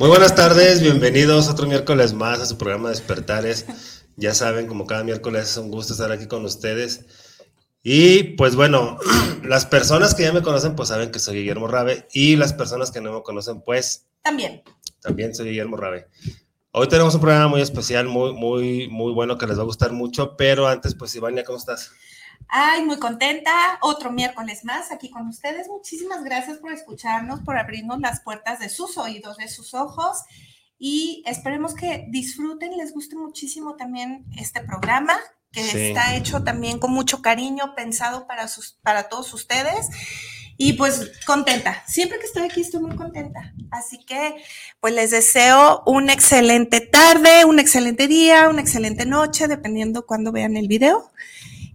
Muy buenas tardes, bienvenidos otro miércoles más a su programa Despertares. Ya saben, como cada miércoles es un gusto estar aquí con ustedes. Y pues bueno, las personas que ya me conocen pues saben que soy Guillermo Rabe y las personas que no me conocen pues también. También soy Guillermo Rabe. Hoy tenemos un programa muy especial, muy muy muy bueno que les va a gustar mucho, pero antes pues Ivania, ¿cómo estás? Ay, muy contenta. Otro miércoles más aquí con ustedes. Muchísimas gracias por escucharnos, por abrirnos las puertas de sus oídos, de sus ojos. Y esperemos que disfruten, les guste muchísimo también este programa, que está hecho también con mucho cariño, pensado para, sus, para todos ustedes. Y pues contenta, siempre que estoy aquí estoy muy contenta. Así que pues les deseo una excelente tarde, un excelente día, una excelente noche, dependiendo cuando vean el video.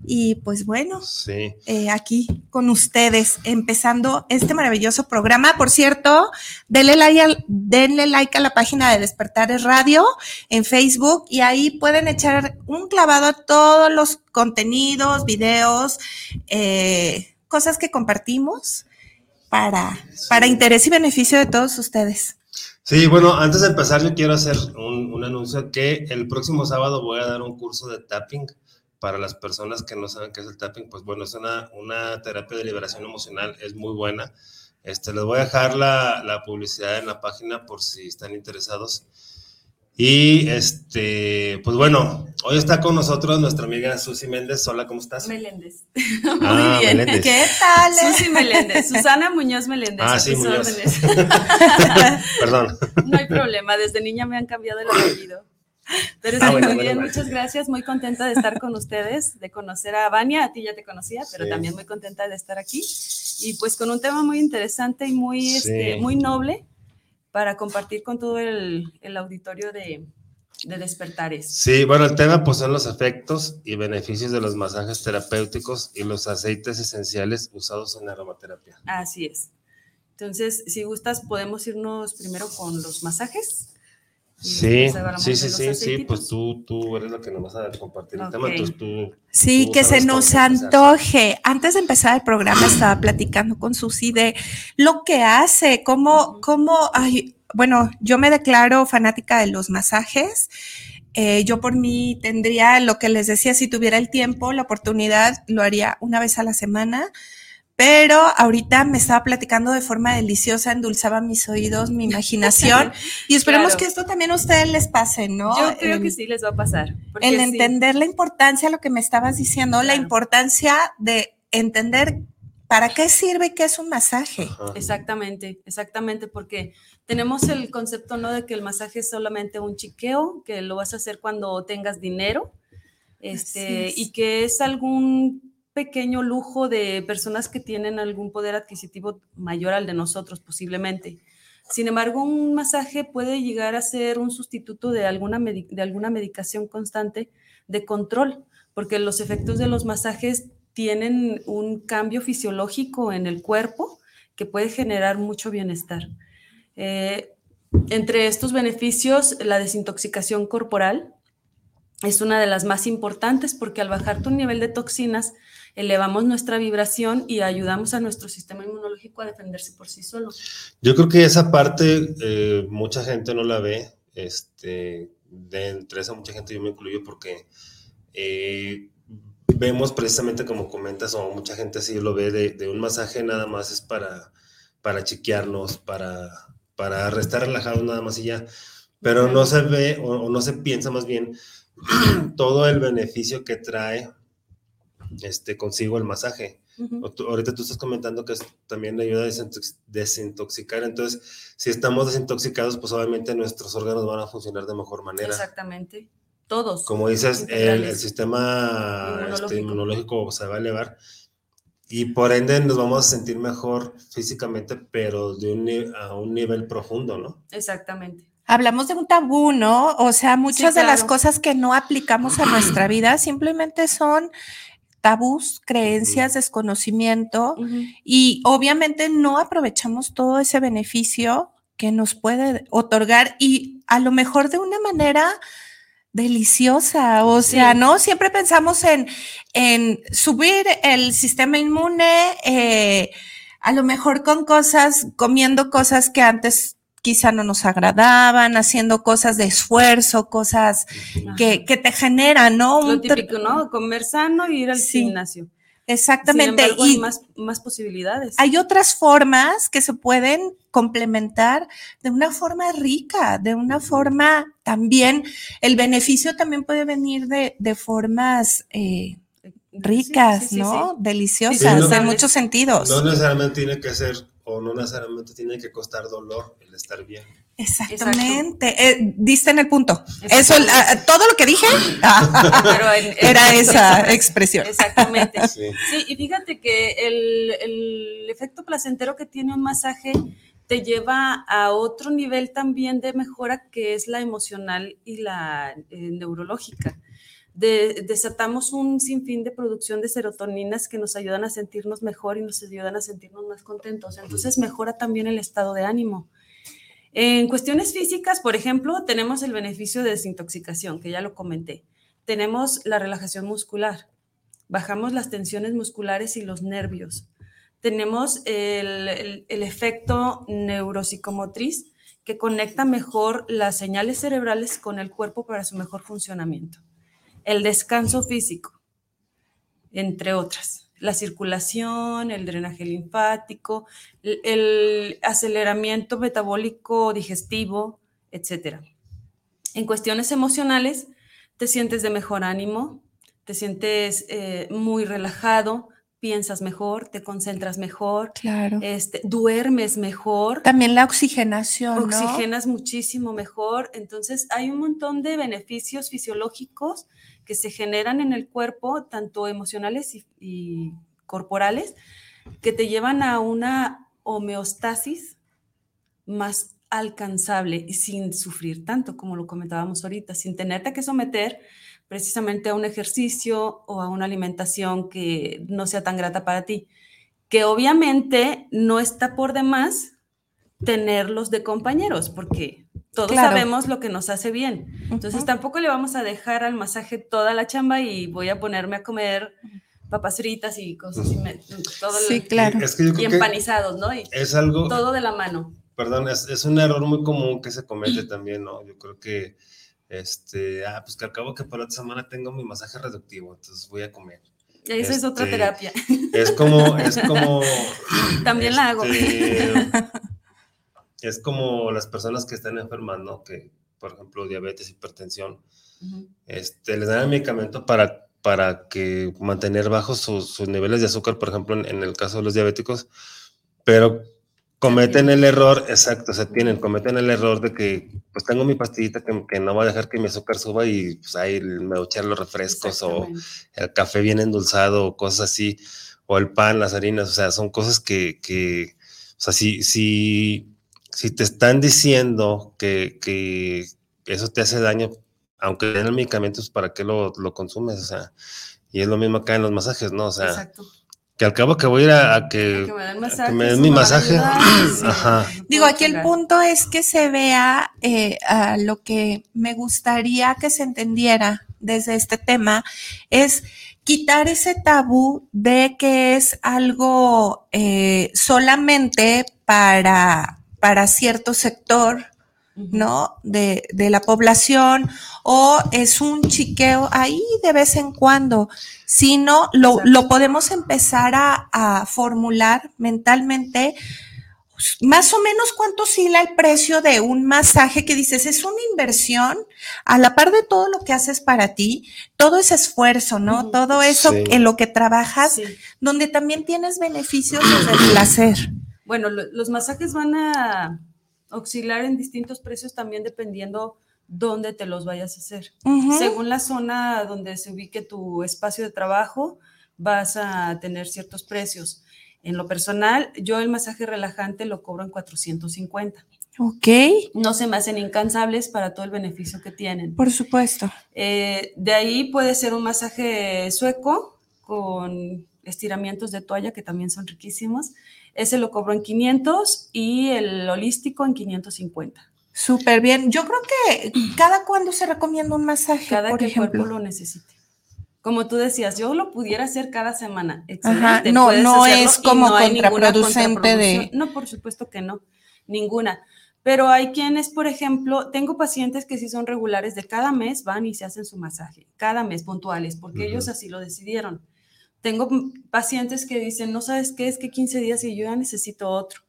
Y pues bueno, eh, aquí con ustedes, empezando este maravilloso programa. Por cierto, denle like, a, denle like a la página de Despertares Radio en Facebook y ahí pueden echar un clavado a todos los contenidos, videos, eh, cosas que compartimos para, para interés y beneficio de todos ustedes. Sí, bueno, antes de empezar yo quiero hacer un, un anuncio que el próximo sábado voy a dar un curso de tapping para las personas que no saben qué es el tapping, pues bueno, es una, una terapia de liberación emocional, es muy buena. Este, les voy a dejar la, la, publicidad en la página por si están interesados. Y este, pues bueno, hoy está con nosotros nuestra amiga Susi Méndez. Hola, ¿cómo estás? Meléndez. Ah, Muy bien. Meléndez. ¿Qué tal? Susi Meléndez. Susana Muñoz Meléndez. Ah, sí, Muñoz. Perdón. No hay problema, desde niña me han cambiado el apellido. Pero Ah, bueno, muy bien, bueno. muchas gracias, muy contenta de estar con ustedes, de conocer a Vania, a ti ya te conocía, pero Sí. también muy contenta de estar aquí y pues con un tema muy interesante y muy, Sí. este, muy noble para compartir con todo el, el auditorio de, de Despertares. Sí, bueno, el tema pues son los efectos y beneficios de los masajes terapéuticos y los aceites esenciales usados en la aromaterapia. Así es. Entonces, si gustas, podemos irnos primero con los masajes. Sí, sí, sí, sí, pues tú, tú eres la que nos vas a compartir el tema, entonces tú... Sí, tú que se nos antoje. Antes de empezar el programa estaba platicando con Susi de lo que hace, cómo, cómo, ay, bueno, yo me declaro fanática de los masajes. Eh, yo por mí tendría lo que les decía, si tuviera el tiempo, la oportunidad, lo haría una vez a la semana. Pero ahorita me estaba platicando de forma deliciosa, endulzaba mis oídos, mi imaginación. y esperemos Claro. que esto también a ustedes les pase, ¿no? Yo creo El- que sí les va a pasar. el sí, entender la importancia, lo que me estabas diciendo, la importancia de entender para qué sirve y qué es un masaje. Ajá. Exactamente, exactamente, porque tenemos el concepto, ¿no? De que el masaje es solamente un chiqueo, que lo vas a hacer cuando tengas dinero, este, es. y que es algún pequeño lujo de personas que tienen algún poder adquisitivo mayor al de nosotros, posiblemente. Sin embargo, un masaje puede llegar a ser un sustituto de alguna, de alguna medicación constante de control, porque los efectos de los masajes tienen un cambio fisiológico en el cuerpo que puede generar mucho bienestar. Eh, entre estos beneficios, la desintoxicación corporal es una de las más importantes porque al bajar tu nivel de toxinas, elevamos nuestra vibración y ayudamos a nuestro sistema inmunológico a defenderse por sí solo. Yo creo que esa parte eh, mucha gente no la ve, este, de entre esa mucha gente yo me incluyo porque eh, vemos precisamente como comentas o mucha gente así lo ve de, de un masaje nada más es para, para chiquearnos, para, para estar relajados nada más y ya, pero no se ve o, o no se piensa más bien todo el beneficio que trae este, consigo el masaje. ahorita tú estás comentando que también ayuda a desintoxicar, entonces si estamos desintoxicados, pues obviamente nuestros órganos van a funcionar de mejor manera. Exactamente, todos. Como dices, el, sistema este, inmunológico. se va a elevar y por ende nos vamos a sentir mejor físicamente, pero de un, a un nivel profundo, ¿no? Exactamente. Hablamos de un tabú, ¿no? O sea, muchas de las cosas que no aplicamos a nuestra vida simplemente son tabús, creencias, desconocimiento y obviamente no aprovechamos todo ese beneficio que nos puede otorgar y a lo mejor de una manera deliciosa, o sea, ¿no? Siempre pensamos en, en subir el sistema inmune, eh, a lo mejor con cosas, comiendo cosas que antes quizá no nos agradaban, haciendo cosas de esfuerzo, cosas que, que, te generan, ¿no? Lo típico, ¿no? Comer sano y ir al gimnasio. Exactamente. y hay más, más posibilidades. Hay otras formas que se pueden complementar de una forma rica, de una forma también, el beneficio también puede venir de, de formas eh, ricas, ¿no? Deliciosas, en muchos sentidos. No necesariamente tiene que ser o no necesariamente tiene que costar dolor el estar bien. Exactamente, eh, diste en el punto. Eso, todo lo que dije era esa expresión. Exactamente. Sí. y fíjate que el, el, efecto placentero que tiene un masaje te lleva a otro nivel también de mejora que es la emocional y la eh, neurológica desatamos un sinfín de producción de serotoninas que nos ayudan a sentirnos mejor y nos ayudan a sentirnos más contentos. Entonces mejora también el estado de ánimo. En cuestiones físicas, por ejemplo, tenemos el beneficio de desintoxicación, que ya lo comenté. Tenemos la relajación muscular, bajamos las tensiones musculares y los nervios. Tenemos el, el efecto neuropsicomotriz, que conecta mejor las señales cerebrales con el cuerpo para su mejor funcionamiento el descanso físico, entre otras. La circulación, el drenaje linfático, el, aceleramiento metabólico digestivo, etc. En cuestiones emocionales, te sientes de mejor ánimo, te sientes eh, muy relajado, piensas mejor, te concentras mejor, claro. este, duermes mejor. También la oxigenación. Oxigenas muchísimo mejor. Entonces, hay un montón de beneficios fisiológicos que se generan en el cuerpo, tanto emocionales y, corporales, que te llevan a una homeostasis más alcanzable y sin sufrir tanto, como lo comentábamos ahorita, sin tenerte que someter precisamente a un ejercicio o a una alimentación que no sea tan grata para ti, que obviamente no está por demás tenerlos de compañeros, porque todos sabemos lo que nos hace bien. Entonces tampoco le vamos a dejar al masaje toda la chamba y voy a ponerme a comer papas fritas y cosas así, todo sí, claro. y empanizados, ¿no? Y es algo todo de la mano. Perdón, es, es, un error muy común que se comete también, ¿no? Yo creo que este, ah, pues que al cabo que por otra semana tengo mi masaje reductivo, entonces voy a comer. Y esa es otra este, terapia. Es como, es como. También la hago. Es como las personas que están enfermas, ¿no? Que, por ejemplo, diabetes, hipertensión, este, les dan el medicamento para, para que mantener bajos sus, niveles de azúcar, por ejemplo, en, el caso de los diabéticos, pero cometen el error, exacto, se tienen, cometen el error de que, pues tengo mi pastillita que, que, no va a dejar que mi azúcar suba y pues ahí me voy a echar los refrescos o el café bien endulzado o cosas así, o el pan, las harinas, o sea, son cosas que, que o sea, si, si si te están diciendo que, que eso te hace daño, aunque den el medicamento, pues, ¿para qué lo, lo, consumes? O sea, y es lo mismo acá en los masajes, ¿no? O sea, Exacto. que al cabo que voy a ir a, que, me den, mi masaje. Ajá. Digo, aquí el punto es que se vea eh, a lo que me gustaría que se entendiera desde este tema, es quitar ese tabú de que es algo eh, solamente para para cierto sector, ¿no? De, la población o es un chiqueo ahí de vez en cuando, sino lo, lo podemos empezar a, formular mentalmente. Más o menos cuánto oscila el precio de un masaje que dices, es una inversión a la par de todo lo que haces para ti, todo ese esfuerzo, ¿no? Todo eso en lo que trabajas, donde también tienes beneficios del placer. Bueno, los masajes van a oscilar en distintos precios también dependiendo dónde te los vayas a hacer. Según la zona donde se ubique tu espacio de trabajo, vas a tener ciertos precios. En lo personal, yo el masaje relajante lo cobro en 450. Ok. No se me hacen incansables para todo el beneficio que tienen. Por supuesto. Eh, de ahí puede ser un masaje sueco con estiramientos de toalla que también son riquísimos. Ese lo cobro en 500 y el holístico en 550. Súper bien. Yo creo que cada cuándo se recomienda un masaje. Cada que el cuerpo lo necesite. Como tú decías, yo lo pudiera hacer cada semana. Excelente. No, no es como contraproducente de. No, por supuesto que no. Ninguna. Pero hay quienes, por ejemplo, tengo pacientes que sí son regulares de cada mes van y se hacen su masaje, cada mes puntuales, porque ellos así lo decidieron. Tengo pacientes que dicen, no sabes qué, es que 15 días y yo ya necesito otro.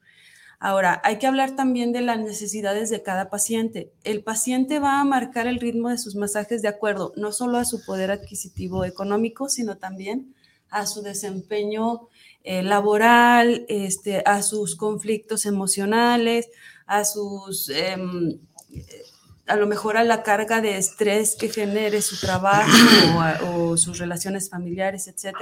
Ahora, hay que hablar también de las necesidades de cada paciente. El paciente va a marcar el ritmo de sus masajes de acuerdo no solo a su poder adquisitivo económico, sino también a su desempeño eh, laboral, este, a sus conflictos emocionales, a sus, em, a lo mejor a la carga de estrés que genere su trabajo o, o sus relaciones familiares, etc.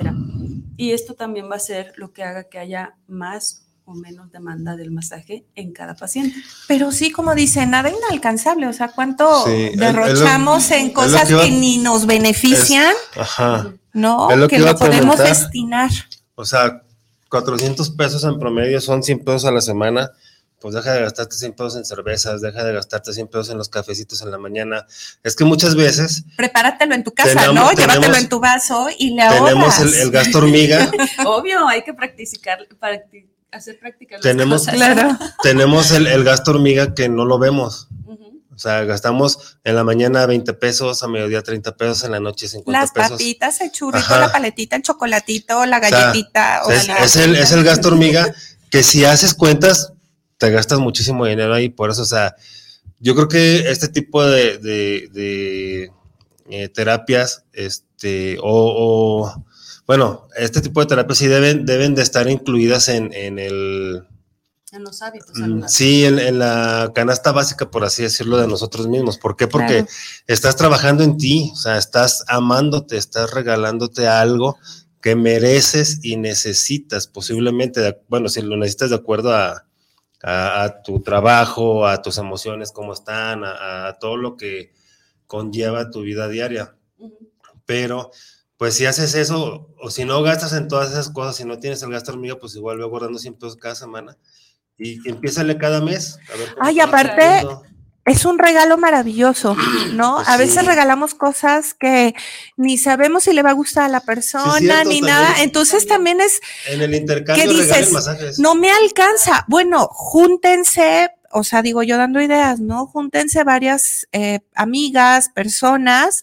Y esto también va a ser lo que haga que haya más o menos demanda del masaje en cada paciente. Pero sí, como dice, nada inalcanzable, o sea, ¿cuánto derrochamos en cosas que, ni nos benefician? ajá. No, que, lo podemos destinar. O sea, 400 pesos en promedio son 100 pesos a la semana. Pues deja de gastarte 100 pesos en cervezas, deja de gastarte 100 pesos en los cafecitos en la mañana. Es que muchas veces. Prepáratelo en tu casa, ¿no? Llévatelo en tu vaso y le ahorras. Tenemos el, el gasto hormiga. Obvio, hay que practicar, hacer práctica. Tenemos, claro. tenemos el, gasto hormiga que no lo vemos. O sea, gastamos en la mañana 20 pesos, a mediodía 30 pesos, en la noche 50 pesos. Las papitas, el churrito, la paletita, el chocolatito, la galletita. es, el, es, el, gasto hormiga que si haces cuentas, te gastas muchísimo dinero ahí. Por eso, o sea, yo creo que este tipo de, de, eh, terapias, este, o bueno, este tipo de terapias sí deben, deben de estar incluidas en, el... En los hábitos. Mm, sí, en, la canasta básica, por así decirlo, de nosotros mismos. ¿Por qué? Porque estás trabajando en ti, o sea, estás amándote, estás regalándote algo que mereces y necesitas, posiblemente, bueno, si lo necesitas de acuerdo a, tu trabajo, a tus emociones, cómo están, a, todo lo que conlleva tu vida diaria. Pero pues si haces eso, o si no gastas en todas esas cosas, si no tienes el gasto hormiga, pues igual ve guardando 100 pesos cada semana y empiézale cada mes. Ay, aparte, es un regalo maravilloso, ¿no? Pues a veces regalamos cosas que ni sabemos si le va a gustar a la persona, ni nada. Entonces también es... En el intercambio ¿qué dices? Masajes. No me alcanza. Bueno, júntense, o sea, digo yo dando ideas, ¿no? Júntense varias eh, amigas, personas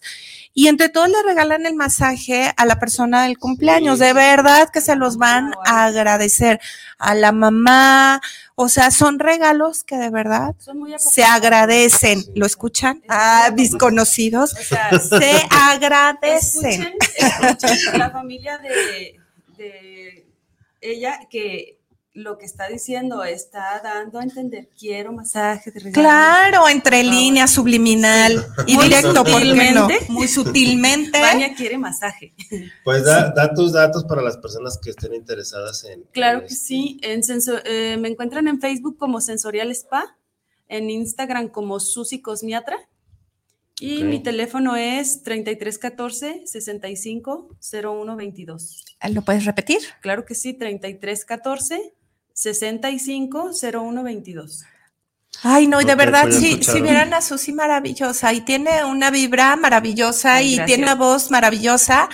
y entre todos le regalan el masaje a la persona del cumpleaños. De verdad que se los van a agradecer a la mamá. O sea, son regalos que de verdad se agradecen. ¿Lo escuchan? Ah, mis conocidos. se agradecen. la familia de, de ella que lo que está diciendo está dando a entender quiero masaje de regalo. Claro, entre líneas, subliminal y directo, sutilmente, Muy sutilmente. Vania quiere masaje. Pues da, tus datos para las personas que estén interesadas en. Claro que sí. En eh, me encuentran en Facebook como Sensorial Spa, en Instagram como Susi Cosmiatra. Y mi teléfono es 3314 65 22 ¿Lo puedes repetir? Claro que sí, 3314 650122. Ay, no, y de verdad, sí, si vieran a Susi maravillosa, y tiene una vibra maravillosa y tiene una voz maravillosa,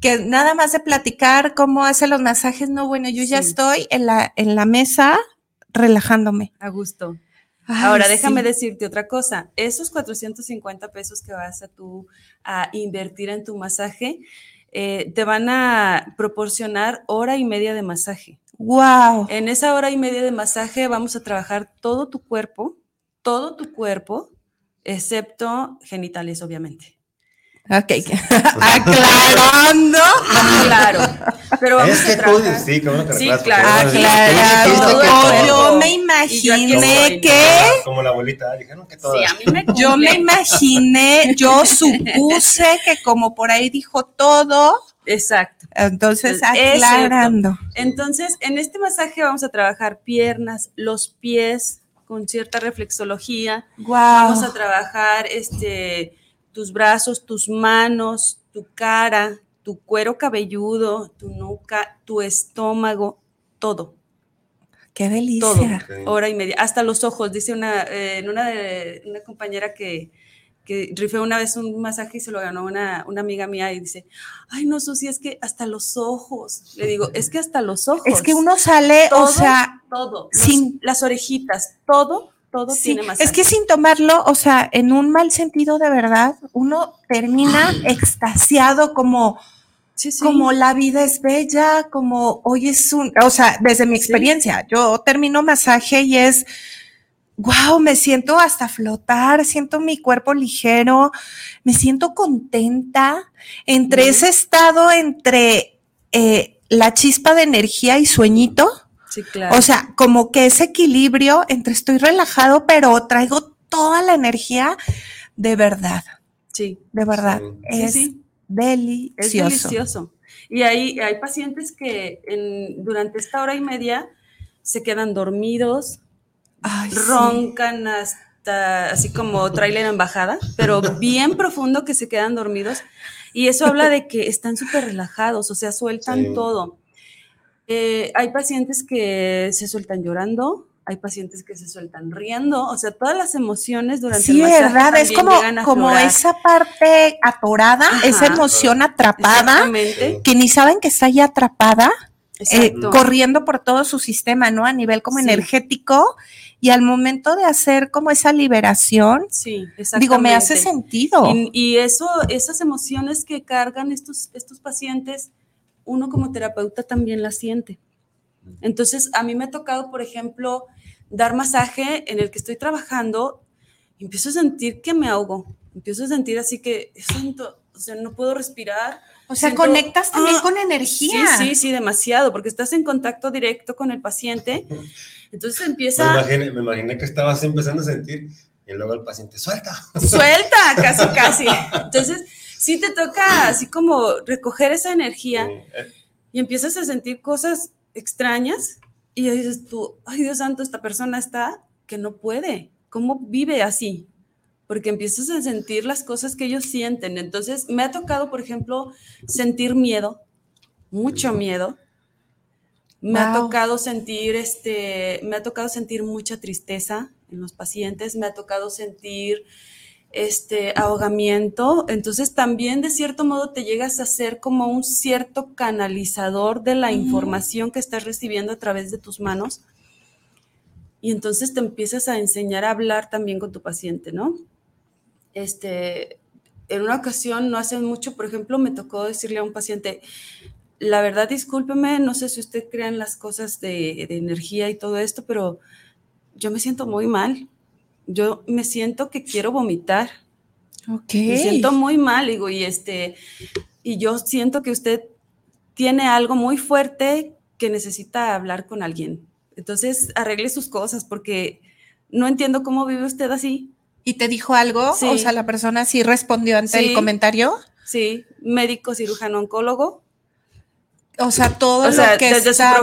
que nada más de platicar cómo hace los masajes, no, bueno, yo ya estoy en la, en la mesa relajándome. A gusto. Ahora, déjame decirte otra cosa. Esos 450 pesos que vas a tú a invertir en tu masaje, eh, te van a proporcionar hora y media de masaje. Wow. En esa hora y media de masaje vamos a trabajar todo tu cuerpo, todo tu cuerpo, excepto genitales, obviamente. Ok, aclarando. Claro, pero vamos Es que a tú, trabajar. sí, qué bueno que Sí, claro. Aclarando. Yo me imaginé que. Como la abuelita, dijeron que Sí, todas. a mí me Yo me imaginé, yo supuse que como por ahí dijo todo, Exacto. entonces aclarando. Entonces, en este masaje vamos a trabajar piernas, los pies con cierta reflexología. Vamos a Wow. trabajar este, tus brazos, tus manos, tu cara, tu cuero cabelludo, tu nuca, tu estómago, todo, Qué todo. delicia. Ok. Hora y media, hasta los ojos. Dice una, eh, una, de, una compañera que, que rifé una vez un masaje y se lo ganó una, una amiga mía y dice, ay, no, Susi, es que hasta los ojos. Le digo, es que hasta los ojos. Es que uno sale, todo, o sea, todo, los- sin- las orejitas, todo, todo sí, tiene masaje. es que sin tomarlo, o sea, en un mal sentido de verdad, uno termina extasiado como, Sí, sí. como la vida es bella, como hoy es un, o sea, desde mi experiencia, yo termino masaje y es, wow, me siento hasta flotar, siento mi cuerpo ligero, me siento contenta entre ese estado entre eh, la chispa de energía y sueñito. Sí, claro. O sea, como que ese equilibrio entre estoy relajado, pero traigo toda la energía de verdad, sí, de verdad. Sí. sí, Es sí. delicioso. Es delicioso. Y hay, hay pacientes que en- durante esta hora y media se quedan dormidos, Ay, sí. roncan hasta así como trailer en bajada, pero bien profundo que se quedan dormidos. Y eso habla de que están súper relajados, o sea, sueltan Sí. todo. Eh, hay pacientes que se sueltan llorando, hay pacientes que se sueltan riendo, o sea, todas las emociones durante Sí, el masaje verdad, es como, como esa parte atorada, Ajá. esa emoción atrapada, que ni saben que está ya atrapada, eh, corriendo por todo su sistema, ¿no? A nivel como Sí. energético, y al momento de hacer como esa liberación, Sí, digo, me hace sentido. Y, y eso, esas emociones que cargan estos, estos pacientes, uno como terapeuta también las siente. Entonces, a mí me ha tocado, por ejemplo, dar masaje en el que estoy trabajando y empiezo a sentir que me ahogo. Empiezo a sentir así que siento, o sea, no puedo respirar. O sea, siento- conectas también Ah, con Sí, energía. sí, sí, demasiado, porque estás en contacto directo con el paciente. Entonces Me empieza, imaginé, me imaginé que estabas empezando a sentir y luego el paciente, suelta. suelta, casi, casi. Entonces, sí te toca así como recoger esa energía Eh, y empiezas a sentir cosas extrañas y dices tú, ay Dios santo, esta persona está que no puede, ¿cómo vive así? Porque empiezas a sentir las cosas que ellos sienten. Entonces, me ha tocado, por ejemplo, sentir miedo, mucho miedo. Me ha tocado sentir este, me ha tocado sentir mucha tristeza en los pacientes, me ha tocado sentir este ahogamiento, entonces también de cierto modo te llegas a ser como un cierto canalizador de la información que estás recibiendo a través de tus manos. Y entonces te empiezas a enseñar a hablar también con tu paciente, ¿no? Este, en una ocasión, no hace mucho, por ejemplo, me tocó decirle a un paciente, la verdad, discúlpeme, no sé si usted cree en las cosas de, de energía y todo esto, pero yo me siento muy mal. Yo me siento que quiero vomitar. Ok. Me siento muy mal, digo, y este, y yo siento que usted tiene algo muy fuerte que necesita hablar con alguien. Entonces, arregle sus cosas porque no entiendo cómo vive usted así. ¿Y te dijo algo? Sí. O sea, la persona sí respondió ante Sí. el comentario. Sí, médico, cirujano, oncólogo. O sea, todo O lo sea, que desde está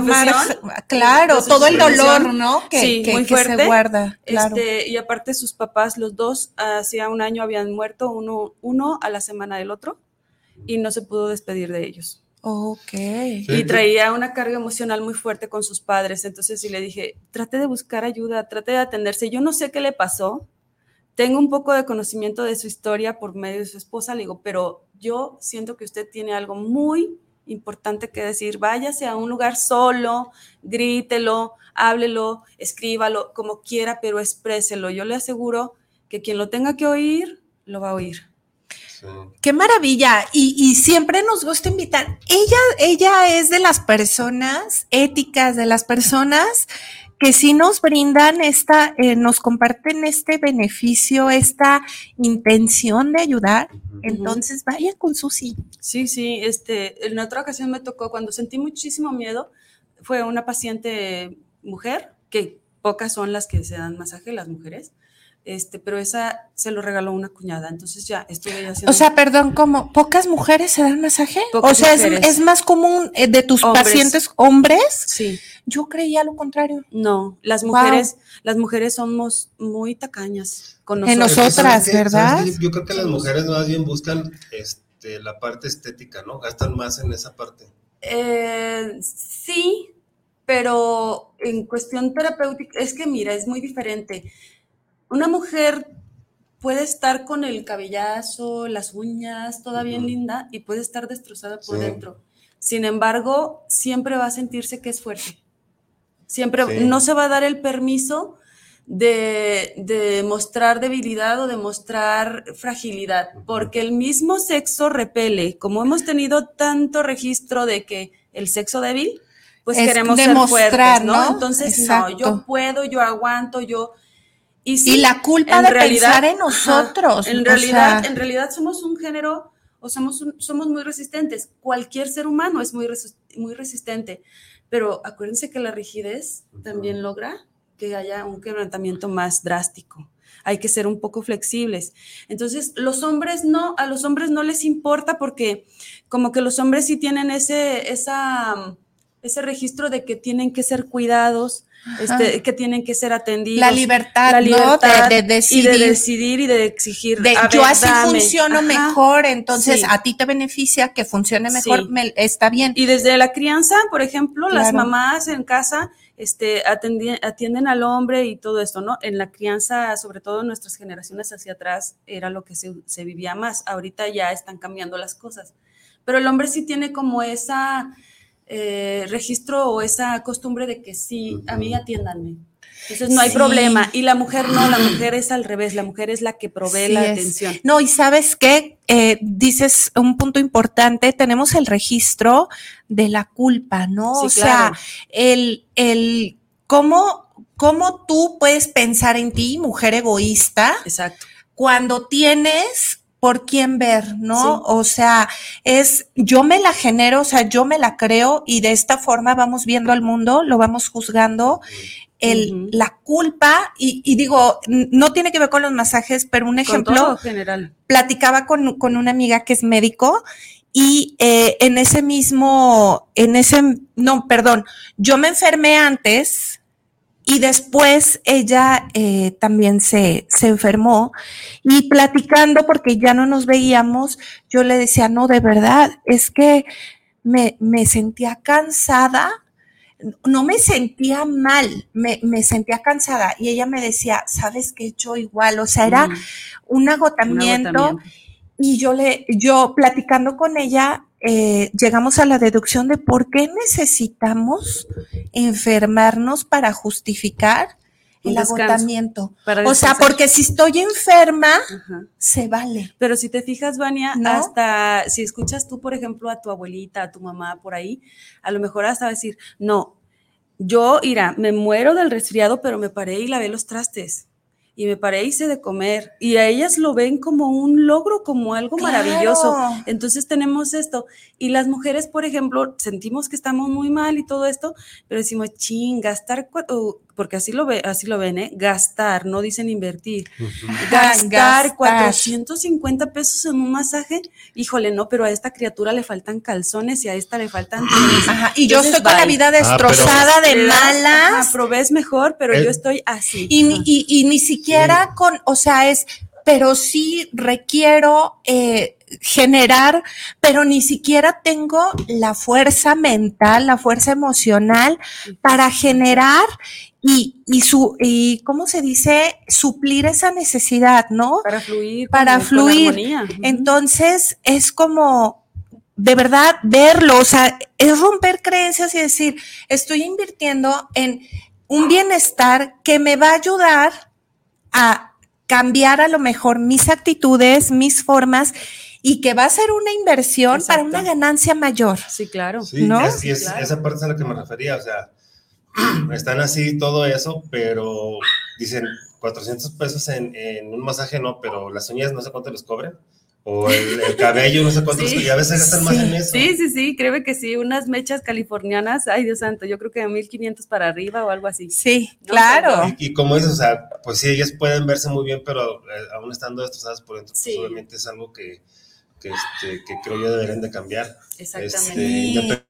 claro, desde su todo el dolor, ¿no? Que, sí, que- muy que fuerte. se guarda. Claro. Este, y aparte sus papás, los dos, hacía un año habían muerto, uno, uno a la semana del otro, y no se pudo despedir de ellos. ok. Sí. Y traía una carga emocional muy fuerte con sus padres. Entonces sí le dije, trate de buscar ayuda, trate de atenderse. Yo no sé qué le pasó. Tengo un poco de conocimiento de su historia por medio de su esposa, le digo, pero yo siento que usted tiene algo muy importante que decir. Váyase a un lugar solo, grítelo, háblelo, escríbalo, como quiera, pero expréselo. Yo le aseguro que quien lo tenga que oír, lo va a oír. Sí. Qué maravilla. Y, y siempre nos gusta invitar. Ella, ella es de las personas éticas, de las personas que sí nos brindan esta, eh, nos comparten este beneficio, esta intención de ayudar. Entonces, vayan con Susi. Sí, sí, este, en otra ocasión me tocó cuando sentí muchísimo miedo, fue una paciente mujer, que pocas son las que se dan masaje, las mujeres, este, pero esa se lo regaló una cuñada, entonces ya estuve haciendo... O sea, perdón, ¿cómo? ¿Pocas mujeres se dan masaje? Pocas o sea, es, es más común eh, de tus Hombres. pacientes hombres. sí, Yo creía lo contrario. no, las Wow. mujeres, las mujeres somos muy tacañas con En nosotros. nosotros. Otras, ¿Sabes qué? ¿verdad? Yo creo que las mujeres más bien buscan este, la parte estética, ¿no? Gastan más en esa parte. Eh, sí, pero en cuestión terapéutica, es que mira, es muy diferente. Una mujer puede estar con el cabellazo, las uñas, toda bien linda y puede estar destrozada por Sí. dentro. Sin embargo, siempre va a sentirse que es fuerte. Siempre Sí. no se va a dar el permiso de, de mostrar debilidad o de mostrar fragilidad, porque el mismo sexo repele. Como hemos tenido tanto registro de que el sexo débil, pues Es queremos demostrar, ser fuertes, ¿no? ¿no? Entonces, Exacto. no, yo puedo, yo aguanto, yo... Y, sí, y la culpa en de realidad- pensar en ajá, nosotros. en realidad, sea, en realidad somos un género o somos, un- somos muy resistentes. Cualquier ser humano es muy, muy resistente. Pero acuérdense que la rigidez también logra que haya un quebrantamiento más drástico. Hay que ser un poco flexibles. Entonces, los hombres no, a los hombres no les importa porque como que los hombres sí tienen ese, esa, ese registro de que tienen que ser cuidados, este, que tienen que ser atendidos. la libertad, la ¿no? libertad De, de decidir. y de decidir y de exigir. de, "A yo ver, así dame". funciono Ajá. mejor, entonces Sí. a ti te beneficia que funcione mejor, Sí. me- está bien. Y desde la crianza, por ejemplo, las mamás en casa este, atienden al hombre y todo esto, ¿no? En la crianza, sobre todo en nuestras generaciones hacia atrás, era lo que se, se vivía más. Ahorita ya están cambiando las cosas. Pero el hombre sí tiene como esa eh, registro o esa costumbre de que sí, a mí atiéndanme. Entonces no hay Sí. problema. Y la mujer no, la mujer es al revés, la mujer es la que provee Sí la es. atención. No, y sabes qué, Eh, dices un punto importante, tenemos el registro de la culpa, ¿no? Sí, o sea, el, el cómo, cómo tú puedes pensar en ti, mujer egoísta, Exacto. cuando tienes por quién ver, ¿no? Sí. O sea, es yo me la genero, o sea, yo me la creo y de esta forma vamos viendo al mundo, lo vamos juzgando. El. La culpa, y, y digo, no tiene que ver con los masajes, pero un Con ejemplo, todo general. platicaba con, con una amiga que es médico y eh, en ese mismo, en ese, no, perdón, yo me enfermé antes y después ella eh, también se, se enfermó y platicando porque ya no nos veíamos, yo le decía, no, de verdad, es que me, me sentía cansada. No me sentía mal, me, me sentía cansada y ella me decía, sabes que yo igual, o sea, era Mm, un agotamiento. y yo le, yo platicando con ella, eh, llegamos a la deducción de por qué necesitamos enfermarnos para justificar el descanso, agotamiento. O sea, porque si estoy enferma, Ajá. se vale. Pero si te fijas, Vania, ¿No? hasta si escuchas tú, por ejemplo, a tu abuelita, a tu mamá por ahí, a lo mejor hasta decir, no, yo, Ira, me muero del resfriado, pero me paré y lavé los trastes. Y me paré y hice de comer. Y a ellas lo ven como un logro, como algo maravilloso. Entonces tenemos esto. Y las mujeres, por ejemplo, sentimos que estamos muy mal y todo esto, pero decimos, ching, gastar, porque así lo, ve, así lo ven, ¿eh? Gastar, no dicen invertir. Gastar, gastar. 450 pesos en un masaje, híjole, no, pero a esta criatura le faltan calzones y a esta le faltan tenis. Ajá, y yo Entonces, estoy con la bye. vida pero- destrozada de Le das- malas. Ajá, provees mejor, pero Eh, yo estoy así. Y, ni- y, y ni siquiera con, o sea, es, pero sí requiero eh, generar, pero ni siquiera tengo la fuerza mental, la fuerza emocional para generar y, y su, y ¿cómo se dice? Suplir esa necesidad, ¿no? para fluir. para con- fluir. Entonces es como de verdad verlo, o sea, es romper creencias y decir, estoy invirtiendo en un bienestar que me va a ayudar a cambiar a lo mejor mis actitudes, mis formas y que va a ser una inversión para Exacto. una ganancia mayor. Sí, claro. Sí, ¿No? es- es- Claro. esa parte es a la que me refería, o sea, están así todo eso, pero dicen 400 pesos en, en un masaje, no, pero las uñas no sé cuánto les cobran, o el, el cabello no sé cuánto les Sí. cobran, y a veces gastan más Sí. en eso. Sí, sí, sí, créeme que sí, unas mechas californianas, ay Dios santo, yo creo que de 1500 para arriba o algo así. Sí, No, claro. Y, y como dices, o sea, pues sí, ellas pueden verse muy bien, pero eh, aún estando destrozadas por dentro, pues Sí. obviamente es algo que, que, este, que creo yo deberían de cambiar. Exactamente. Este,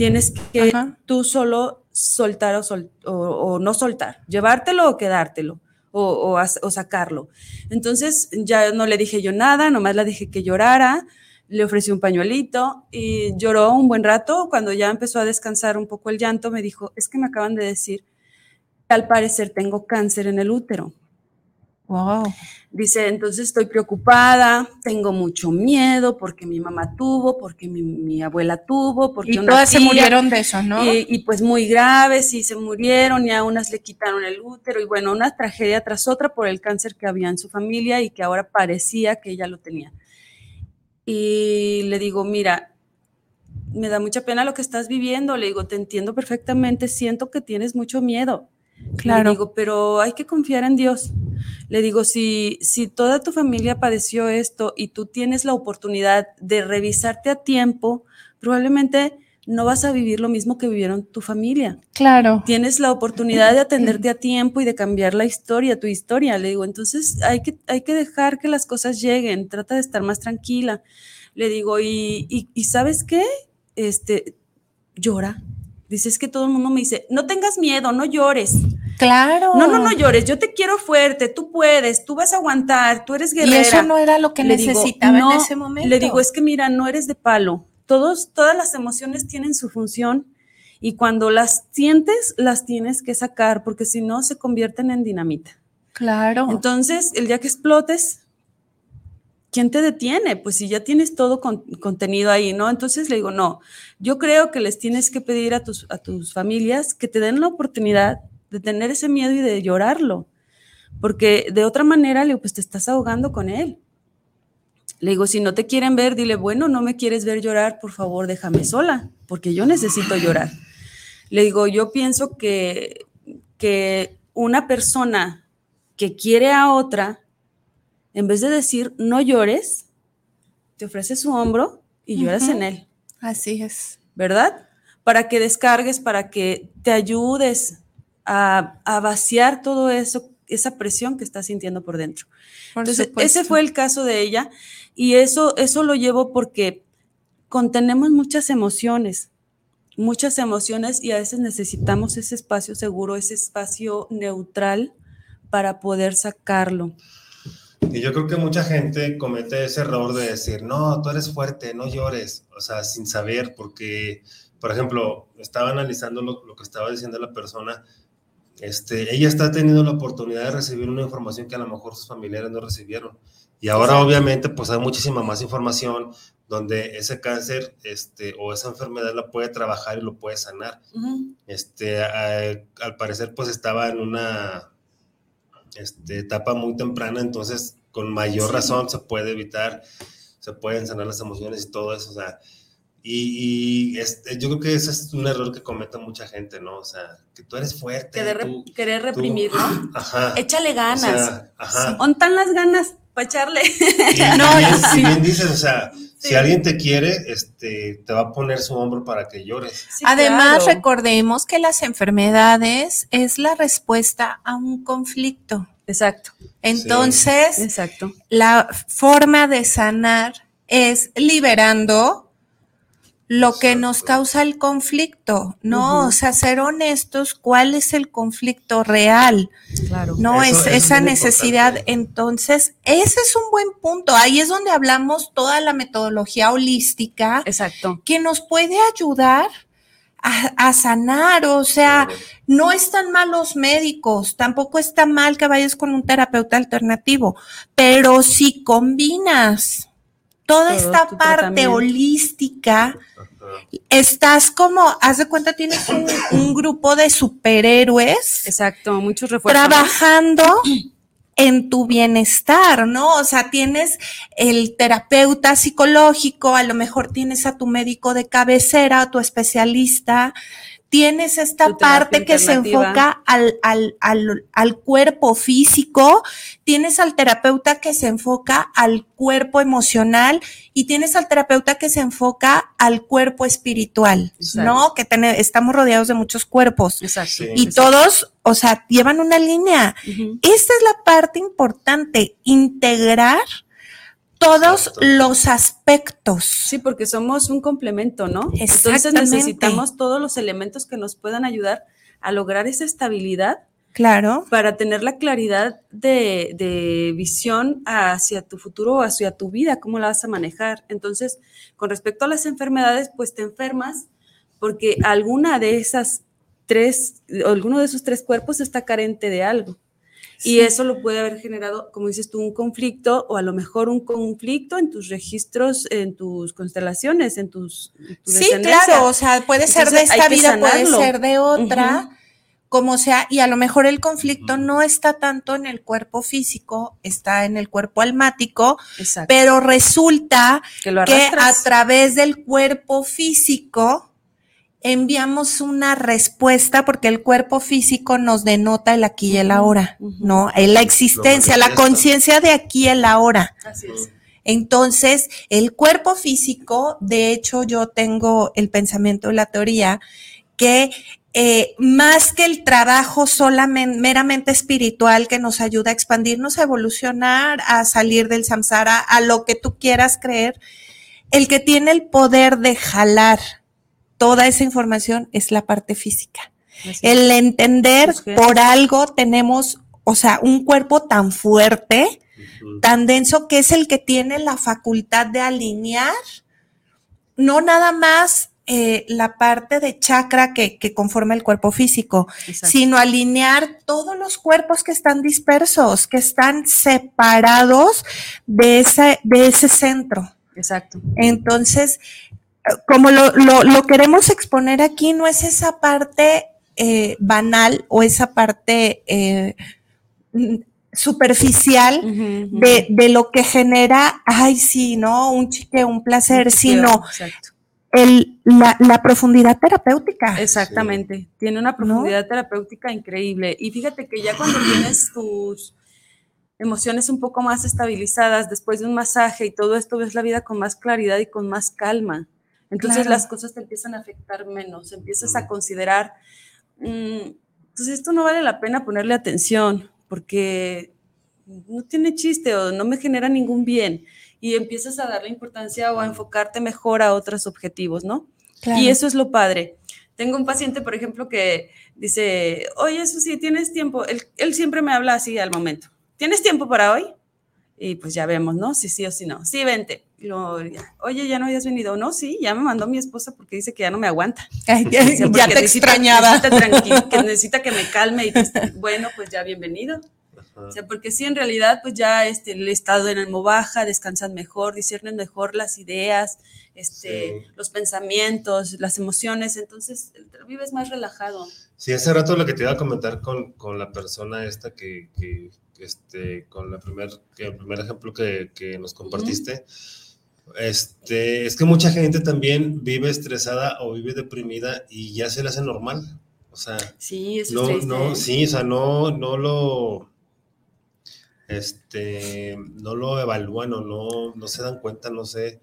Tienes que Ajá. tú solo soltar o, sol- o- o no soltar, llevártelo o quedártelo. O, o sacarlo. Entonces ya no le dije yo nada, nomás le dije que llorara, le ofrecí un pañuelito y lloró un buen rato. Cuando ya empezó a descansar un poco el llanto, me dijo, es que me acaban de decir que al parecer tengo cáncer en el útero. Wow. Dice, entonces estoy preocupada, tengo mucho miedo porque mi mamá tuvo, porque mi, mi abuela tuvo, porque Y una todas se murieron de eso, ¿no? y, y, pues muy graves y se murieron y a unas le quitaron el útero y bueno, una tragedia tras otra por el cáncer que había en su familia y que ahora parecía que ella lo tenía. Y le digo, mira, me da mucha pena lo que estás viviendo, le digo, te entiendo perfectamente, siento que tienes mucho miedo. Claro. Le digo, pero hay que confiar en Dios. Le digo, si, si toda tu familia padeció esto y tú tienes la oportunidad de revisarte a tiempo, probablemente no vas a vivir lo mismo que vivieron tu familia. Claro. Tienes la oportunidad de atenderte a tiempo y de cambiar la historia, tu historia. Le digo, entonces hay que, hay que dejar que las cosas lleguen, trata de estar más tranquila. Le digo, y, y, y ¿sabes qué? Este, llora. Dice, es que todo el mundo me dice, no tengas miedo, no llores. Claro. No, no, no llores, yo te quiero fuerte, tú puedes, tú vas a aguantar, tú eres Y guerrera. eso no era lo que Le digo, necesitaba no, en ese momento. Le digo, es que mira, no eres de palo. Todos, todas las emociones tienen su función y cuando las sientes, las tienes que sacar porque si no se convierten en dinamita. Claro. Entonces, el día que explotes, ¿quién te detiene? Pues si ya tienes todo con- contenido ahí, ¿no? Entonces le digo, no, yo creo que les tienes que pedir a tus, a tus familias que te den la oportunidad de tener ese miedo y de llorarlo, porque de otra manera, le digo, pues te estás ahogando con él. Le digo, si no te quieren ver, dile, bueno, no me quieres ver llorar, por favor, déjame sola, porque yo necesito llorar. Le digo, yo pienso que, que una persona que quiere a otra, en vez de decir no llores, te ofrece su hombro y lloras en él, Así es. ¿verdad? para que descargues, para que te ayudes a, a vaciar todo eso, esa presión que estás sintiendo por dentro. Entonces, ese fue el caso de ella y eso, eso lo llevo porque contenemos muchas emociones, muchas emociones y a veces necesitamos ese espacio seguro, ese espacio neutral para poder sacarlo. Y yo creo que mucha gente comete ese error de decir, no, tú eres fuerte, no llores, o sea, sin saber, porque, por ejemplo, estaba analizando lo, lo que estaba diciendo la persona, este, ella está teniendo la oportunidad de recibir una información que a lo mejor sus familiares no recibieron. Y ahora obviamente pues hay muchísima más información donde ese cáncer este, o esa enfermedad la puede trabajar y lo puede sanar. este, al parecer pues estaba en una este, etapa muy temprana, entonces con mayor razón se puede evitar, se pueden sanar las emociones y todo eso. O sea, y, este, yo creo que ese es un error que comete mucha gente, ¿no? O sea, que tú eres fuerte. Querer, querer reprimirlo. Ajá. Échale ganas. ajá. ¿Ontan las ganas para echarle? Y, no, bien, si bien dices, o sea, si alguien te quiere, este, te va a poner su hombro para que llores. Además, recordemos que las enfermedades es la respuesta a un conflicto. Exacto. Entonces, Exacto. la forma de sanar es liberando lo que nos causa el conflicto, ¿no? O sea, ser honestos, ¿cuál es el conflicto real? Claro. No es esa necesidad. Entonces, ese es un buen punto. Ahí es donde hablamos toda la metodología holística. Exacto. Que nos puede ayudar a, sanar, o sea, no están mal los médicos, tampoco está mal que vayas con un terapeuta alternativo, pero si combinas toda esta parte holística, estás como, haz de cuenta, tienes un, grupo de superhéroes. Exacto, muchos refuerzos. Trabajando en tu bienestar, ¿no? O sea, tienes el terapeuta psicológico, a lo mejor tienes a tu médico de cabecera, a tu especialista, tienes esta parte que se enfoca al, al, al, al, cuerpo físico, tienes al terapeuta que se enfoca al cuerpo emocional y tienes al terapeuta que se enfoca al cuerpo espiritual, ¿no? Que estamos rodeados de muchos cuerpos. Exacto. y todos, o sea, llevan una línea. Esta es la parte importante, integrar todos los aspectos. Sí, porque somos un complemento, ¿no? Entonces necesitamos todos los elementos que nos puedan ayudar a lograr esa estabilidad. Claro. Para tener la claridad de, de, visión hacia tu futuro, hacia tu vida, cómo la vas a manejar. Entonces, con respecto a las enfermedades, pues te enfermas porque alguna de esas tres, alguno de esos tres cuerpos está carente de algo. Y eso lo puede haber generado, como dices tú, un conflicto o a lo mejor un conflicto en tus registros, en tus constelaciones, en tus... sí, claro, o sea, puede ser de esta vida, puede ser de otra. como sea, y a lo mejor el conflicto no está tanto en el cuerpo físico, está en el cuerpo almático, pero resulta que, que a través del cuerpo físico, enviamos una respuesta porque el cuerpo físico nos denota el aquí y el ahora, ¿no? La existencia, la conciencia de aquí y el ahora. Así es. Entonces, el cuerpo físico, de hecho, yo tengo el pensamiento, la teoría, que eh, más que el trabajo solamente meramente espiritual que nos ayuda a expandirnos, a evolucionar, a salir del samsara, a lo que tú quieras creer, el que tiene el poder de jalar toda esa información es la parte física. El entender por algo tenemos, o sea, un cuerpo tan fuerte, tan denso, que es el que tiene la facultad de alinear, no nada más eh, la parte de chakra que, conforma el cuerpo físico, sino alinear todos los cuerpos que están dispersos, que están separados de ese, de ese centro. Exacto. Entonces, como lo, lo, queremos exponer aquí, no es esa parte eh, banal o esa parte eh, superficial De, de, lo que genera, ay, sí, ¿no? Un chique, un placer, sino el, la, la, profundidad terapéutica. Exactamente, tiene una profundidad terapéutica increíble. Y fíjate que ya cuando tienes tus emociones un poco más estabilizadas después de un masaje y todo esto, ves la vida con más claridad y con más calma Entonces Claro. las cosas te empiezan a afectar menos, empiezas a considerar, mm, pues esto no vale la pena ponerle atención porque no tiene chiste o no me genera ningún bien y empiezas a darle importancia o a enfocarte mejor a otros objetivos, ¿no? Claro. Y eso es lo padre. Tengo un paciente, por ejemplo, que dice, oye, eso sí, tienes tiempo. Él, él siempre me habla así al momento. ¿Tienes tiempo para hoy? Y pues ya vemos, ¿no? Si sí o si no. Sí, vente. Oye, ya no habías venido. No, sí, ya me mandó mi esposa porque dice que ya no me aguanta. Ay, ya, Dice, ya porque te necesita- extrañaba. necesita que necesita que me calme y pues, bueno, pues ya bienvenido. Ajá. O sea, porque sí, en realidad, pues ya este, el estado en el baja, descansan mejor, disciernen mejor las ideas, este, Sí. los pensamientos, las emociones, entonces vives más relajado. Sí, hace rato lo que te iba a comentar con, con la persona esta que, que, que, este, con la primer, que el primer ejemplo que, que nos compartiste, este, es que mucha gente también vive estresada o vive deprimida y ya se le hace normal. O sea, Sí, eso no, es no, sí, o sea, no, no lo, este, no lo evalúan o no, no se dan cuenta, no sé,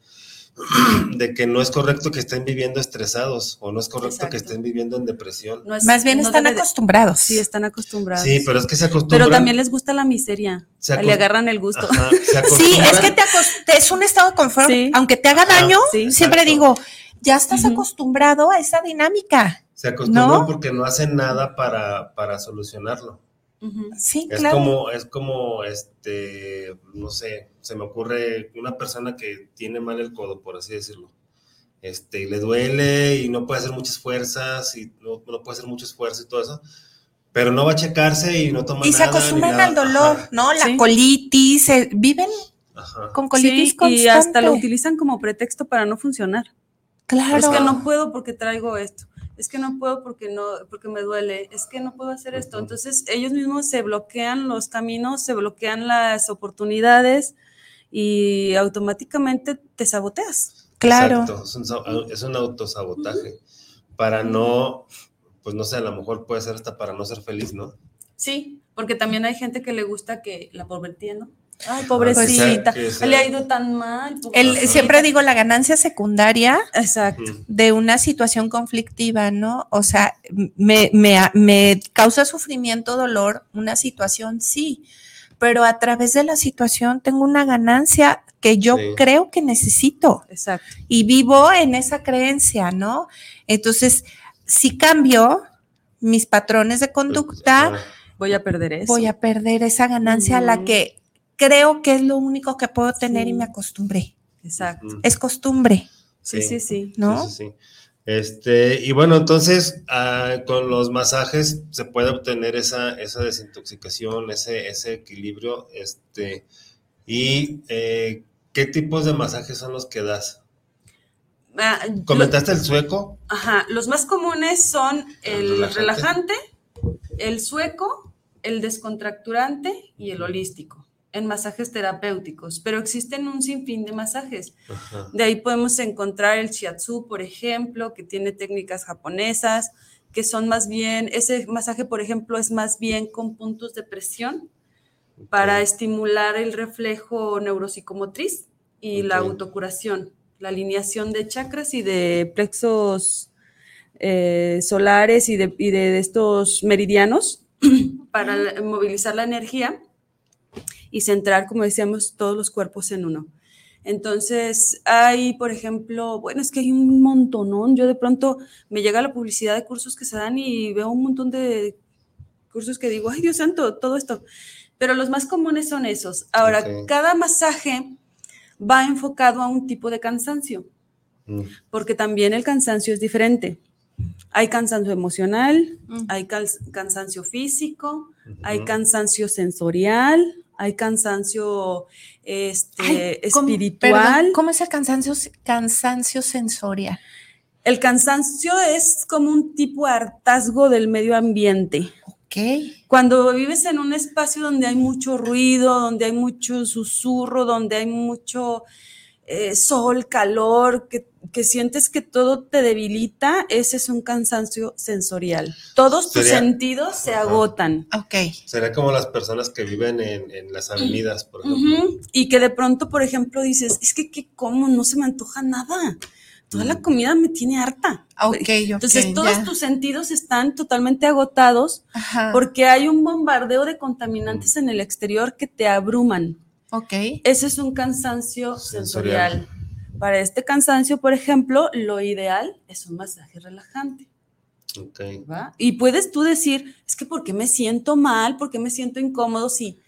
de que no es correcto que estén viviendo estresados o no es correcto que estén viviendo en depresión. No es- Más bien no están de- acostumbrados. Sí, están acostumbrados. Sí, pero es que se acostumbran. Pero también les gusta la miseria. Se Le agarran el gusto. Ajá, Sí, es que te es un estado de confort. Sí. Aunque te haga daño, sí, siempre exacto. digo, ya estás acostumbrado a esa dinámica. Se acostumbran ¿No? porque no hacen nada para, para solucionarlo. Sí, Es claro. como, es como, este, no sé, se me ocurre una persona que tiene mal el codo, por así decirlo. Este, y le duele y no puede hacer muchas fuerzas y no, no puede hacer mucho esfuerzo y todo eso, pero no va a checarse y no toma y nada. se ni acostumbran al dolor, Ajá, ¿no? La Sí. colitis, eh, viven ajá. con colitis Sí, constante. y hasta lo utilizan como pretexto para no funcionar. Claro. Es que no puedo porque traigo esto. Es que no puedo porque no, porque me duele. Es que no puedo hacer esto. Entonces ellos mismos se bloquean los caminos, se bloquean las oportunidades y automáticamente te saboteas. Claro. Exacto, es un, autosabotaje para no, pues no sé, a lo mejor puede ser hasta para no ser feliz, ¿no? Sí, porque también hay gente que le gusta que la pobretía, ¿no? Ay, Pues pobrecita, sí. le ha ido tan mal. El- siempre digo la ganancia secundaria Exacto. De una situación conflictiva, ¿no? O sea, me, me, me causa sufrimiento, dolor, una situación, sí, pero a través de la situación tengo una ganancia que yo Sí. creo que necesito Exacto. y vivo en esa creencia, ¿no? Entonces, si cambio mis patrones de conducta, Ajá. Voy a perder eso. voy a perder esa ganancia a la que creo que es lo único que puedo tener y me acostumbré. Exacto. Mm. Es costumbre, Sí, sí, sí. ¿no? Sí, sí. Este, y bueno, entonces ah, con los masajes se puede obtener esa, esa desintoxicación, ese, ese equilibrio. Este, y eh, ¿qué tipos de masajes son los que das? Ah, lo- ¿Comentaste el sueco? Ajá, los más comunes son El el relajante. relajante, el sueco, el descontracturante y el holístico en masajes terapéuticos, pero existen un sinfín de masajes. Ajá. De ahí podemos encontrar el shiatsu, por ejemplo, que tiene técnicas japonesas, que son más bien, ese masaje, por ejemplo, es más bien con puntos de presión para estimular el reflejo neuropsicomotriz y la autocuración, la alineación de chakras y de plexos eh, solares y de, y de estos meridianos para movilizar la energía y centrar, como decíamos, todos los cuerpos en uno. Entonces, hay, por ejemplo, bueno, es que hay un montonón. Yo de pronto me llega la publicidad de cursos que se dan y veo un montón de cursos que digo, ay Dios santo, todo esto. Pero los más comunes son esos. Ahora, cada masaje va enfocado a un tipo de cansancio, Mm. porque también el cansancio es diferente. Hay cansancio emocional, Mm. hay cansancio físico, hay cansancio sensorial, hay cansancio este, Ay, ¿cómo- espiritual. perdón, ¿Cómo es el cansancio, cansancio sensorial? El cansancio es como un tipo de hartazgo del medio ambiente. Ok. Cuando vives en un espacio donde hay mucho ruido, donde hay mucho susurro, donde hay mucho eh, sol, calor, que, que sientes que todo te debilita, ese es un cansancio sensorial. Todos tus Sería- sentidos se Ajá. agotan. Ok. Será como las personas que viven en, en las avenidas, por ejemplo. Y que de pronto, por ejemplo, dices, es que, ¿qué como? No se me antoja nada. toda la comida me tiene harta. Ok, ok, Entonces todos ya. tus sentidos están totalmente agotados Ajá. porque hay un bombardeo de contaminantes en el exterior que te abruman. Ok. Ese es un cansancio Sensorial. sensorial. Para este cansancio, por ejemplo, lo ideal es un masaje relajante. Ok. ¿va? Y puedes tú decir, es que ¿por qué me siento mal? ¿Por qué me siento incómodo? Si,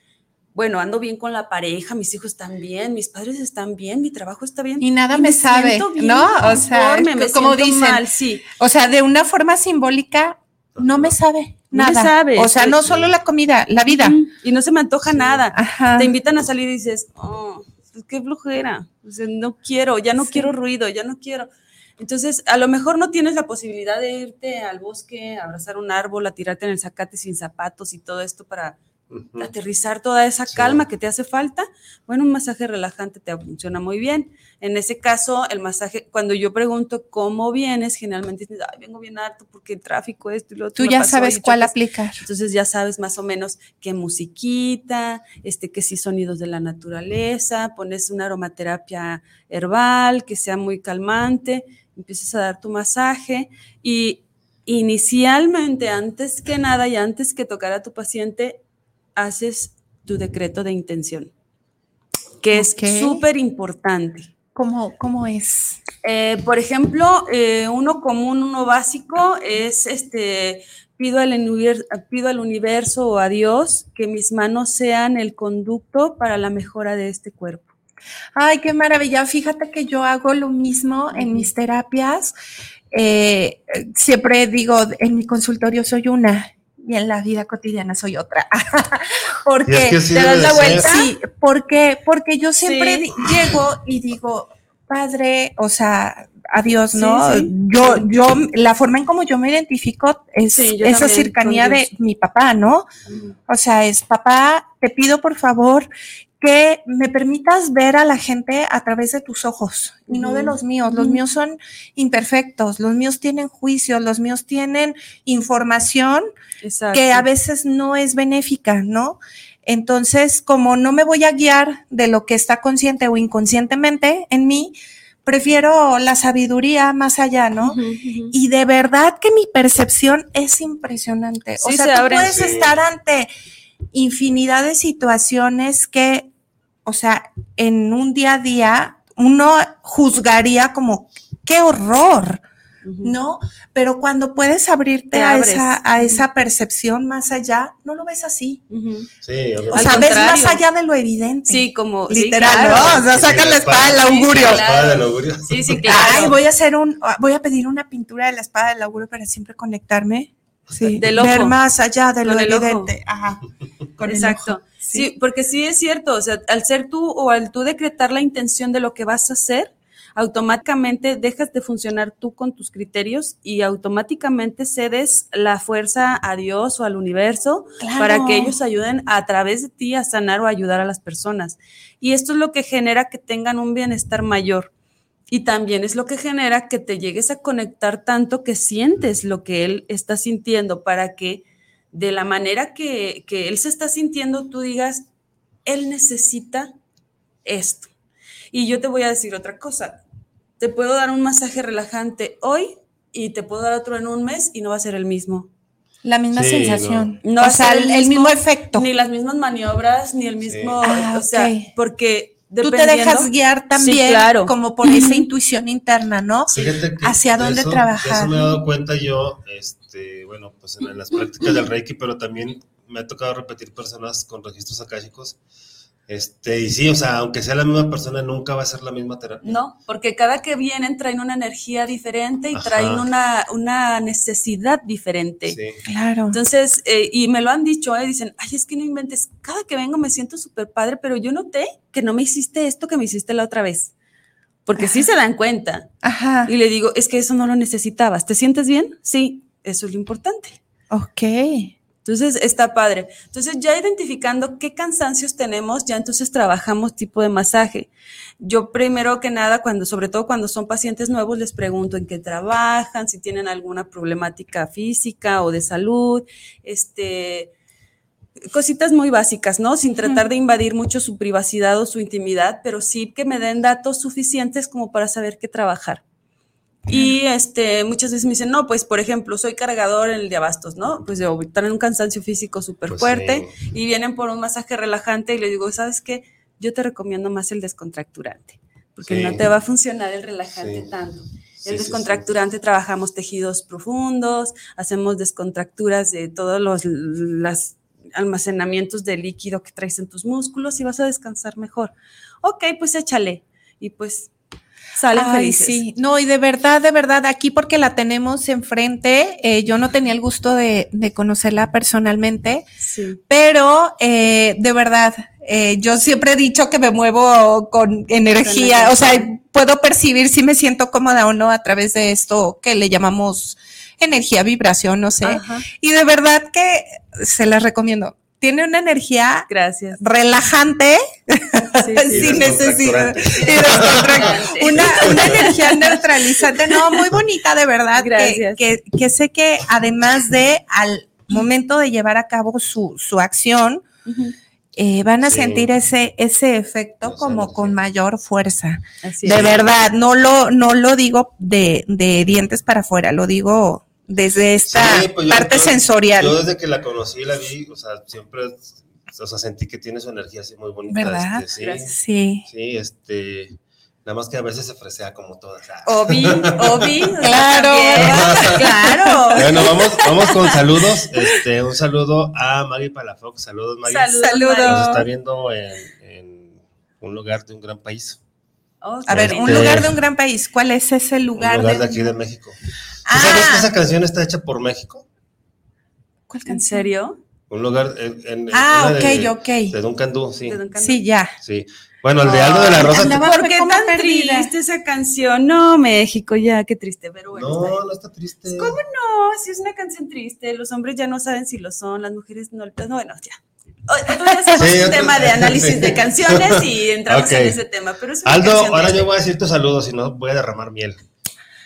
bueno, ando bien con la pareja, mis hijos están bien, mis padres están bien, mi trabajo está bien. Y nada y me sabe, bien ¿no? O sea, conforme, me como siento dicen, mal, sí. O sea, de una forma simbólica, no me sabe No nada. sabe. O sea, no solo la comida, la vida. Y no se me antoja Sí. nada. Ajá. Te invitan a salir y dices, oh, pues qué flojera. O sea, no quiero, ya no Sí. quiero ruido, ya no quiero. Entonces, a lo mejor no tienes la posibilidad de irte al bosque, abrazar un árbol, a tirarte en el zacate sin zapatos y todo esto para Aterrizar toda esa Sí. calma que te hace falta. Bueno, un masaje relajante te funciona muy bien. En ese caso, el masaje, cuando yo pregunto cómo vienes, generalmente dices, ay, vengo bien harto porque el tráfico, esto y lo otro. Tú ya pasó", sabes cuál chocas. aplicar. Entonces ya sabes más o menos qué musiquita, este, qué sí sonidos de la naturaleza, pones una aromaterapia herbal que sea muy calmante, empiezas a dar tu masaje y inicialmente, antes que nada y antes que tocar a tu paciente, haces tu decreto de intención, que es súper importante. ¿Cómo, cómo es? Eh, por ejemplo, eh, uno común, uno básico es este, pido al, pido al universo o a Dios que mis manos sean el conducto para la mejora de este cuerpo. Ay, qué maravilla. Fíjate que yo hago lo mismo en mis terapias. Eh, siempre digo, en mi consultorio soy una y en la vida cotidiana soy otra. porque es que te das la vuelta. Sí, porque, porque yo siempre Sí. llego y digo, Padre, o sea, adiós, ¿no? Sí, sí. Yo, yo, la forma en como yo me identifico es Sí, esa cercanía de mi papá, ¿no? O sea, es papá, te pido por favor que me permitas ver a la gente a través de tus ojos y no de los míos. Los míos son imperfectos, los míos tienen juicios, los míos tienen información Exacto. que a veces no es benéfica, ¿no? Entonces, como no me voy a guiar de lo que está consciente o inconscientemente en mí, prefiero la sabiduría más allá, ¿no? Y de verdad que mi percepción es impresionante. o sea, se tú abren. puedes Sí. estar ante infinidad de situaciones que, o sea, en un día a día uno juzgaría como, qué horror. ¿no? Pero cuando puedes abrirte Te a esa, a Ujú. esa percepción más allá, no lo ves así. Sí, O sea, ves más allá de lo evidente. Sí, como sí, Literal, claro. ¿no? O sea, saca la espada del Sí, augurio. La espada del augurio. Sí, sí, claro. Ay, voy a hacer un, voy a pedir una pintura de la espada del augurio para siempre conectarme. Sí, Del ojo. ver más allá de lo Con evidente. Ajá. Con Exacto. Sí. porque sí es cierto, o sea, al ser tú o al tú decretar la intención de lo que vas a hacer, automáticamente dejas de funcionar tú con tus criterios y automáticamente cedes la fuerza a Dios o al universo Claro. para que ellos ayuden a través de ti a sanar o ayudar a las personas. Y esto es lo que genera que tengan un bienestar mayor. Y también es lo que genera que te llegues a conectar tanto que sientes lo que él está sintiendo para que de la manera que, que él se está sintiendo, tú digas, él necesita esto. Y yo te voy a decir otra cosa. Te puedo dar un masaje relajante hoy y te puedo dar otro en un mes y no va a ser el mismo. La misma Sí, sensación. no. No o va a sea, ser el, mismo, mismo- efecto. Ni las mismas maniobras, ni el mismo, Ah, o sea, porque Tú te dejas guiar Sí, también claro. como por esa intuición interna, ¿no? Fíjate que hacia de dónde eso- trabajar. Eso me he dado cuenta yo, este, bueno, pues en las prácticas del Reiki, pero también me ha tocado repetir personas con registros akáshicos. Este, y sí, o sea, aunque sea la misma persona, nunca va a ser la misma terapia. No, porque cada que vienen traen una energía diferente y Ajá. traen una, una necesidad diferente. Sí. Claro. Entonces, eh, y me lo han dicho, eh, dicen, ay, es que no inventes, cada que vengo me siento súper padre, pero yo noté que no me hiciste esto que me hiciste la otra vez. Porque sí se dan cuenta. Ajá. Y le digo, es que eso no lo necesitabas. ¿Te sientes bien? Sí, eso es lo importante. Ok. Entonces, está padre. Entonces, ya identificando qué cansancios tenemos, ya entonces trabajamos tipo de masaje. Yo primero que nada, cuando, sobre todo cuando son pacientes nuevos, les pregunto en qué trabajan, si tienen alguna problemática física o de salud, este, cositas muy básicas, ¿no? Sin tratar de invadir mucho su privacidad o su intimidad, pero sí que me den datos suficientes como para saber qué trabajar. Y este, muchas veces me dicen, no, pues por ejemplo, soy cargador en el de abastos, ¿no? Pues yo traen un cansancio físico súper Pues fuerte sí. y vienen por un masaje relajante y le digo, ¿sabes qué? Yo te recomiendo más el descontracturante, porque Sí. no te va a funcionar el relajante Sí. tanto. El descontracturante trabajamos tejidos profundos, hacemos descontracturas de todos los las almacenamientos de líquido que traes en tus músculos y vas a descansar mejor. Ok, pues échale. Y pues salen Ay, felices. sí, no, y de verdad, de verdad, aquí porque la tenemos enfrente, eh, yo no tenía el gusto de, de conocerla personalmente, Sí. pero eh, de verdad, eh, yo siempre he dicho que me muevo con energía, Con o sea, puedo percibir si me siento cómoda o no a través de esto que le llamamos energía, vibración, no sé. Ajá. Y de verdad que se las recomiendo. Tiene una energía Gracias. relajante Sí, sí. sin necesidad. una, una energía neutralizante, no, muy bonita de verdad. que- Gracias. Que, que sé que además de al momento de llevar a cabo su, su acción, eh, van a Sí. sentir ese, ese efecto como con mayor fuerza. Así De es. verdad, no lo, no lo digo de, de dientes para afuera, lo digo desde esta Sí, pues yo- parte yo- sensorial. Yo desde que la conocí y la vi, o sea, siempre, o sea, sentí que tiene su energía así muy bonita. ¿Verdad? este, sí, sí. sí, este, nada más que a veces se fresea como todas. Obi, Obi. Claro, claro. Bueno, vamos, vamos con saludos. Este, un saludo a Maggie Palafox. Saludos, Maggie. Saludos. Saludos. Mari. Nos está viendo en, en un lugar de un gran país. Oh, A ver, un Este- lugar de un gran país. ¿Cuál es ese lugar? un lugar de de- aquí de México. ¿Tú Ah. sabes que esa canción está hecha por México? ¿Cuál ¿En canción? serio? Un lugar en, en- Ah, una de- ok, ok. De Duncan Du, sí. Sí, ya. Sí. Bueno, el de Aldo de la Rosa. ¿Por qué tan perdida. triste esa canción? No, México, ya, qué triste, pero bueno. está. No, no está triste. ¿Cómo no? Si es una canción triste, los hombres ya no saben si lo son, las mujeres no. no, Bueno, ya. Hacemos Sí, un otro- tema de análisis sí. de canciones y entramos Ok. en ese tema. Pero es una Aldo, ahora triste. yo voy a decir tus saludos, si no voy a derramar miel.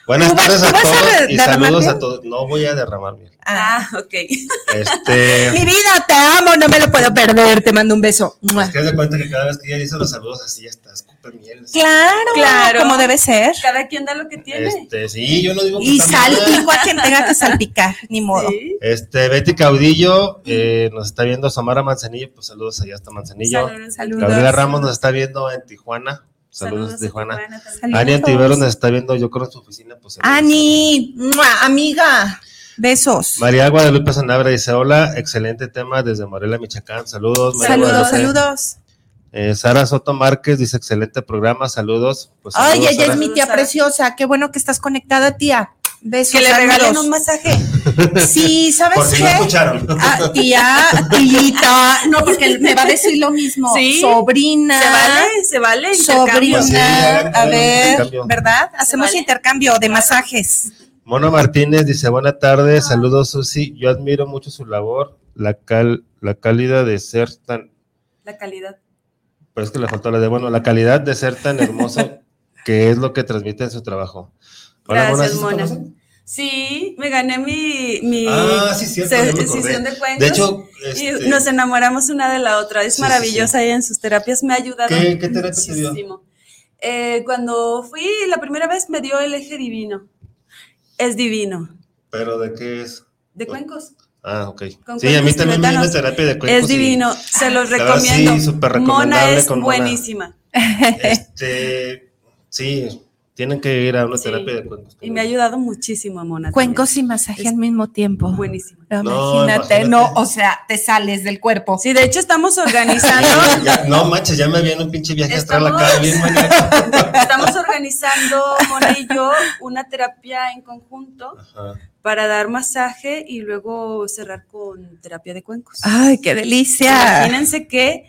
Buenas ¿Tú vas- tardes a todos y saludos a todos. No voy a derramar miel. Ah. Ok. Este, Mi vida, te amo, no me lo puedo perder. Te mando un beso. Es que de cuenta que cada vez que ella dice los saludos así, hasta escupe miel. Claro, Claro. como debe ser. Cada quien da lo que tiene. Este, sí, yo no digo que Y está salpico a quien tenga que salpicar, ni modo. Sí. Este, Betty Caudillo, eh, nos está viendo Samara Manzanillo, pues saludos allá hasta Manzanillo. Saludos. Saludos. Gabriela Ramos nos está viendo en Tijuana. Saludos, a Tijuana. también. Saludos. Ani Antiveros nos está viendo, yo creo en su oficina, pues. Ani, amiga, besos. María Guadalupe Sanabria dice, hola, excelente tema desde Morelia, Michoacán. Saludos. María Saludos, Guadalupe. saludos. Eh, Sara Soto Márquez dice, excelente programa, saludos. Pues, Ay, ella es mi tía preciosa. Qué bueno que estás conectada, tía. Besos. Que le regalen un masaje. Sí, ¿sabes qué? no escucharon. Ah, tía, tita, no, porque me va a decir lo mismo. Sí. Sobrina. Se vale, se vale. Pues sí, Sobrina. a ver. ¿verdad? Hacemos vale? intercambio de masajes. Mono Martínez dice, buenas tardes, saludos Susi, yo admiro mucho su labor, la, cal, la calidad de ser tan, La calidad. pero es que le faltó la de, bueno, la calidad de ser tan hermoso que es lo que transmite en su trabajo. Hola, Mona, Gracias, ¿sí se Mona. Sí, me gané mi, mi Ah, sí, cierto, se- ya me acordé. sesión de cuentos. De hecho, y este, nos enamoramos una de la otra. Es Sí, sí, maravillosa ella en sus terapias. Me ha ayudado ¿Qué- qué terapia te dio? muchísimo. Eh, cuando fui la primera vez me dio el eje divino. Es divino. pero ¿de qué es? De cuencos. Ah, ok. Con Sí, a mí también me dio una terapia de cuencos. Es y, divino. Se los verdad, sí, recomiendo. súper Mona recomendable es con Mona. buenísima. Este, sí, tienen que ir a una Sí. terapia de cuencos. Y me ha ayudado muchísimo, Mona. Cuencos y masaje Es al mismo tiempo. Buenísimo. No, Imagínate, imagínate. no, o sea, te sales del cuerpo. Sí, de hecho estamos organizando. Ya- no manches, ya me viene un pinche viaje astral Estamos- acá, bien maníaco. Estamos organizando, Mona y yo, una terapia en conjunto Ajá. para dar masaje y luego cerrar con terapia de cuencos. Ay, qué delicia. Imagínense qué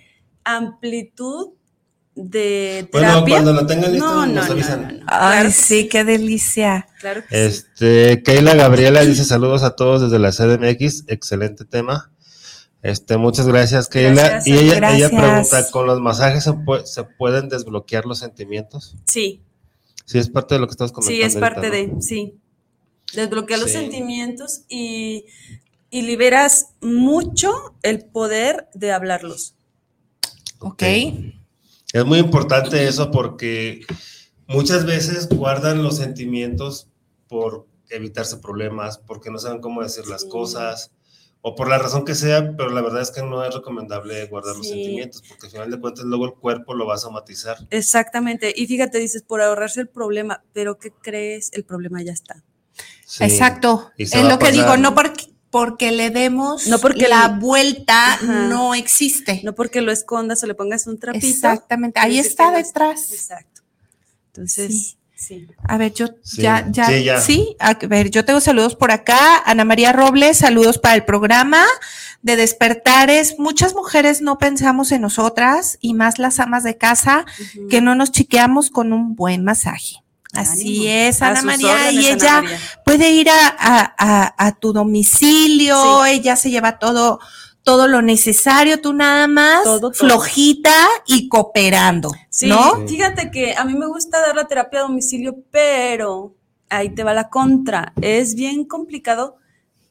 amplitud de Bueno, terapia. cuando lo tengan listo, no, no, nos no, avisan. no, no. Ay, Claro sí, qué delicia. Claro que sí. Este, Keila Gabriela dice saludos a todos desde la CDMX, excelente tema. Este, muchas gracias, Keila. Gracias, y ella, pregunta, ¿con los masajes se, pue- se pueden desbloquear los sentimientos? Sí, Sí, es parte de lo que estamos comentando. sí, es ahorita, parte ¿no? de, sí. Desbloquea los Sí. sentimientos y, y liberas mucho el poder de hablarlos. Ok. Es muy importante eso porque muchas veces guardan los sentimientos por evitarse problemas, porque no saben cómo decir las cosas, o por la razón que sea, pero la verdad es que no es recomendable guardar los sentimientos, porque al final de cuentas luego el cuerpo lo va a somatizar. Exactamente. Y fíjate, dices, por ahorrarse el problema, pero ¿qué crees? El problema ya está. Sí. Exacto. Es lo que digo, no porque, porque le demos No porque la le- vuelta Ajá. no existe. No porque lo escondas o le pongas un trapito. Exactamente. Ahí está detrás. Exacto. Entonces, sí. A ver, yo Sí, ya, ya, sí, ya. sí, a ver, yo tengo saludos por acá. Ana María Robles, saludos para el programa de Despertares. Muchas mujeres no pensamos en nosotras y más las amas de casa que no nos chiqueamos con un buen masaje. Así es, Ana María, órdenes, y ella María. puede ir a, a- a- a tu domicilio, ella se lleva todo, todo lo necesario, tú nada más, Todo, todo. flojita y cooperando, Sí, ¿no? fíjate que a mí me gusta dar la terapia a domicilio, pero ahí te va la contra. Es bien complicado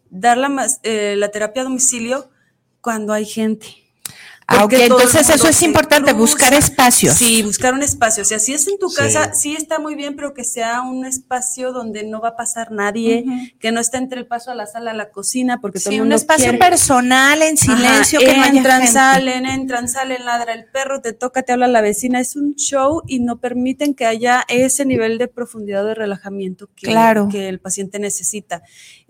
dar la, eh, la terapia a domicilio cuando hay gente. Ah, entonces eso es importante, cruza. buscar espacios. Sí, buscar un espacio. O sea, si es en tu casa, sí está muy bien, pero que sea un espacio donde no va a pasar nadie, que no esté entre el paso a la sala, a la cocina, porque todo Sí, el un mundo espacio quiere. personal, en silencio, Ajá, que no haya entran, gente. salen, entran, salen, ladra el perro, te toca, te habla la vecina. Es un show y no permiten que haya ese nivel de profundidad de relajamiento que, Claro. que el paciente necesita.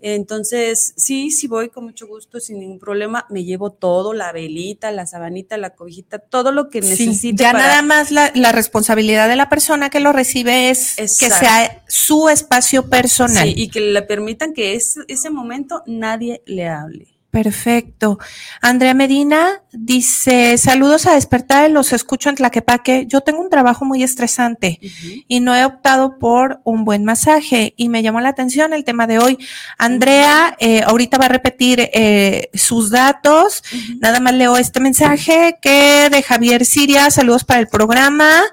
Entonces, sí, sí voy con mucho gusto, sin ningún problema. Me llevo todo, la velita, la sabanita, la cobijita, todo lo que Sí, necesite. ya para- nada más la, la responsabilidad de la persona que lo recibe es que sea su espacio personal. Sí, y que le permitan que ese, ese momento nadie le hable. Perfecto. Andrea Medina dice, saludos a despertar, los escucho en Tlaquepaque. Yo tengo un trabajo muy estresante y no he optado por un buen masaje y me llamó la atención el tema de hoy. Andrea, eh, ahorita va a repetir eh, sus datos. Nada más leo este mensaje que de Javier Siria, saludos para el programa.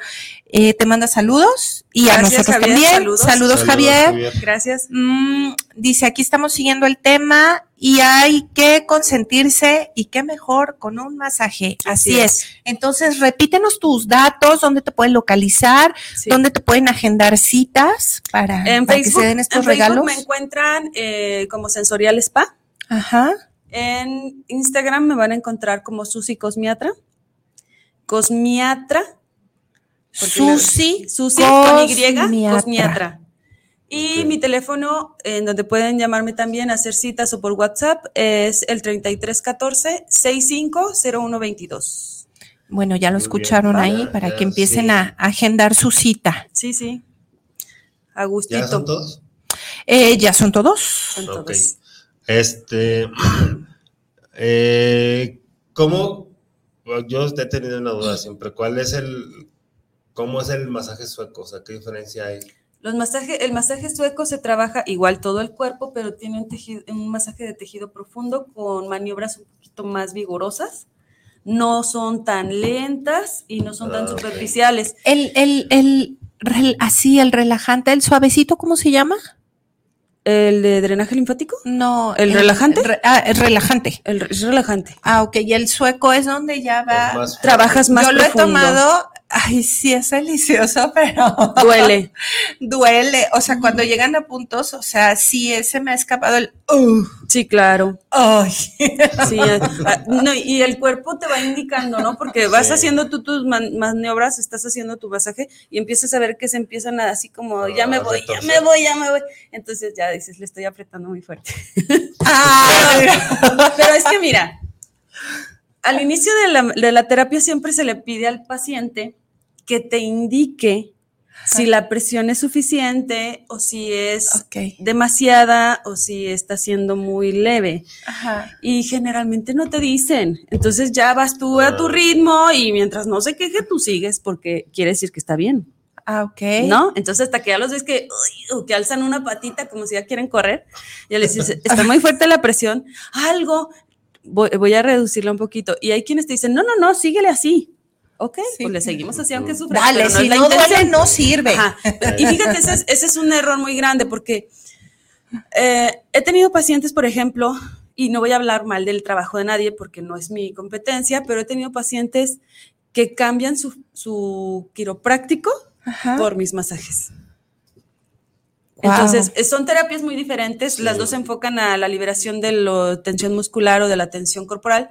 Eh, te manda saludos y a nosotros Javier, también. saludos. Saludos, Javier. Gracias. Mm, dice, aquí estamos siguiendo el tema y hay que consentirse y qué mejor con un masaje. Así, Así es. Entonces, repítenos tus datos, dónde te pueden localizar, Sí. dónde te pueden agendar citas para, En para que Facebook, se den estos en Facebook regalos. me encuentran eh, como Sensorial Spa. Ajá. En Instagram me van a encontrar como Susi Cosmiatra. Cosmiatra. Susi. Susi con Y, Cosmiatra. Y mi teléfono, en donde pueden llamarme también, hacer citas o por WhatsApp, es el 3314 650122. Bueno, ya lo Muy bien. escucharon ahí para Ya, que empiecen sí. a agendar su cita. Sí, sí. A ¿Ya son todos? Eh, ya son todos. Son Ok. todos. Este, eh, ¿cómo? Yo he tenido una duda siempre. ¿Cuál es el, cómo es el masaje sueco? O sea, ¿qué diferencia hay? Los masajes, el masaje sueco se trabaja igual todo el cuerpo, pero tiene un, tejido, un masaje de tejido profundo con maniobras un poquito más vigorosas. No son tan lentas y no son tan Ah, superficiales. El, el, el, así, el relajante, el suavecito, ¿cómo se llama? ¿El de drenaje linfático? No. ¿El relajante? re- ah, el relajante. El, es relajante. Ah, ok. Y el sueco es donde ya va. Más Trabajas más Yo lo he tomado. Ay, sí, es delicioso, pero Duele. duele. O sea, cuando llegan a puntos, o sea, sí, ese me ha escapado el. Uh, Sí, claro. ay. Sí, ah, no, y el cuerpo te va indicando, ¿no? Porque vas Sí. haciendo tú tus man- maniobras, estás haciendo tu masaje y empiezas a ver que se empiezan a así como, ya me Ah, voy, ya me voy, ya me voy. Entonces ya dices, le estoy apretando muy fuerte. Ay. Pero es que mira, al inicio de la, de la terapia siempre se le pide al paciente que te indique si la presión es suficiente o si es demasiada o si está siendo muy leve. Ajá. Y generalmente no te dicen. Entonces ya vas tú a tu Ah. ritmo y mientras no se queje, tú sigues porque quiere decir que está bien. Ah, ok. ¿No? Entonces hasta que ya los ves que, uy, o que alzan una patita como si ya quieren correr, ya les dices, está muy fuerte la presión, algo, voy, voy a reducirla un poquito. Y hay quienes te dicen, no, no, no, síguele así. Ok, Sí. pues le seguimos así aunque sufra. Dale, pero si no duele, no sirve. Ajá. Y fíjate, ese es, ese es un error muy grande porque eh, he tenido pacientes, por ejemplo, y no voy a hablar mal del trabajo de nadie porque no es mi competencia, pero he tenido pacientes que cambian su, su quiropráctico Ajá. por mis masajes. Entonces, eh, son terapias muy diferentes, las dos se enfocan a la liberación de la tensión muscular o de la tensión corporal,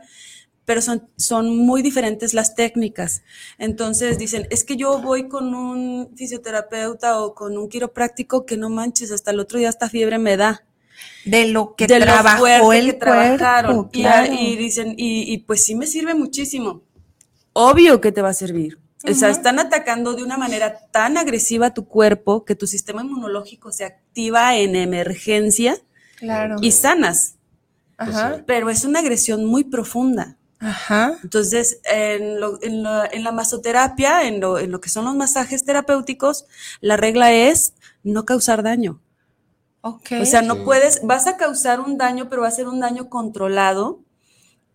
pero son, son muy diferentes las técnicas. Entonces dicen, es que yo voy con un fisioterapeuta o con un quiropráctico que no manches, hasta el otro día hasta fiebre me da. De lo que de trabajó el que trabajaron. cuerpo, Y- claro. y, dicen, y, y pues sí me sirve muchísimo. Obvio que te va a servir. O sea, están atacando de una manera tan agresiva a tu cuerpo que tu sistema inmunológico se activa en emergencia Claro. y sanas, Ajá. pero es una agresión muy profunda. Ajá. Entonces, en, lo- en la, en la masoterapia, en lo, en lo que son los masajes terapéuticos, la regla es no causar daño. Ok. O sea, no Sí. puedes, vas a causar un daño, pero va a ser un daño controlado,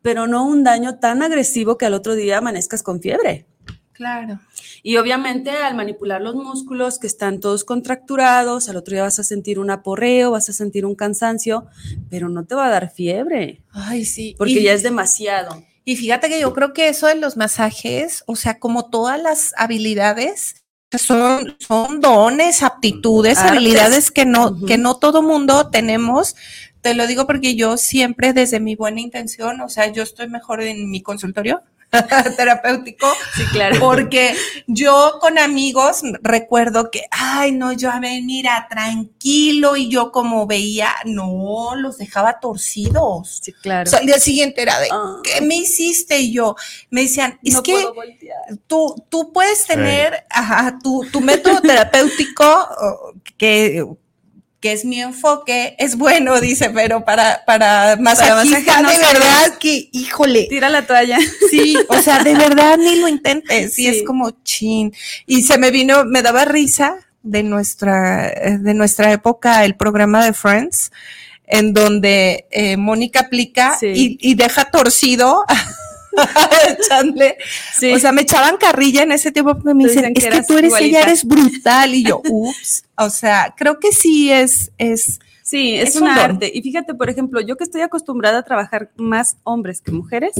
pero no un daño tan agresivo que al otro día amanezcas con fiebre. claro. Y obviamente al manipular los músculos que están todos contracturados, al otro día vas a sentir un aporreo, vas a sentir un cansancio, pero no te va a dar fiebre, Ay, sí. porque Y- ya es demasiado. Y fíjate que yo creo que eso de los masajes, o sea, como todas las habilidades, son, son dones, aptitudes, Artes. habilidades que no, que no todo mundo tenemos. Te lo digo porque yo siempre desde mi buena intención, o sea, yo estoy mejor en mi consultorio terapéutico, Sí, claro. porque yo con amigos recuerdo que, ay, no, yo a ver, mira, tranquilo, y yo como veía, no, los dejaba torcidos. Sí, claro. O sea, al día siguiente era de, Ah. ¿qué me hiciste? Y yo, me decían, es no que puedo tú, tú puedes tener ajá, tu, tu método terapéutico, que, que es mi enfoque, es bueno, dice, pero para, para masajista, no de verdad que, híjole, Tira la toalla. sí, o sea, de verdad ni lo intentes, y Sí. es como chin. Y se me vino, me daba risa de nuestra, de nuestra época el programa de Friends, en donde eh, Mónica aplica Sí. y, y deja torcido Sí. O sea, me echaban carrilla en ese tiempo porque me dicen, que es que tú eres igualita". ella, eres brutal. Y yo, ups. O sea, creo que sí es, es, Sí, es, Es un, arte. Y fíjate, por ejemplo, yo que estoy acostumbrada a trabajar más hombres que mujeres,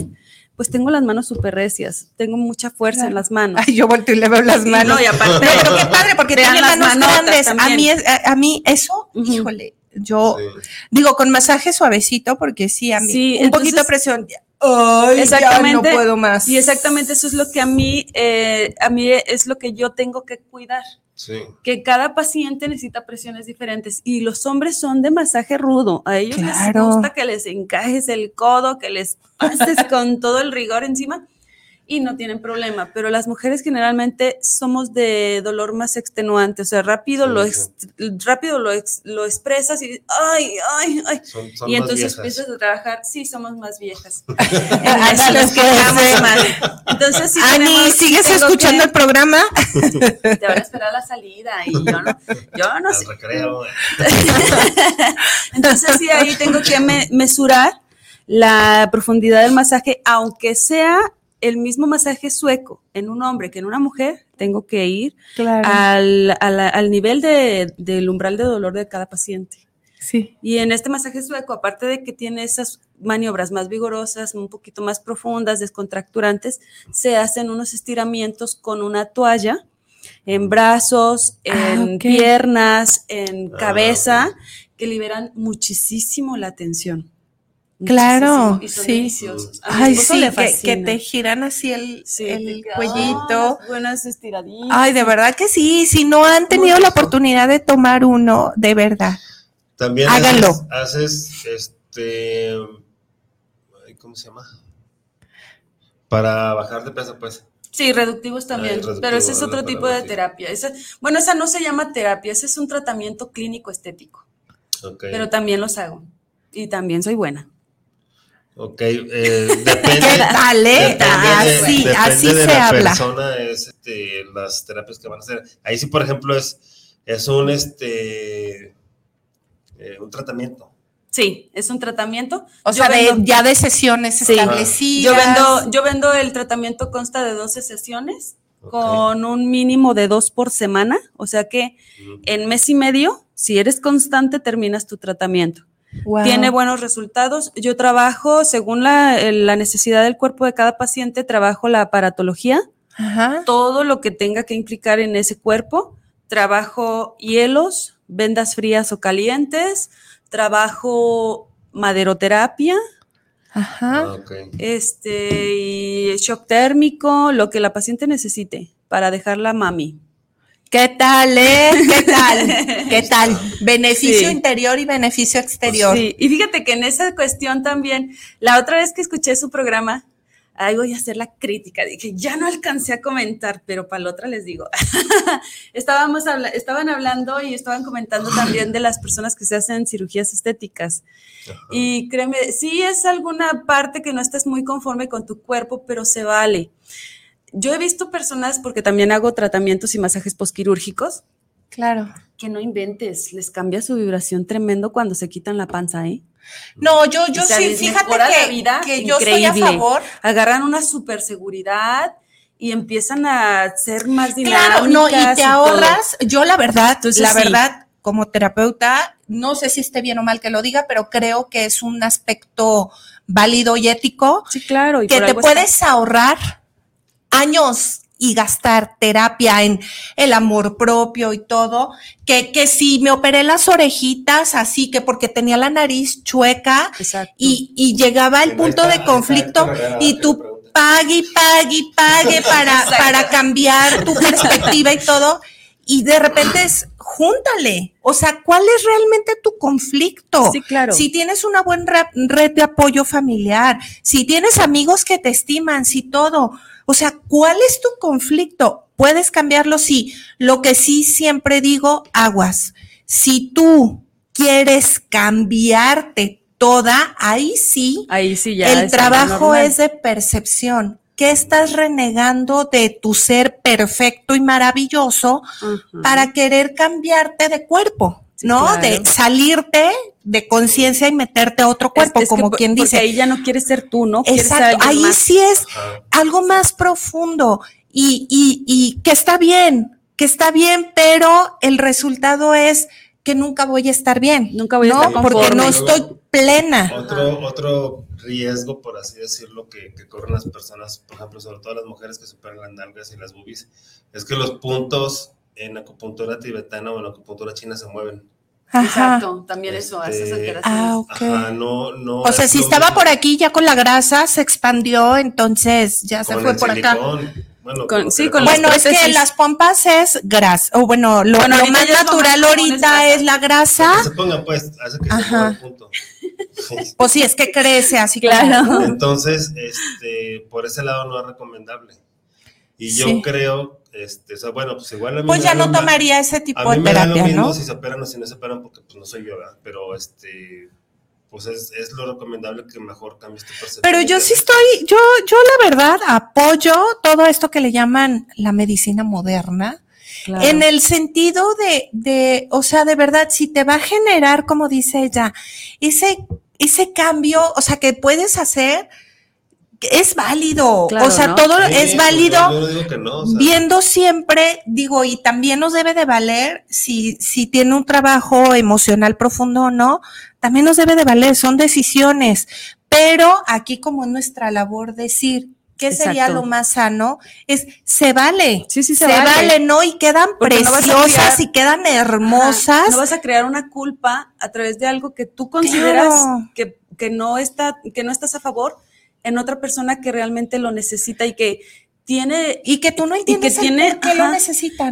pues tengo las manos súper recias, tengo mucha fuerza Claro. en las manos. ay, yo volteo y le veo las Sí, manos. no, y aparte- pero, qué padre, porque tiene las manos grandes. A mí, es- a, a mí eso, híjole, yo Sí. digo con masaje suavecito, porque sí, a mí Sí, un poquito de presión. Ay, Exactamente. ya no puedo más. Y exactamente eso es lo que a mí, eh, a mí es lo que yo tengo que cuidar, Sí. que cada paciente necesita presiones diferentes y los hombres son de masaje rudo, a ellos Claro. les gusta que les encajes el codo, que les pases con todo el rigor encima y no tienen problema, pero las mujeres generalmente somos de dolor más extenuante, o sea, rápido Sí, lo ex- rápido lo, ex- lo expresas y ay, ay, ay. Son, son Y más entonces empiezas a trabajar, sí, somos más viejas. Ándale, Nos que portamos sí. mal. Entonces, sí Ani, tenemos- ¿sigues escuchando que- el programa? Te van a esperar la salida y yo no, yo no sé. Entonces, sí, ahí tengo que me- mesurar la profundidad del masaje, aunque sea el mismo masaje sueco en un hombre que en una mujer, tengo que ir Claro. al, al nivel de- del umbral de dolor de cada paciente. sí. Y en este masaje sueco, aparte de que tiene esas maniobras más vigorosas, un poquito más profundas, descontracturantes, se hacen unos estiramientos con una toalla en brazos, Ah, en piernas, en Ah, cabeza, que liberan muchísimo la tensión. Claro, y son sí. deliciosos. A mi Ay, sí, le que, te giran así el, Sí, el cuellito. Ah, buenas estiraditas. Ay, de verdad que sí. Si no han tenido la oportunidad de tomar uno, de verdad. También Háganlo. haces, haces, este, ¿cómo se llama? Para bajar de peso, pues. Sí, reductivos también, reductivo, pero ese es otro tipo de terapia. Esa- bueno, esa no se llama terapia, ese es un tratamiento clínico estético, Ok. pero también los hago y también soy buena. Ok, eh, depende. ¿Qué tal, eh? depende de- Así, depende así de se la habla. persona, es este, las terapias que van a hacer. Ahí sí, por ejemplo, es, es un, este, eh, un tratamiento. Sí, es un tratamiento. O Yo sea, de, ya de sesiones Sí. establecidas. yo vendo, yo vendo el tratamiento consta de 12 sesiones con un mínimo de dos por semana, o sea que en mes y medio, si eres constante, terminas tu tratamiento. Wow. Tiene buenos resultados. Yo trabajo, según la, el- la necesidad del cuerpo de cada paciente, trabajo la aparatología, Ajá. todo lo que tenga que implicar en ese cuerpo trabajo hielos, vendas frías o calientes, trabajo maderoterapia, Ajá. Ah, este, y shock térmico, lo que la paciente necesite para dejarla mami. ¿Qué tal, eh? ¿Qué tal? ¿Qué tal? Beneficio Sí. interior y beneficio exterior. Sí, y fíjate que en esa cuestión también, la otra vez que escuché su programa, ahí voy a hacer la crítica, dije, ya no alcancé a comentar, pero para la otra les digo, estábamos habla- estaban hablando y estaban comentando también de las personas que se hacen cirugías estéticas. Ajá. Y créeme, sí es alguna parte que no estés muy conforme con tu cuerpo, pero se vale. Yo he visto personas, porque también hago tratamientos y masajes posquirúrgicos, Claro. que no inventes, les cambia su vibración tremendo cuando se quitan la panza, ¿eh? No, yo, yo O sea, sí, fíjate que, vida que yo estoy a favor. Agarran una super seguridad y empiezan a ser más dinámicas. Claro, no, y te ahorras, yo la verdad, Entonces, la sí. verdad, como terapeuta, no sé si esté bien o mal que lo diga, pero creo que es un aspecto válido y ético Sí, claro. y que te está. puedes ahorrar años y gastar terapia en el amor propio y todo, que, que si me operé las orejitas así, que porque tenía la nariz chueca y, y llegaba el punto de conflicto y tú pague y pague y pague para, para cambiar tu perspectiva y todo. Y de repente es, júntale. O sea, ¿cuál es realmente tu conflicto? Sí, claro. Si tienes una buena re- red de apoyo familiar, si tienes amigos que te estiman, si todo. O sea, ¿cuál es tu conflicto? Puedes cambiarlo, sí. Lo que sí siempre digo, aguas. Si tú quieres cambiarte toda, ahí sí Ahí sí ya. el trabajo es de percepción. ¿Qué estás renegando de tu ser perfecto y maravilloso para querer cambiarte de cuerpo? Sí, ¿No? claro. De salirte de conciencia y meterte a otro cuerpo, Es- es que como quien porque dice. ahí ya no quieres ser tú, ¿no? Exacto, ahí más. sí es algo más profundo y, y, y que está bien, que está bien, pero el resultado es que nunca voy a estar bien. Nunca voy a ¿no? estar Porque conforme. no estoy plena. Otro, otro riesgo, por así decirlo, que, que corren las personas, por ejemplo, sobre todo las mujeres que superan las nalgas y las boobies, es que los puntos en acupuntura tibetana o en acupuntura china se mueven. Ajá. Exacto, también eso, a esas Este, alteraciones. Ah, ok. Ajá, no, no. O sea, es si estaba mismo por aquí ya con la grasa, se expandió, entonces ya se con fue el por acá. Bueno, Con- sí, con Bueno, es que las pompas es grasa, o bueno, lo, Bueno, lo ahorita más natural ahorita es la grasa. Que se ponga, pues, hace que se Ajá. el punto. O si es que crece así Claro. como- Entonces, este, por ese lado no es recomendable. Y yo Sí. creo, este, o sea, bueno, pues igual a mí Pues ya no tomaría ese tipo A mí de me da lo mismo ¿no? si se operan o si no se operan, porque pues no soy yo, ¿verdad? Pero este, pues es, es lo recomendable que mejor cambies tu percepción. Pero yo sí estoy, yo, yo la verdad apoyo todo esto que le llaman la medicina moderna. Claro. En el sentido de, de, o sea, de verdad, si te va a generar, como dice ella, ese, ese cambio, o sea, que puedes hacer, es válido. Claro, o sea, ¿no? todo Sí, es válido. Yo, yo no digo que no, o sea, Viendo siempre, digo, y también nos debe de valer si, si tiene un trabajo emocional profundo o no, también nos debe de valer, son decisiones. Pero aquí como es nuestra labor decir, ¿qué sería lo más sano? Es, se vale. Sí, sí, se se vale. vale, ¿no? Y quedan Porque no preciosas criar- y quedan Ajá, hermosas. No vas a crear una culpa a través de algo que tú consideras Claro. que, que no está, que no estás a favor en otra persona que realmente lo necesita y que tiene y que tú no entiendes el tiene- por qué lo ¿no?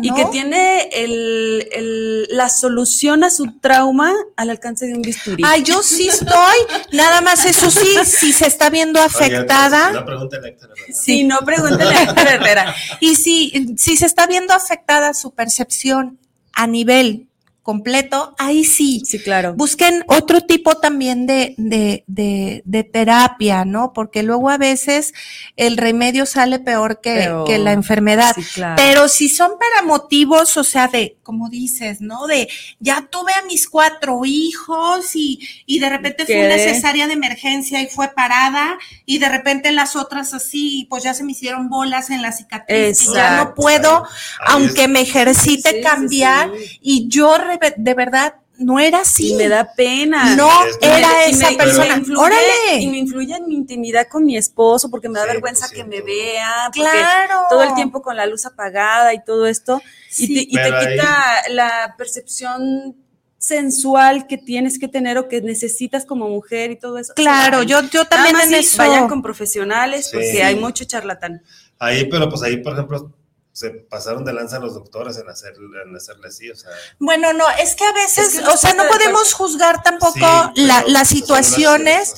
y que tiene el, el- la solución a su trauma al alcance de un bisturí. Ay, yo sí estoy, nada más eso sí, si se está viendo oye, afectada. Una pregunta de Héctor, ¿verdad? Si no, pregúntale a Héctor Herrera. Y si, si se está viendo afectada su percepción a nivel completo, ahí sí. Sí, claro. Busquen otro tipo también de, de, de, de terapia, ¿no? Porque luego a veces el remedio sale peor que, Pero- que la enfermedad. Sí, claro. Pero si son para motivos, o sea, de, como dices, ¿no? De, ya tuve a mis cuatro hijos y, y de repente fue una cesárea de emergencia y fue parada y de repente las otras así, pues ya se me hicieron bolas en la cicatriz y ya no puedo, aunque me ejercite Sí, sí, cambiar sí. y yo de, de verdad no era así. Y me da pena. No era me- esa y me persona. influye- Órale. Y me influye en mi intimidad con mi esposo porque me da Sí, vergüenza que me vea, Claro. todo el tiempo con la luz apagada y todo esto. Sí. y te, y te Pero ahí- quita la percepción sensual que tienes que tener o que necesitas como mujer y todo eso. Claro, Se yo, yo Nada también en eso. vayan con profesionales Sí. porque hay mucho charlatán. Ahí, pero pues ahí, por ejemplo, se pasaron de lanza los doctores en, hacer, en hacerle así, o sea. Bueno, no, es que a veces, Es que nos o sea, no de podemos juzgar tampoco sí, la- las situaciones,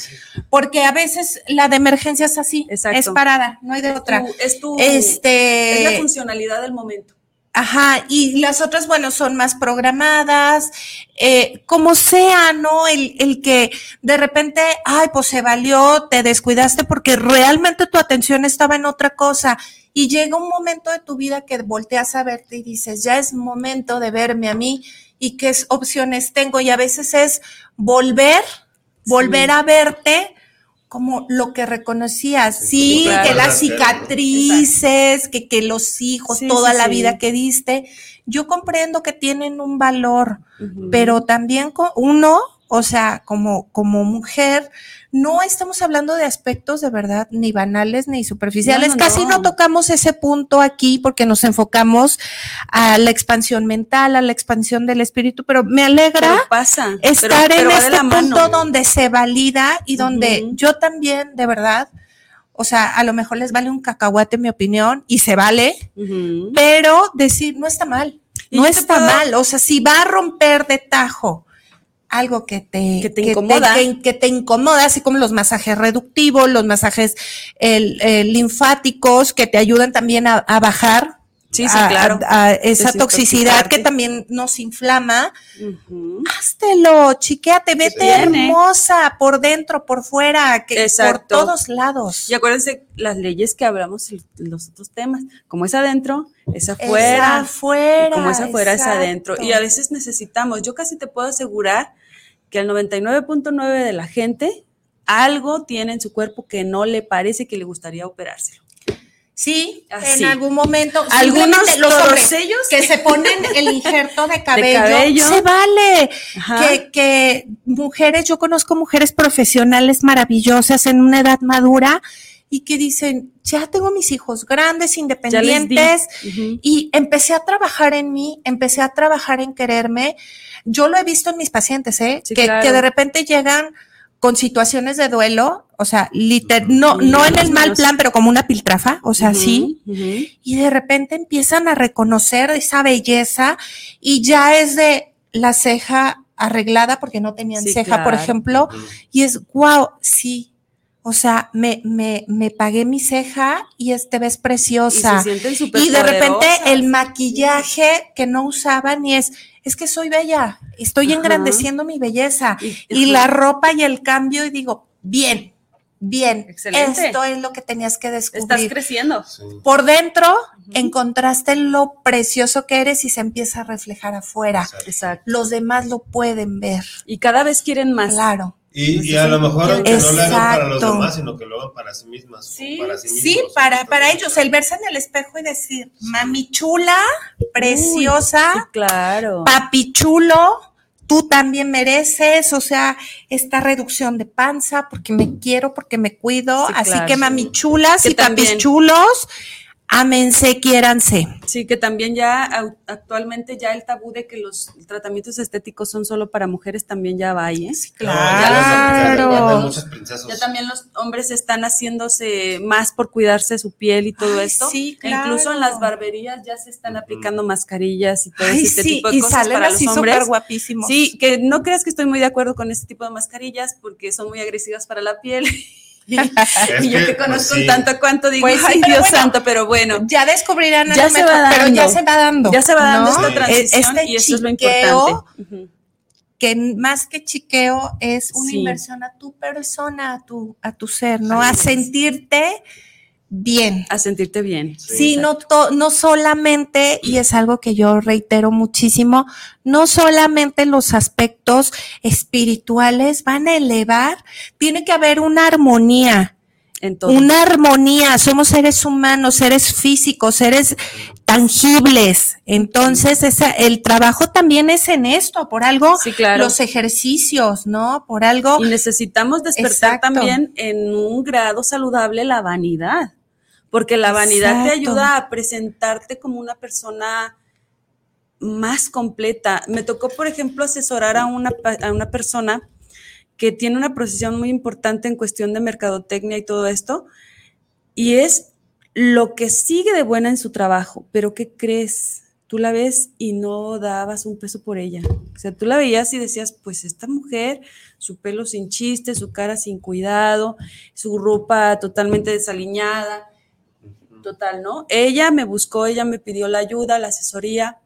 porque a veces la de emergencia es así, Exacto. es parada, no hay de otra. Tu- es tu es la Este, funcionalidad del momento. ajá, y las otras, bueno, son más programadas, eh, como sea, ¿no? El, el que de repente, ay, pues se valió, te descuidaste porque realmente tu atención estaba en otra cosa. Y llega un momento de tu vida que volteas a verte y dices, ya es momento de verme a mí y qué es- opciones tengo. Y a veces es volver, volver a verte como lo que reconocías. Sí, claro. que las cicatrices, que, que los hijos, Sí, toda la vida que diste. Yo comprendo que tienen un valor, pero también uno, o sea, como, como mujer, no estamos hablando de aspectos de verdad ni banales ni superficiales. No, no, Casi no. no. tocamos ese punto aquí porque nos enfocamos a la expansión mental, a la expansión del espíritu, pero me alegra Pero pasa. estar pero- pero en este punto donde se valida y donde yo también, de verdad, o sea, a lo mejor les vale un cacahuate mi opinión y se vale, pero decir no está mal, no está puedo- mal, o sea, si va a romper de tajo algo que te, Que te incomoda. que, que te incomoda, así como los masajes reductivos, los masajes el- el linfáticos que te ayudan también a, a bajar Sí, sí, claro. a- a esa toxicidad que también nos inflama, Ujú. Háztelo, chiquéate, vete hermosa por dentro, por fuera, que por todos lados. Y acuérdense las leyes que hablamos en los otros temas. Como es adentro, es Es afuera. afuera. Y como es afuera, es adentro. Y a veces necesitamos, yo casi te puedo asegurar que el 99.9 de la gente algo tiene en su cuerpo que no le parece que le gustaría operárselo. Sí, Así. en algún momento. Algunos los hombres ellos que se ponen el injerto de cabello, cabello. se vale. Que, que mujeres, yo conozco mujeres profesionales maravillosas en una edad madura y que dicen, ya tengo mis hijos grandes, independientes, y empecé a trabajar en mí, empecé a trabajar en quererme. Yo lo he visto en mis pacientes, ¿eh? Sí, que, claro. que de repente llegan con situaciones de duelo, o sea, liter no, no en el mal plan, pero como una piltrafa, o sea, sí. Y de repente empiezan a reconocer esa belleza y ya es de la ceja arreglada porque no tenían Sí, ceja, por ejemplo, y es wow, sí. O sea, me, me, me pagué mi ceja y este ves Y preciosa. se sienten súper Y de repente el maquillaje que no usaban y es, es que soy bella, estoy Ajá. engrandeciendo mi belleza. Y- Y la ropa y el cambio y digo, bien, bien, Excelente. esto es lo que tenías que Estás descubrir. creciendo. Sí. Por dentro encontraste lo precioso que eres y se empieza a reflejar afuera. Exacto. Los demás lo pueden ver, Y cada vez quieren más. claro. Y, y a lo mejor aunque no lo hagan para los demás, sino que lo hagan para sí mismas. Sí, para sí, Sí, para, para ellos, el verse en el espejo y decir, mami chula, preciosa, Sí, claro. papi chulo, tú también mereces, o sea, esta reducción de panza, porque me quiero, porque me cuido, Sí, así claro. que mami chulas Que y papis chulos, ámense, quiéranse. Sí, que también ya actualmente ya el tabú de que los tratamientos estéticos son solo para mujeres también ya va ahí, ¿eh? Los- Claro. ya princesas. Ya también los hombres están haciéndose más por cuidarse su piel y todo Ay, esto. sí, E Incluso en claro. las barberías ya se están aplicando mascarillas y todo Ay, este sí, tipo de y cosas salen para así los hombres. súper guapísimos. Sí, que no creas que estoy muy de acuerdo con este tipo de mascarillas porque son muy agresivas para la piel. y, yo que, que conozco pues, sí. tanto cuanto digo, Pues ay Dios bueno, santo, pero bueno. Ya descubrirán Ya se pero ya se va dando. Ya se va dando ¿no? esta transición Este y eso es lo importante. Que más que chiqueo es una Sí. inversión a tu persona, a tu, a tu ser, ¿no? A sentirte bien. A sentirte bien. Sí, no, to- no solamente, y es algo que yo reitero muchísimo, no solamente los aspectos espirituales van a elevar, tiene que haber una armonía una armonía, somos seres humanos, seres físicos, seres tangibles. Entonces, esa, el trabajo también es en esto, por algo, Sí, claro. los ejercicios, ¿no? Por algo. Y necesitamos despertar Exacto. también en un grado saludable la vanidad, porque la vanidad te ayuda a presentarte como una persona más completa. Me tocó, por ejemplo, asesorar a una, a una persona que tiene una posición muy importante en cuestión de mercadotecnia y todo esto, y es lo que sigue de buena en su trabajo, pero ¿qué crees? Tú la ves y no dabas un peso por ella. O sea, tú la veías y decías, pues esta mujer, su pelo sin chiste, su cara sin cuidado, su ropa totalmente desaliñada, total, ¿no? Ella me buscó, ella me pidió la ayuda, la asesoría,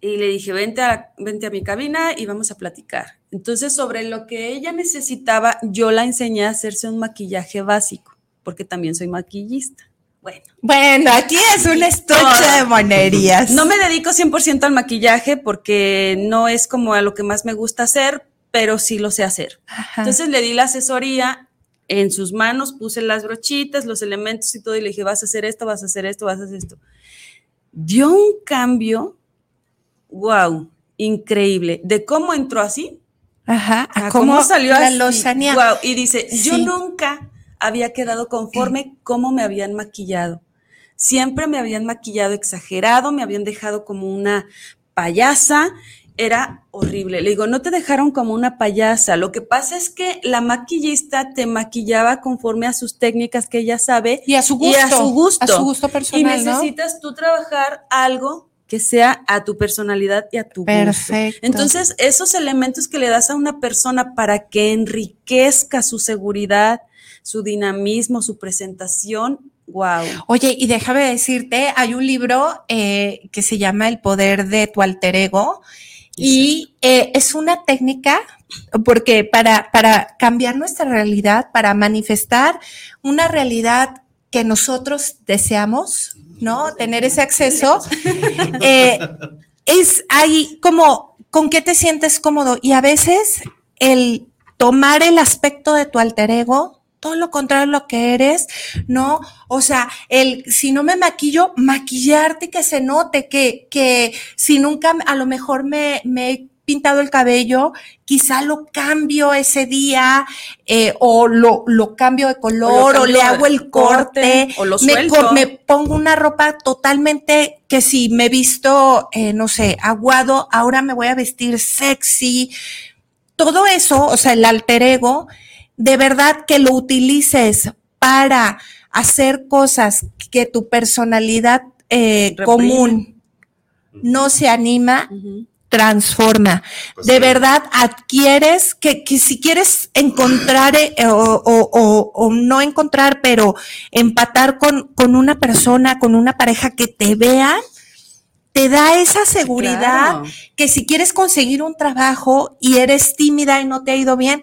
y le dije, vente a, vente a mi cabina y vamos a platicar. Entonces, sobre lo que ella necesitaba, yo la enseñé a hacerse un maquillaje básico, porque también soy maquillista. Bueno, Bueno, aquí es un estuche de monerías. no me dedico 100% al maquillaje porque no es como a lo que más me gusta hacer, pero sí lo sé hacer. Ajá. Entonces le di la asesoría en sus manos, puse las brochitas, los elementos y todo, y le dije, vas a hacer esto, vas a hacer esto, vas a hacer esto. Dio un cambio, wow, increíble, de cómo entró así Ajá. a ¿A cómo, salió la así. lozanía? Guau, Y dice, yo nunca había quedado conforme cómo me habían maquillado. Siempre me habían maquillado exagerado, me habían dejado como una payasa, era horrible. Le digo, no te dejaron como una payasa. Lo que pasa es que la maquillista te maquillaba conforme a sus técnicas que ella sabe Y a su y gusto. a su gusto. A su gusto y personal, ¿no? necesitas tú trabajar algo que sea a tu personalidad y a tu gusto. Perfecto. Entonces, esos elementos que le das a una persona para que enriquezca su seguridad, su dinamismo, su presentación, wow. Oye, y déjame decirte, hay un libro eh, que se llama El poder de tu alter ego y eh, es una técnica porque para, para cambiar nuestra realidad, para manifestar una realidad que nosotros deseamos, ¿no? Tener ese acceso, eh, es ahí como, ¿con qué te sientes cómodo? Y a veces el tomar el aspecto de tu alter ego, todo lo contrario a lo que eres, ¿no? O sea, el, si no me maquillo, maquillarte y que se note, que, que si nunca a lo mejor me, me he pintado el cabello, quizá lo cambio ese día, eh, o lo, lo cambio de color, o, le hago el corte, corte, o lo me, me pongo una ropa totalmente que si me he visto, eh, no sé, aguado, ahora me voy a vestir sexy. Todo eso, o sea, el alter ego, de verdad que lo utilices para hacer cosas que tu personalidad eh, común no se anima. Transforma. Pues de sí. verdad adquieres que, que si quieres encontrar eh, o, o- o- o no encontrar, pero empatar con, con una persona, con una pareja que te vean, te da esa seguridad Claro. que si quieres conseguir un trabajo y eres tímida y no te ha ido bien,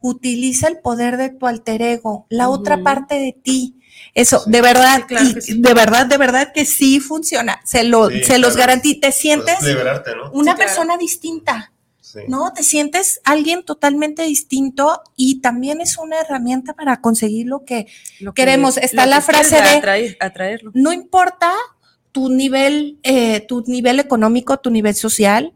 utiliza el poder de tu alter ego, la otra parte de ti. Eso, de verdad, Sí, claro y que sí. de verdad, de verdad que sí funciona. Se lo, Sí, se los claro. garantizo. Te Pues sientes liberarte, ¿no? una Sí, claro. persona distinta. Sí. ¿no? Te sientes alguien totalmente distinto y también es una herramienta para conseguir lo que Lo que- queremos. Está lo la que frase de- atraer- atraerlo. no importa tu nivel, eh, tu nivel económico, tu nivel social.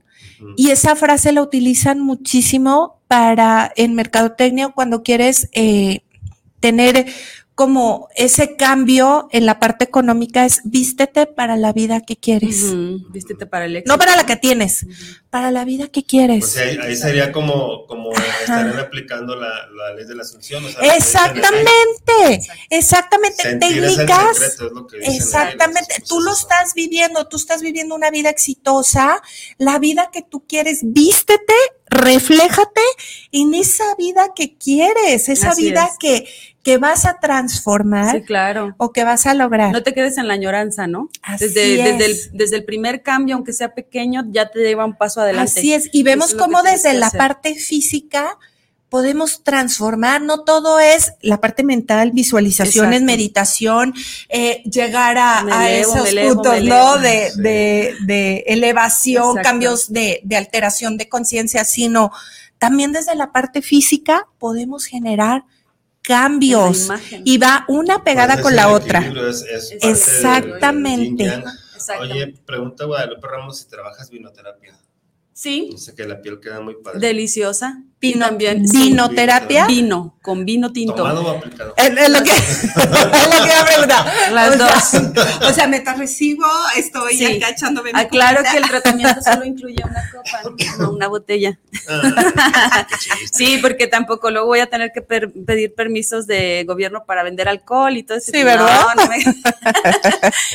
Y esa frase la utilizan muchísimo para en mercadotecnia cuando quieres eh, tener como ese cambio en la parte económica es vístete para la vida que quieres. Vístete para el éxito. No para la que tienes, para la vida que quieres. O sea, ahí, ahí sería como, como estarían aplicando la, la ley de la asunción. o sea, Exactamente, exactamente. Técnicas. secreto, es lo que dicen ahí, Exactamente, tú lo estás viviendo, tú estás viviendo una vida exitosa, la vida que tú quieres, vístete, refléjate en esa vida que quieres, esa Así vida es. que, que vas a transformar Sí, claro. o que vas a lograr. No te quedes en la añoranza, ¿no? Así Desde, desde, el, es. desde el primer cambio, aunque sea pequeño, ya te lleva un paso adelante. Así es, y vemos es cómo desde la hacer. parte física podemos transformar, no todo es la parte mental, visualizaciones, Exacto. meditación, eh, llegar a, esos elevo, puntos, ¿no? De, Sí. de, de elevación, Exacto. cambios de, de alteración de conciencia, sino también desde la parte física podemos generar cambios y va una pegada Pues con la otra. es- es. Exactamente. Oye, pregunta Guadalupe Ramos si trabajas vinoterapia. Sí, Dice que la piel queda muy padre. deliciosa. También sí, vinoterapia. vino, con vino tinto. ¿Tomado o aplicado? Es, es lo que, es lo que iba a preguntar. Las O sea, dos. O sea, mientras recibo, estoy Sí. acá echándome mi que el tratamiento solo incluye una copa, no una botella. Ah. Sí, porque tampoco luego voy a tener que per- pedir permisos de gobierno para vender alcohol y todo eso. Sí, ¿verdad? No, no me-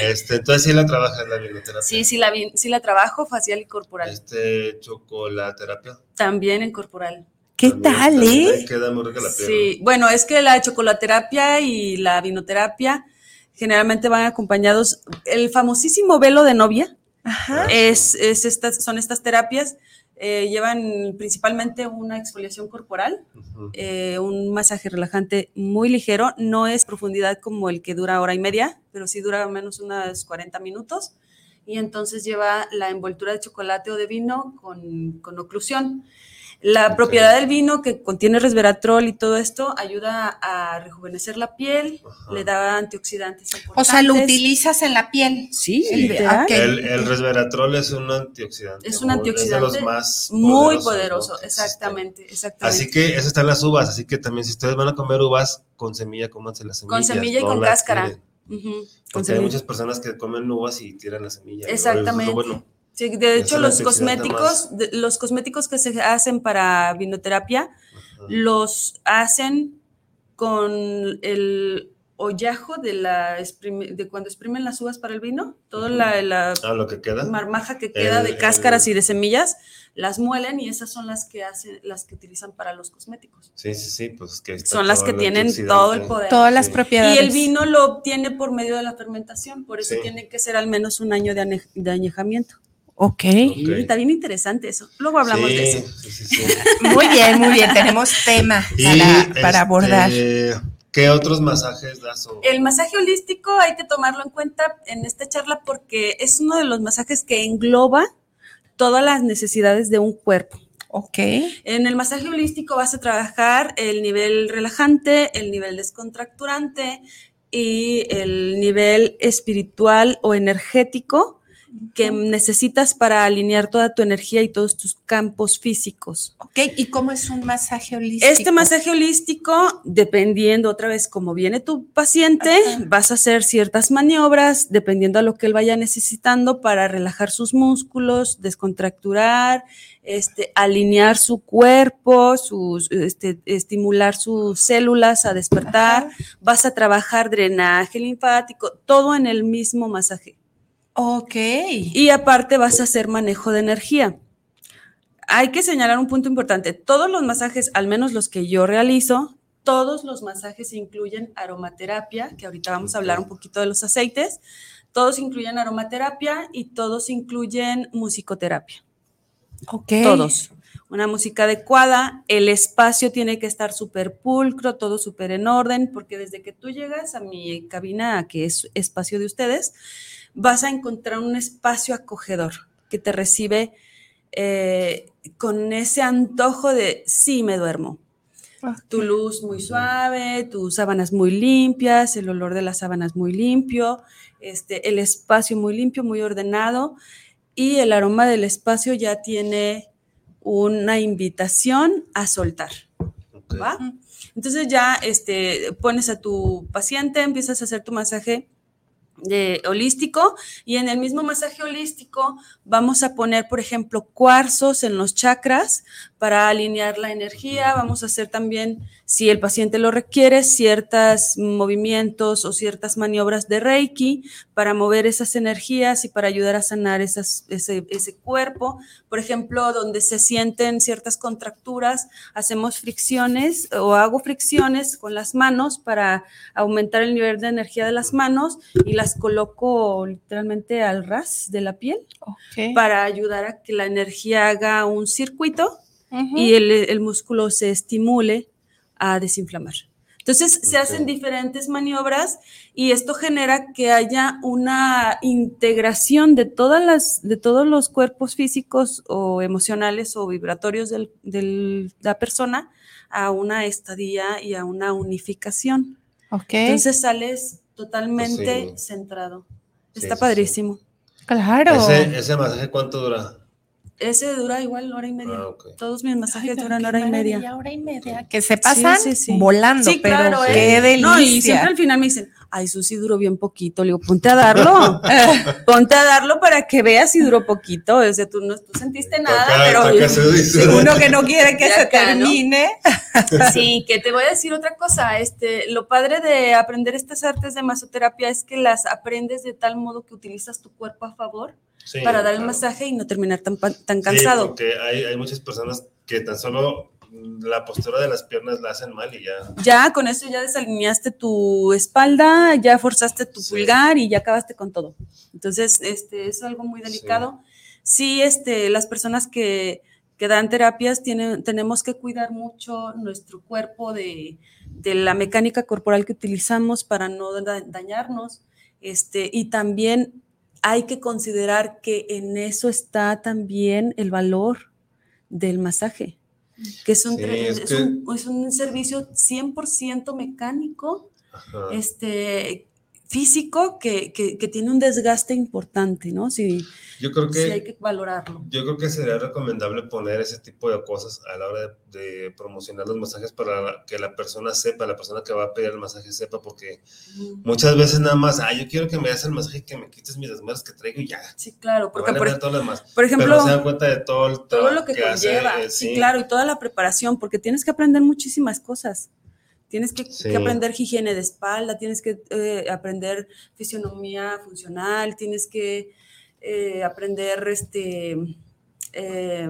Este, entonces sí la trabajas la vinoterapia. Sí, sí la, vi- sí la trabajo facial y corporal. Este, chocolaterapia. También en corporal. ¿Qué También- tal, también eh? Queda muy rica la piel. Sí, bueno, es que la chocolaterapia y la vinoterapia generalmente van acompañados. El famosísimo velo de novia Ajá. es, es estas, son estas terapias. eh, llevan principalmente una exfoliación corporal, Ujú. eh, un masaje relajante muy ligero. No es profundidad como el que dura hora y media, pero sí dura menos unos 40 minutos. Y entonces lleva la envoltura de chocolate o de vino con, con oclusión. La propiedad del vino que contiene resveratrol y todo esto ayuda a rejuvenecer la piel, Ajá. le da antioxidantes O sea, lo utilizas en la piel. Sí. El, el resveratrol es un antioxidante. Es un antioxidante Es de los más Muy poderoso, exactamente, exactamente. Así que eso está en las uvas, así que también si ustedes van a comer uvas con semilla, cómanse las semillas. Con semilla y no con cáscara. con Porque hay semilla. muchas personas que comen uvas y tiran la semilla. ¿no? Exactamente. Eso es lo bueno. Sí, de hecho, los cosméticos, de- los cosméticos que se hacen para vinoterapia, Ajá. los hacen con el ollajo de la exprime- de cuando exprimen las uvas para el vino, toda la, la Ah, lo que queda. marmaja que queda El- de cáscaras el- y de semillas, las muelen y esas son las que hacen, las que utilizan para los cosméticos. Sí, sí, sí, pues que Son las que tienen todo el poder. Todas las Sí. propiedades. Y el vino lo obtiene por medio de la fermentación, por eso Sí. tiene que ser al menos un año de, ane- de añejamiento. Ok. Está bien interesante eso. Luego hablamos sí, de eso. Sí, sí, sí. Muy bien, muy bien. Tenemos tema Y, para, para abordar. este, ¿Qué otros masajes das? o- El masaje holístico hay que tomarlo en cuenta en esta charla porque es uno de los masajes que engloba todas las necesidades de un cuerpo. Ok. En el masaje holístico vas a trabajar el nivel relajante, el nivel descontracturante y el nivel espiritual o energético que necesitas para alinear toda tu energía y todos tus campos físicos. Ok. ¿Y cómo es un masaje holístico? Este masaje holístico, dependiendo otra vez cómo viene tu paciente, vas a hacer ciertas maniobras dependiendo a lo que él vaya necesitando para relajar sus músculos, descontracturar, este, alinear su cuerpo, sus, este, estimular sus células a despertar. Ajá. Vas a trabajar drenaje linfático, todo en el mismo masaje. Ok. Y aparte vas a hacer manejo de energía. Hay que señalar un punto importante. Todos los masajes, al menos los que yo realizo, todos los masajes incluyen aromaterapia, que ahorita vamos a hablar un poquito de los aceites. Todos incluyen aromaterapia y todos incluyen musicoterapia. Ok. Todos. Una música adecuada, el espacio tiene que estar súper pulcro, todo súper en orden, porque desde que tú llegas a mi cabina, que es espacio de ustedes, vas a encontrar un espacio acogedor que te recibe eh, con ese antojo de sí me duermo. Tu luz muy suave, tus sábanas muy limpias, el olor de las sábanas muy limpio, este, el espacio muy limpio, muy ordenado y el aroma del espacio ya tiene una invitación a soltar. Entonces ya este, pones a tu paciente, empiezas a hacer tu masaje de holístico y en el mismo masaje holístico vamos a poner, por ejemplo, cuarzos en los chakras para alinear la energía. Vamos a hacer también, si el paciente lo requiere, ciertos movimientos o ciertas maniobras de Reiki para mover esas energías y para ayudar a sanar ese, ese cuerpo. Por ejemplo, donde se sienten ciertas contracturas, hacemos fricciones o hago fricciones con las manos para aumentar el nivel de energía de las manos y las coloco literalmente al ras de la piel para ayudar a que la energía haga un circuito y el, el músculo se estimule a desinflamar. Entonces se hacen diferentes maniobras y esto genera que haya una integración de todas las, de todos los cuerpos físicos o emocionales o vibratorios de la persona a una estadía y a una unificación. Entonces sales totalmente centrado. Está padrísimo. Claro. ¿Ese, ¿Ese masaje cuánto dura? Ese dura igual hora y media. Ah, Todos mis masajes duran hora y media. Hora y media. Que se pasan volando, pero claro, qué delicia. No, y siempre al final me dicen, ay, Susi duró bien poquito. Le digo, ponte a darlo. ponte a darlo para que veas si duró poquito. O sea, tú no tú sentiste nada, pero uno que no quiere que se termine. sí, que te voy a decir otra cosa. Este, lo padre de aprender estas artes de masoterapia es que las aprendes de tal modo que utilizas tu cuerpo a favor para dar el masaje y no terminar tan, tan cansado. Sí, porque hay, hay muchas personas que tan solo la postura de las piernas la hacen mal y ya. Ya, con eso ya desalineaste tu espalda, ya forzaste tu pulgar y ya acabaste con todo. Entonces, este, es algo muy delicado. Sí, este, las personas que, que dan terapias tienen, tenemos que cuidar mucho nuestro cuerpo de, de la mecánica corporal que utilizamos para no dañarnos. Este, y también hay que considerar que en eso está también el valor del masaje, que es un, es, un, servicio 100% mecánico, este, físico, que, que, tiene un desgaste importante, ¿no? Si, yo creo que, hay que valorarlo. Yo creo que sería recomendable poner ese tipo de cosas a la hora de, promocionar los masajes para que la persona sepa, la persona que va a pedir el masaje sepa, porque muchas veces nada más, ah, yo quiero que me hagas el masaje y que me quites mis desmadres que traigo y ya. Sí, claro, porque por, por, ejemplo, Pero se dan cuenta de todo, el todo lo que, conlleva, eh, sí, claro, y toda la preparación, porque tienes que aprender muchísimas cosas. Tienes que, aprender higiene de espalda, tienes que eh, aprender fisionomía funcional, tienes que eh, aprender, este, eh,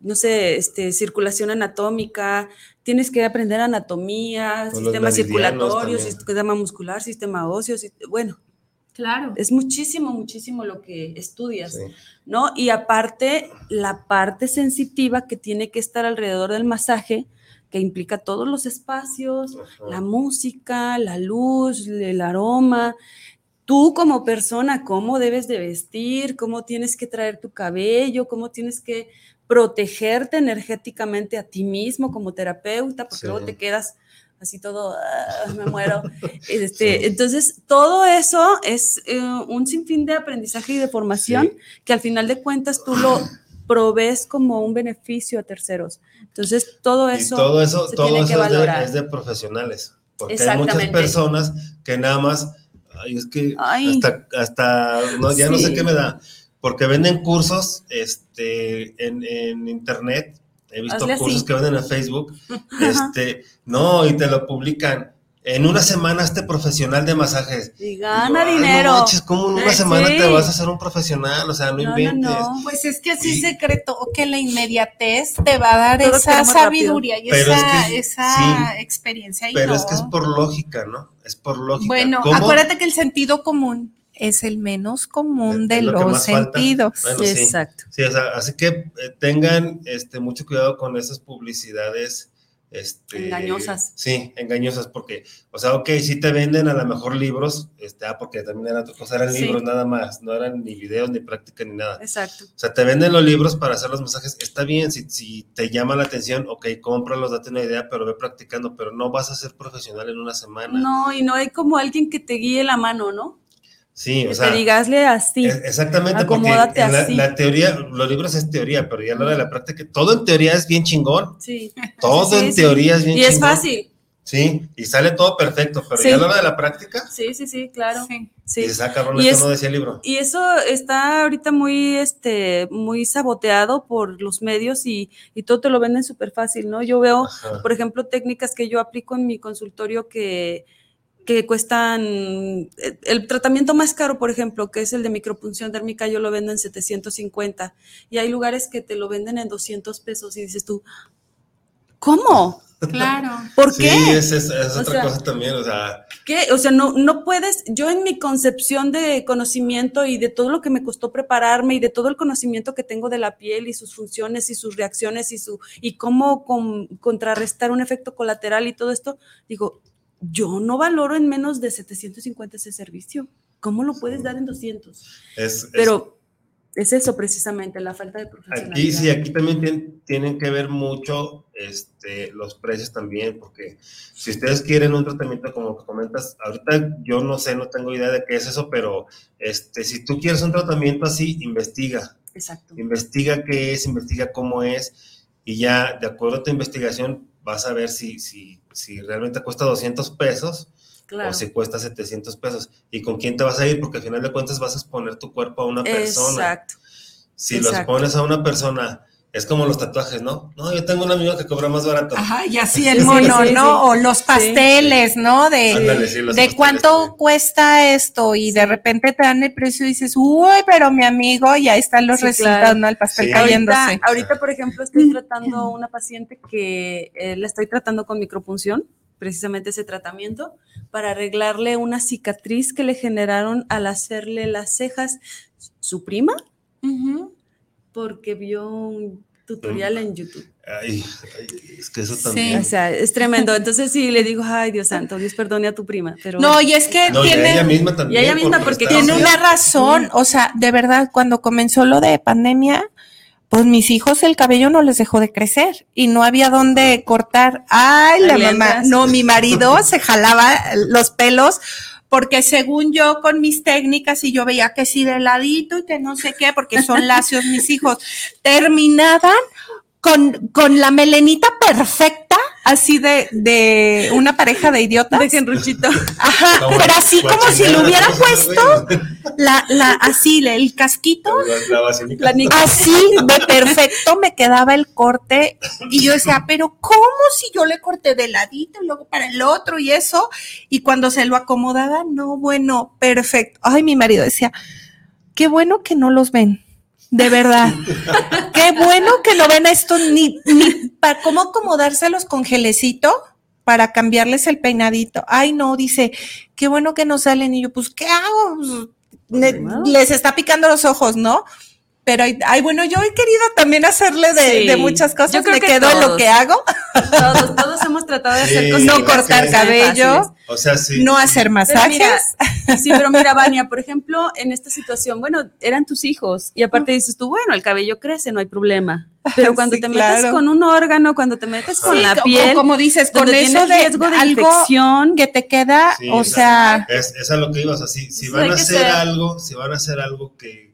no sé, este, circulación anatómica, tienes que aprender anatomía, sistema circulatorio, sistema muscular, sistema óseo, bueno. Claro. Es muchísimo, muchísimo lo que estudias, ¿no? Y aparte, la parte sensitiva que tiene que estar alrededor del masaje, que implica todos los espacios, la música, la luz, el aroma, tú como persona, cómo debes de vestir, cómo tienes que traer tu cabello, cómo tienes que protegerte energéticamente a ti mismo como terapeuta, porque luego te quedas así todo, ah, me muero. Este, Entonces, todo eso es eh, un sinfín de aprendizaje y de formación que al final de cuentas tú lo provees como un beneficio a terceros. Entonces, todo eso, todo eso, todo eso es, de, profesionales, porque hay muchas personas que nada más Ay, es que hasta, hasta no, ya no sé qué me da. Porque venden cursos este, en, en internet. He visto cursos que venden en Facebook. Este, no, y te lo publican. En una semana este profesional de masajes. Y gana dinero. No manches, ¿cómo en una semana te vas a hacer un profesional? O sea, no, inventes. Pues es que así se secreto que la inmediatez te va a dar esa sabiduría y esa, esa experiencia. pero es que es por lógica, ¿no? Es por lógica. Bueno, acuérdate que el sentido común es el menos común de los sentidos. Exacto. Sí, o sea, así que eh, tengan este, mucho cuidado con esas publicidades este, engañosas. Sí, engañosas, porque, o sea, ok, sí te venden a lo mejor libros, este, ah, porque también eran, pues eran libros nada más, no eran ni videos, ni práctica, ni nada. Exacto. O sea, te venden los libros para hacer los masajes, está bien, si, si te llama la atención, ok, cómpralos, date una idea, pero ve practicando, pero no vas a ser profesional en una semana. No, y no hay como alguien que te guíe la mano, ¿no? Sí, o sea. Te digasle así. Exactamente, porque la, teoría, los libros es teoría, pero ya a la hora de la práctica, todo en teoría es bien chingón. Sí. Todo en teoría es bien chingón. Y es fácil. Sí, y sale todo perfecto, pero ya a la hora de la práctica. Sí, sí, sí, claro. Sí. Y se saca y no decía el libro. Y eso está ahorita muy, este, muy saboteado por los medios y, y todo te lo venden súper fácil, ¿no? Yo veo, por ejemplo, técnicas que yo aplico en mi consultorio que que cuestan, eh, el tratamiento más caro, por ejemplo, que es el de micropunción dérmica, yo lo vendo en 750 y hay lugares que te lo venden en 200 pesos y dices tú, ¿Cómo? Claro. ¿Por Sí, qué? es, es- otra sea, cosa también, o sea, ¿Qué? O sea, no, no puedes, yo en mi concepción de conocimiento y de todo lo que me costó prepararme y de todo el conocimiento que tengo de la piel y sus funciones y sus reacciones y su y cómo con- contrarrestar un efecto colateral y todo esto, digo, yo no valoro en menos de 750 ese servicio. ¿Cómo lo puedes dar en 200? es, Pero es eso precisamente, la falta de profesionalidad. Aquí sí, aquí también tien- tienen que ver mucho este, los precios también, porque si ustedes quieren un tratamiento como que comentas, ahorita yo no sé, no tengo idea de qué es eso, pero este, si tú quieres un tratamiento así, investiga, Exacto. investiga qué es, investiga cómo es, y ya de acuerdo a tu investigación vas a ver si, si, si realmente cuesta 200 pesos Claro. o si cuesta 700 pesos, y con quién te vas a ir, porque al final de cuentas vas a exponer tu cuerpo a una persona. Exacto. Si los Exacto. pones a una persona, es como los tatuajes, ¿no? No, yo tengo un amigo que cobra más barato. Ajá, y así el mono, sí, ¿no? sí. O los pasteles, ¿no? De, Ándale, sí, los de pasteles cuánto cuesta esto y de repente te dan el precio y dices, uy, pero mi amigo, y ahí están los Sí, resultados, claro. ¿no? El pastel Sí. cayéndose. Ahorita, ahorita, por ejemplo, estoy tratando a una paciente que eh, la estoy tratando con micropunción, precisamente ese tratamiento, para arreglarle una cicatriz que le generaron al hacerle las cejas su prima, Ujú. Porque vio un tutorial en YouTube. Ay, ay, es que eso Sí. también. O sea, es tremendo. Entonces sí, le digo, ay, Dios santo, Dios perdone a tu prima. Pero No, y es que No, y tiene, ella misma también. Y ella misma, porque tiene una razón, o sea, de verdad, cuando comenzó lo de pandemia, pues mis hijos el cabello no les dejó de crecer y no había dónde cortar. Ay, la mamá, no, mi marido se jalaba los pelos porque según yo con mis técnicas y yo veía que sí de ladito y que no sé qué, porque son lacios mis hijos, terminaban con, con la melenita perfecta, así de, de una pareja de idiotas. dejen Ruchito. Ajá, Como pero así como si lo guachinera, hubiera ¿cómo se llama, puesto la, la, así, el casquito, La, la así de perfecto me quedaba el corte. Y yo decía, pero ¿cómo si yo le corté de ladito y luego para el otro y eso? Y cuando se lo acomodaba, no, bueno, perfecto. Ay, mi marido decía, qué bueno que no los ven. De verdad. Qué bueno que no ven esto ni, ni para cómo acomodárselos con gelecito para cambiarles el peinadito. Ay, no, dice, qué bueno que no salen. Y yo, pues, ¿qué hago? Pues, ¿no? les está picando los ojos, ¿no? Pero, ay, bueno, yo he querido también hacerle de, Sí. de muchas cosas. Yo creo Me que quedo en lo todos. que hago. Todos, todos hemos tratado de hacer Sí, cosas. No cortar cabello, O sea, sí. no hacer Pero masajes. mira, sí, pero mira, Vania, por ejemplo, en esta situación, bueno, eran tus hijos y aparte dices tú, bueno, el cabello crece, no hay problema. Pero cuando Sí, te metes claro. con un órgano, cuando te metes con Sí, la piel, como dices, con eso de riesgo de algo infección, que te queda, Sí, o sea, Es, es a lo que ibas así. Si van a hacer ser. algo, si van a hacer algo que,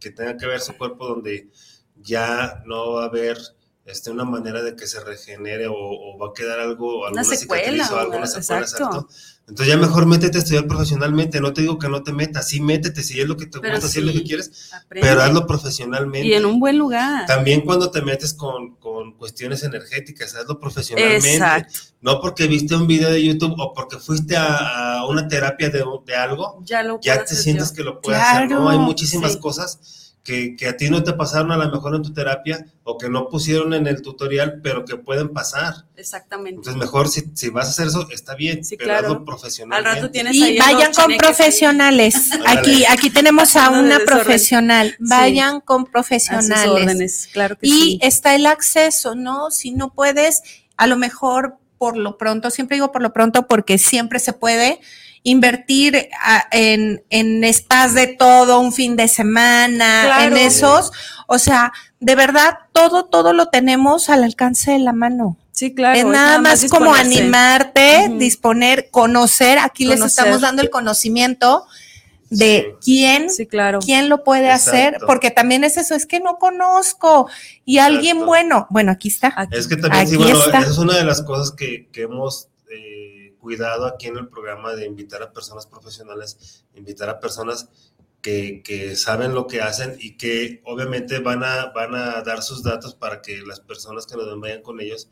que, tenga que ver su cuerpo donde ya no va a haber este, una manera de que se regenere o, o va a quedar algo, alguna secuela, cicatriz o algo, una exacto. secuela, exacto. Entonces ya mejor métete a estudiar profesionalmente. No te digo que no te metas, sí métete, si es lo que te Pero gusta, si es lo sí, que quieres, aprende. pero hazlo profesionalmente. y en un buen lugar. También cuando te metes con, con cuestiones energéticas, hazlo profesionalmente. Exacto. No porque viste un video de YouTube o porque fuiste a, a una terapia de, de algo, Ya lo ya te sientes yo. que lo puedes hacer. ¿no? Hay Claro, muchísimas sí. cosas que, que a ti no te pasaron a lo mejor en tu terapia o que no pusieron en el tutorial, pero que pueden pasar. Exactamente. Entonces, mejor si, si vas a hacer eso, está bien, Sí, pero claro. hazlo Al rato tienes y ahí vayan con profesionales. Aquí, aquí tenemos a de una profesional. Vayan con A sus profesionales. órdenes, claro que Y sí. está el acceso, ¿no? Si no puedes, a lo mejor por lo pronto, siempre digo por lo pronto porque siempre se puede invertir a- en, en spas de todo un fin de semana, Claro. en esos, o sea, de verdad, todo, todo lo tenemos al alcance de la mano. Sí, claro. es nada más como animarte, disponer, conocer. Aquí les estamos dando el conocimiento de quién Sí, claro. quién lo puede hacer, porque también es eso, es que no conozco y alguien bueno, bueno, aquí está. Aquí. Es que también, sí, bueno, está. esa es una de las cosas que, que hemos cuidado aquí en el programa de invitar a personas profesionales, invitar a personas que, que saben lo que hacen y que obviamente van a, van a dar sus datos para que las personas que nos ven vayan con ellos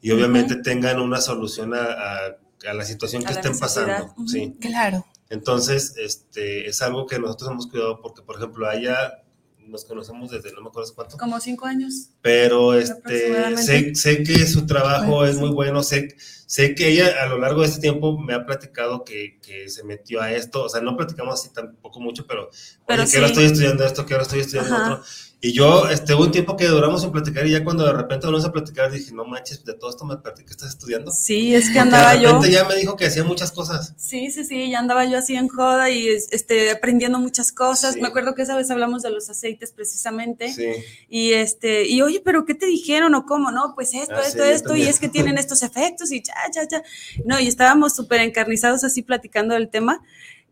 y obviamente tengan una solución a, a- a la situación A que la estén necesidad. pasando. Sí. Claro. Entonces, este, es algo que nosotros hemos cuidado porque, por ejemplo, a ella nos conocemos desde no me acuerdo cuánto. Como cinco años. Pero este, sé, sé que su trabajo es muy bueno, sé, sé que ella a lo largo de este tiempo me ha platicado que, que se metió a esto, o sea, no platicamos así tampoco mucho, pero, pero que ahora estoy estudiando esto, que ahora estoy estudiando otro. Y yo, este, hubo un tiempo que duramos en platicar y ya cuando de repente volvimos a platicar dije, no manches, de todo esto me perdí que estás estudiando. Sí, es que andaba yo. De ya me dijo que hacía muchas cosas. Sí, sí, sí, ya andaba yo así en joda y este, aprendiendo muchas cosas. Me acuerdo que esa vez hablamos de los aceites precisamente. Sí. Y este, y oye, pero ¿qué te dijeron o cómo? No, pues esto, ah, esto, esto, y es que tienen estos efectos y ya, ya, ya. No, y estábamos súper encarnizados así platicando del tema.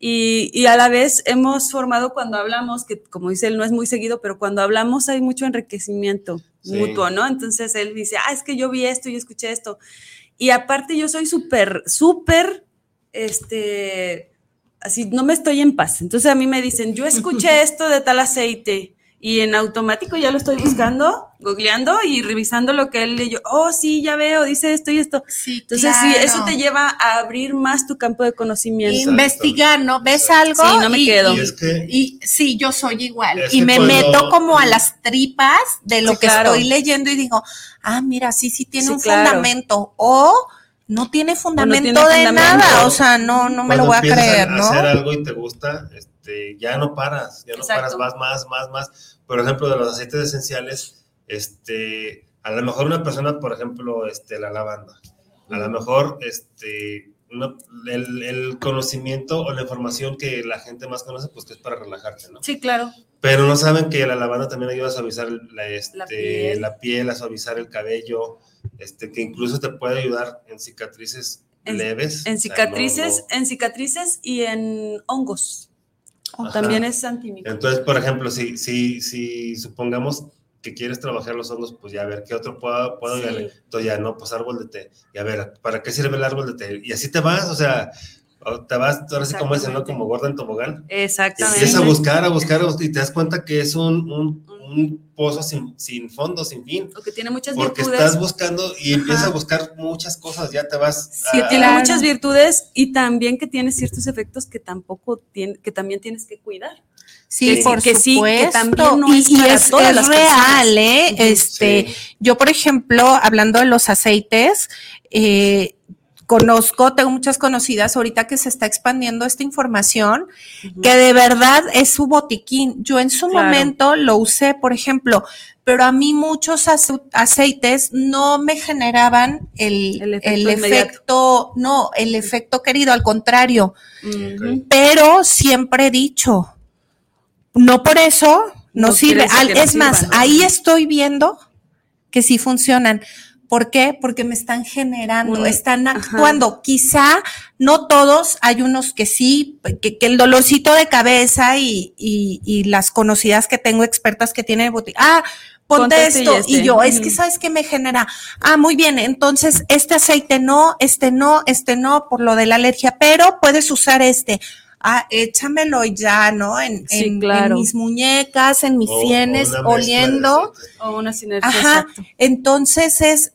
Y, a la vez hemos formado cuando hablamos, que como dice él, no es muy seguido, pero cuando hablamos hay mucho enriquecimiento mutuo, ¿no? Entonces él dice, ah, es que yo vi esto y escuché esto. Y aparte yo soy súper, súper, este, así, no me estoy en paz. Entonces a mí me dicen, yo escuché esto de tal aceite y en automático ya lo estoy buscando, googleando y revisando lo que él leyó. Oh, sí, ya veo, dice esto y esto. Sí, Entonces, sí, eso te lleva a abrir más tu campo de conocimiento. Investigar, ¿no? ¿Ves algo? Sí, no me quedo. Y, sí, yo soy igual. y me meto como a las tripas de lo que estoy leyendo y digo, ah, mira, sí, sí tiene un fundamento. O no tiene fundamento de nada. O sea, no, no me lo voy a creer, ¿no? hacer algo y te gusta, este, ya no paras, ya no paras, vas más, más, más. Por ejemplo, de los aceites esenciales, este, a lo mejor una persona, por ejemplo, este, la lavanda, a lo mejor, este, el, conocimiento o la información que la gente más conoce, pues que es para relajarte, ¿no? Sí, claro. Pero no saben que la lavanda también ayuda a suavizar la, este, la, piel. a suavizar el cabello, este, que incluso te puede ayudar en cicatrices leves. En cicatrices, en cicatrices y en hongos. También es antimicrobiano. Entonces, por ejemplo, si, si, si supongamos que quieres trabajar los hongos, pues ya a ver qué otro puedo, puedo Entonces ya no, pues árbol de té. Y a ver, ¿para qué sirve el árbol de té? Y así te vas, o sea, te vas, ahora sí como dicen, ¿no? Como gorda en tobogán. Exactamente. Y empiezas a buscar, a buscar, a buscar, y te das cuenta que es un, un, un pozo sin, sin, fondo, sin fin. Porque tiene muchas Porque virtudes. estás buscando y empiezas a buscar muchas cosas, ya te vas. Sí, tiene muchas virtudes y también que tiene ciertos efectos que tampoco tiene, que también tienes que cuidar. Sí, que, por que Sí, que también no es, y, es, real, ¿eh? Este, yo, por ejemplo, hablando de los aceites, eh, conozco, tengo muchas conocidas ahorita que se está expandiendo esta información, que de verdad es su botiquín. Yo en su momento lo usé, por ejemplo, pero a mí muchos aceites no me generaban el, efecto, no, el efecto querido, al contrario. Pero siempre he dicho, no por eso no, sirve. es más, ahí estoy viendo que sí funcionan. ¿Por qué? Porque me están generando, están actuando. Quizá no todos, hay unos que sí, que, el dolorcito de cabeza y, y, las conocidas que tengo, expertas que tienen, ah, ponte, esto. Y, yo, es que sabes que me genera, ah, muy bien, entonces este aceite no, este no, este no, por lo de la alergia, pero puedes usar este ah, échamelo ya, ¿no? En, mis muñecas, en mis sienes, oliendo. O una sinergia. Ajá. Entonces es,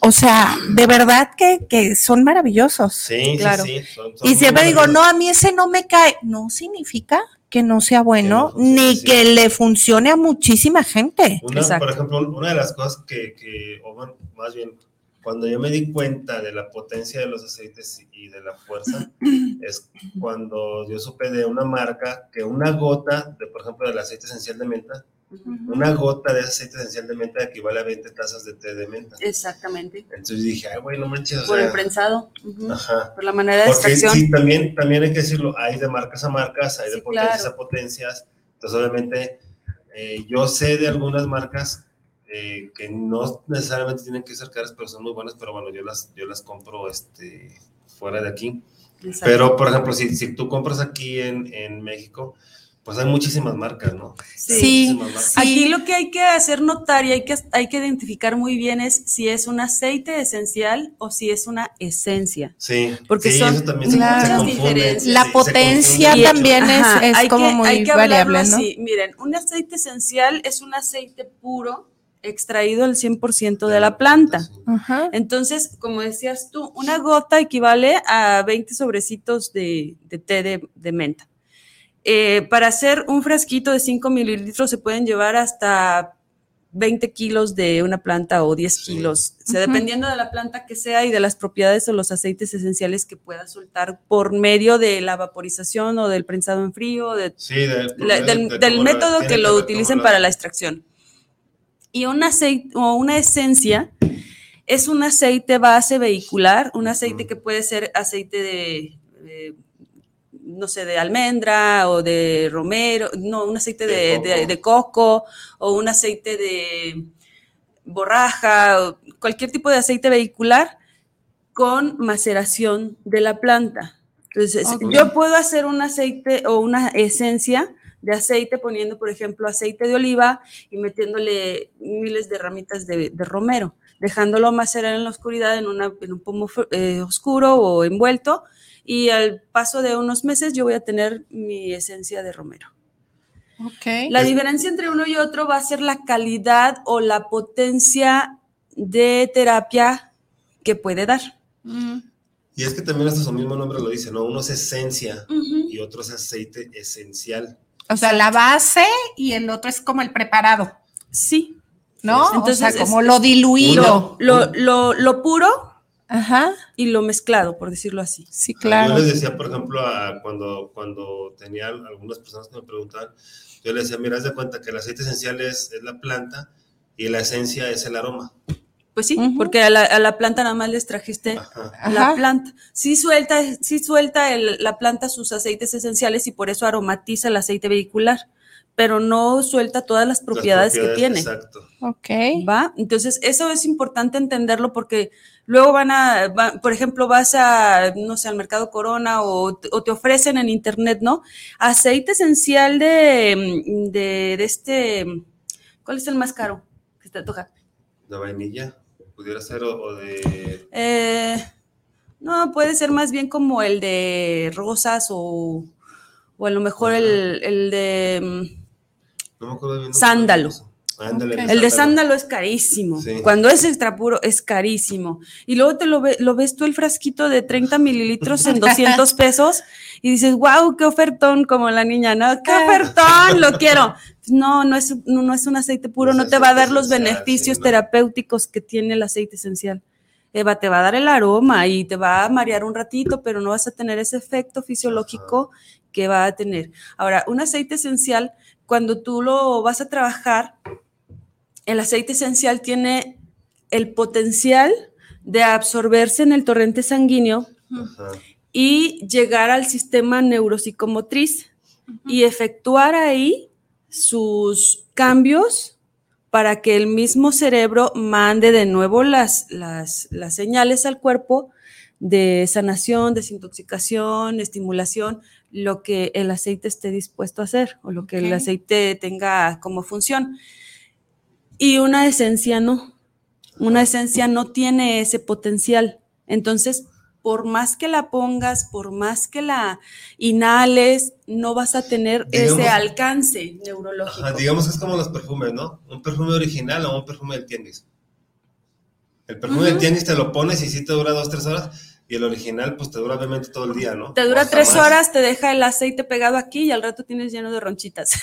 o sea, de verdad que, son maravillosos. Sí, claro. Sí, y siempre digo, no, a mí ese no me cae. No significa que no sea bueno, ni que le funcione a muchísima gente. por ejemplo, una de las cosas que, que o más bien, cuando yo me di cuenta de la potencia de los aceites y de la fuerza, es cuando yo supe de una marca que una gota, de, por ejemplo, del aceite esencial de menta, una gota de aceite esencial de menta equivale a 20 tazas de té de menta. Exactamente. Entonces dije, ay, güey, no manches. Por el prensado. Ajá. Por la manera de Porque extracción. Sí, también, también hay que decirlo, hay de marcas a marcas, hay de potencias a potencias. Entonces, obviamente, eh, yo sé de algunas marcas eh, que no necesariamente tienen que ser caras, pero son muy buenas, pero bueno, yo las, yo las compro este, fuera de aquí. Pero, por ejemplo, si, si tú compras aquí en, en México, pues hay muchísimas marcas, ¿no? Sí. Aquí lo que hay que hacer notar y hay que, hay que identificar muy bien es si es un aceite esencial o si es una esencia. Sí. Porque son eso también muchas diferencias. La potencia también es, es como muy variable, ¿no? Miren, un aceite esencial es un aceite puro extraído el 100% de la planta. Entonces, como decías tú, una gota equivale a 20 sobrecitos de, té de, menta. Eh, para hacer un frasquito de 5 mililitros se pueden llevar hasta 20 kilos de una planta o 10 Sí. kilos, o sea, Ujú. dependiendo de la planta que sea y de las propiedades o los aceites esenciales que pueda soltar por medio de la vaporización o del prensado en frío, de Sí, de- la- de- del, método que lo utilicen para la extracción. Y un aceite o una esencia es un aceite base vehicular, un aceite que puede ser aceite de, de, no sé, de almendra o de romero, no, un aceite De de, coco. de- de coco o un aceite de borraja, o cualquier tipo de aceite vehicular con maceración de la planta. Entonces, yo puedo hacer un aceite o una esencia de aceite poniendo, por ejemplo, aceite de oliva y metiéndole miles de ramitas de, de romero, dejándolo macerar en la oscuridad en, una, en un pomo eh, oscuro o envuelto y al paso de unos meses yo voy a tener mi esencia de romero. Ok. La diferencia entre uno y otro va a ser la calidad o la potencia de terapia que puede dar. Mm. Y es que también hasta su mismo nombre lo dice, ¿no? Uno es esencia y otro es aceite esencial. O sea, la base y el otro es como el preparado, Sí. ¿no? Entonces, o sea, como lo diluido. Lo, lo, lo puro Ajá. y lo mezclado, por decirlo así. Sí, Yo claro. les decía, por ejemplo, a cuando, cuando tenía algunas personas que me preguntaban, yo les decía, mira, haz de cuenta que el aceite esencial es, es la planta y la esencia es el aroma. Pues sí, porque a la, a la planta nada más les trajiste Ajá. la Ajá. planta. Sí suelta, sí suelta el- la planta sus aceites esenciales y por eso aromatiza el aceite vehicular, pero no suelta todas las Las propiedades, que tiene. Exacto. Ok. ¿Va? Entonces, eso es importante entenderlo porque luego van a, va- por ejemplo, vas a, no sé, al mercado Corona o, te- o te ofrecen en internet, ¿no? Aceite esencial de, mm, de, de este, ¿cuál es el más caro que te toca? De vainilla, pudiera ser, o, o de... Eh, no, puede ser más bien como el de rosas o, o a lo mejor el, el de... mm, No me acuerdo bien. Sándalo. Ándale. El de sándalo es carísimo. Sí. Cuando es extra puro es carísimo. Y luego te lo, ve- lo ves tú el frasquito de 30 mililitros en 200 pesos y dices, wow, qué ofertón, como la niña, ¿no? ¡Qué ofertón! Lo quiero. No, no es, no, no es un aceite puro, No no te va a dar los beneficios sí, terapéuticos que tiene el aceite esencial. Eva, te va a dar el aroma y te va a marear un ratito, pero no vas a tener ese efecto fisiológico que va a tener. Ahora, un aceite esencial, cuando tú lo vas a trabajar, el aceite esencial tiene el potencial de absorberse en el torrente sanguíneo Ajá. y llegar al sistema neuropsicomotriz y efectuar ahí sus cambios para que el mismo cerebro mande de nuevo las, las, las señales al cuerpo de sanación, desintoxicación, estimulación, lo que el aceite esté dispuesto a hacer o lo que el aceite tenga como función. Y una esencia no. Una esencia no tiene ese potencial. Entonces, por más que la pongas, por más que la inhales, no vas a tener ese alcance neurológico. Ajá, digamos que es como los perfumes, ¿no? Un perfume original o un perfume del tianguis. El perfume del tianguis te lo pones y sí te dura dos, tres horas, y el original pues te dura obviamente todo el día, ¿no? Te dura tres más. horas, te deja el aceite pegado aquí y al rato tienes lleno de ronchitas.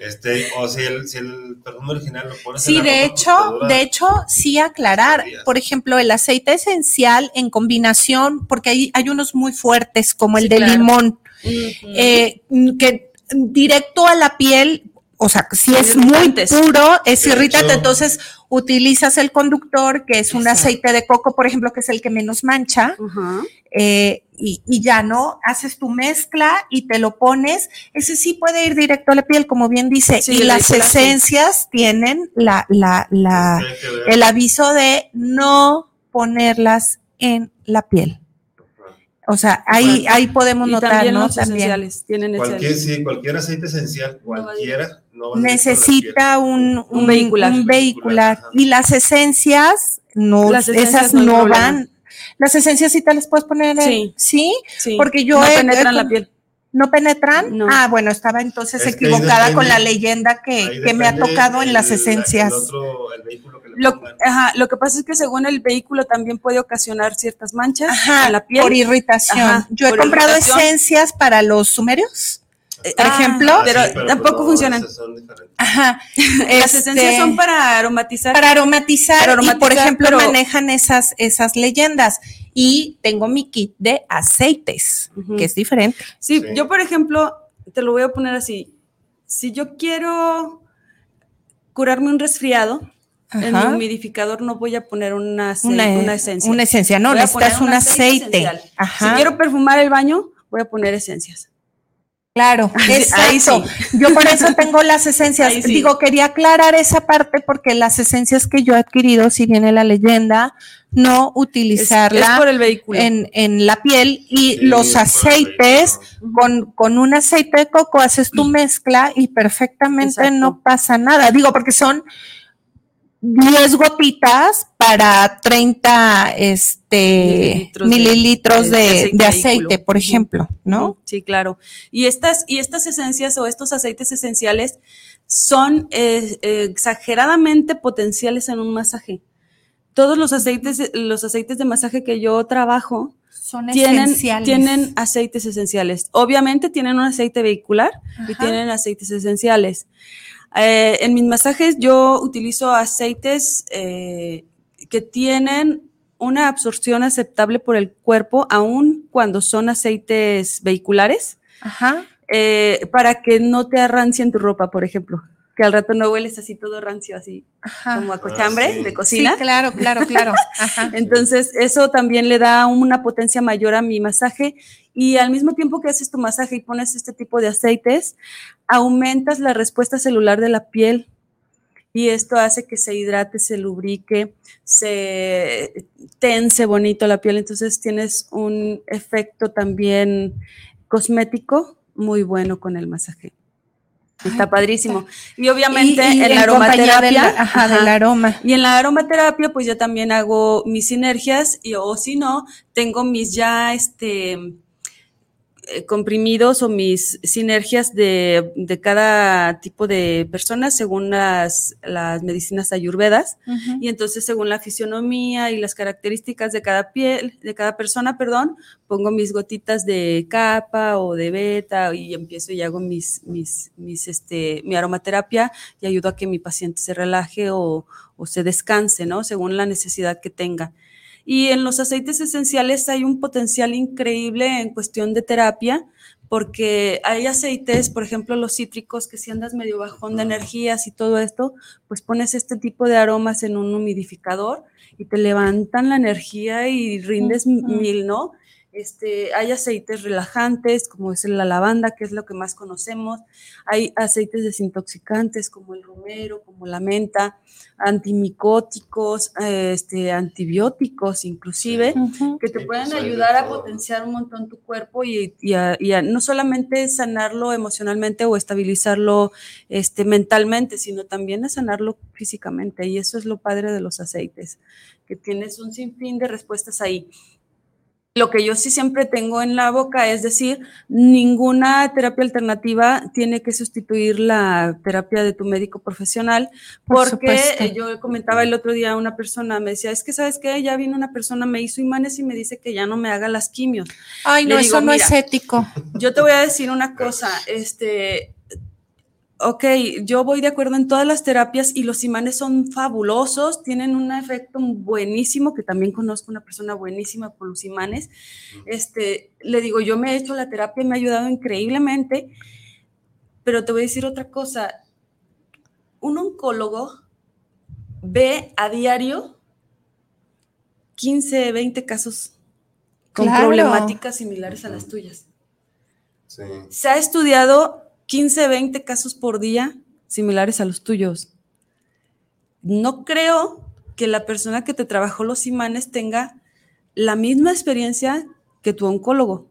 Este, o si el, si el perfume original lo pones Sí, en la de ropa, pues, hecho, de hecho, sí aclarar, por ejemplo, el aceite esencial en combinación, porque hay, hay unos muy fuertes, como el Sí, de claro. limón, eh, que directo a la piel, o sea, si es muy puro, es irritante, entonces utilizas el conductor, que es un Exacto. aceite de coco, por ejemplo, que es el que menos mancha, eh, y, y ya no, haces tu mezcla y te lo pones, ese sí puede ir directo a la piel, como bien dice, Sí, y las esencias tienen la, el aviso de no ponerlas en la piel. O sea, ahí, ahí podemos Y notar, también ¿no? los También. esenciales tienen Cualquier, sí, cualquier aceite esencial, cualquiera, no necesita un, Un vehicular. un vehicular. Ajá. Y las esencias, no, Las esencias esas no van. Las esencias sí te las puedes poner en Sí. sí, Sí, porque yo no he- penetran he- la piel. ¿No penetran? No. Ah, bueno, estaba entonces Es equivocada con la leyenda que, que me ha tocado en el- las el esencias. otro- el vehículo que le Lo, ajá, lo que pasa es que según el vehículo también puede ocasionar ciertas manchas Ajá, en la piel. por irritación. Ajá, Yo he comprado irritación. esencias para los sumerios, por ah, ejemplo. Ah, pero sí, tampoco pues no, funcionan. esas son diferentes. Ajá. Las Este, esencias son para aromatizar. para aromatizar, Para y por ejemplo pero- manejan esas, esas leyendas. Y tengo mi kit de aceites, que es diferente. Sí, Sí. yo por ejemplo, te lo voy a poner así. Si yo quiero curarme un resfriado, en mi humidificador no voy a poner una, ace- Una, una esencia. una esencia, no, Voy necesitas un aceite. Ajá. Si quiero perfumar el baño, voy a poner esencias. Claro, exacto. sí. Yo por eso tengo las esencias. Sí. Digo, quería aclarar esa parte porque las esencias que yo he adquirido, si viene la leyenda, no utilizarla es por el vehículo. en, en la piel y Sí, los aceites, con, con un aceite de coco haces tu mezcla y perfectamente Exacto. no pasa nada. Digo, porque son 10 gotitas para 30 este, Mililitros de- mililitros de de, aceite de aceite, vehículo. por ejemplo, ¿no? Sí, claro. Y estas, y estas esencias o estos aceites esenciales son eh, eh, exageradamente potenciales en un masaje. Todos los aceites, los aceites de masaje que yo trabajo Son tienen, esenciales. tienen aceites esenciales. Obviamente tienen un aceite vehicular y tienen aceites esenciales. Eh, en mis masajes yo utilizo aceites eh, que tienen una absorción aceptable por el cuerpo, aun cuando son aceites vehiculares, Ajá. eh, para que no te arrancien tu ropa, por ejemplo. Que al rato no hueles así todo rancio, así Ajá. como a cochambre sí. de Sí, cocina. claro, claro, claro. Ajá. Entonces, eso también le da una potencia mayor a mi masaje y al mismo tiempo que haces tu masaje y pones este tipo de aceites, aumentas la respuesta celular de la piel y esto hace que se hidrate, se lubrique, se tense bonito la piel. Entonces, tienes un efecto también cosmético muy bueno con el masaje. Está Ay, padrísimo. Y obviamente Y- y en la aromaterapia. ajá, ajá, del aroma. y en la aromaterapia, pues yo también hago mis sinergias y o si no, tengo mis ya este comprimidos o mis sinergias de, de cada tipo de personas según las, las medicinas ayurvedas. Y entonces, según la fisionomía y las características de cada piel, de cada persona, perdón, pongo mis gotitas de capa o de beta y empiezo y hago mis, mis, mis, este, mi aromaterapia y ayudo a que mi paciente se relaje o, o se descanse, ¿no? Según la necesidad que tenga. Y en los aceites esenciales hay un potencial increíble en cuestión de terapia, porque hay aceites, por ejemplo, los cítricos, que si andas medio bajón de energías y todo esto, pues pones este tipo de aromas en un humidificador y te levantan la energía y rindes mil, ¿no? Este, hay aceites relajantes, como es la lavanda, que es lo que más conocemos. Hay aceites desintoxicantes, como el romero, como la menta, antimicóticos, eh, este, antibióticos, inclusive que te pueden pues, ayudar a potenciar un montón tu cuerpo y, y a, y a no solamente sanarlo emocionalmente o estabilizarlo este, mentalmente, sino también a sanarlo físicamente. Y eso es lo padre de los aceites, que tienes un sinfín de respuestas ahí. Lo que yo sí siempre tengo en la boca es decir, ninguna terapia alternativa tiene que sustituir la terapia de tu médico profesional, Por porque supuesto. eh, yo comentaba el otro día a una persona, me decía, es que sabes qué, ya vino una persona, me hizo imanes y me dice que ya no me haga las quimios. Ay, Le no, digo, eso no es ético. Yo te voy a decir una cosa, este, ok, yo voy de acuerdo en todas las terapias y los imanes son fabulosos, tienen un efecto buenísimo, que también conozco una persona buenísima por los imanes. Este, le digo, yo me he hecho la terapia y me ha ayudado increíblemente, pero te voy a decir otra cosa, un oncólogo ve a diario 15, 20 casos con Claro. problemáticas similares a las tuyas. Sí. Se ha estudiado 15, 20 casos por día similares a los tuyos. No creo que la persona que te trabajó los imanes tenga la misma experiencia que tu oncólogo.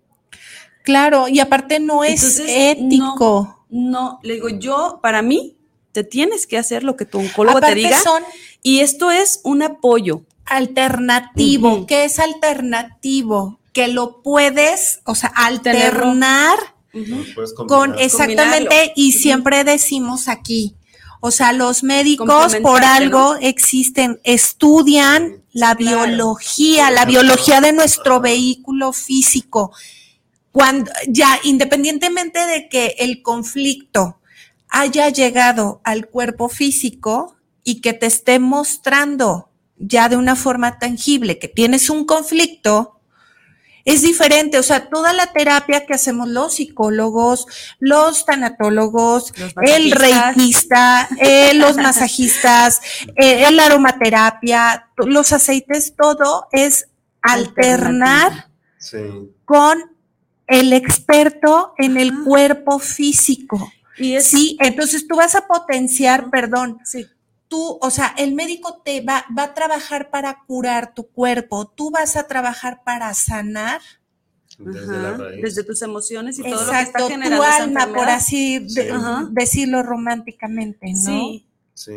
Claro, y aparte no es Entonces, ético. No, le digo, yo, para mí, te tienes que hacer lo que tu oncólogo aparte te diga. son Y esto es un apoyo. alternativo. Ujú. ¿Qué es alternativo? Que lo puedes, o sea, alternar con exactamente y siempre decimos aquí, o sea, los médicos por algo existen, estudian la biología, la biología de nuestro vehículo físico. Cuando ya independientemente de que el conflicto haya llegado al cuerpo físico y que te esté mostrando ya de una forma tangible que tienes un conflicto, es diferente, o sea, toda la terapia que hacemos los psicólogos, los tanatólogos, el reikista, eh, los masajistas, eh, la aromaterapia, los aceites, todo es alternar con el experto en el cuerpo físico. Y sí, entonces tú vas a potenciar, perdón, sí tú, o sea, el médico te va, va a trabajar para curar tu cuerpo, tú vas a trabajar para sanar. Desde, tus emociones y todo lo que está generando tu alma, por así decirlo románticamente, ¿no? Sí. sí.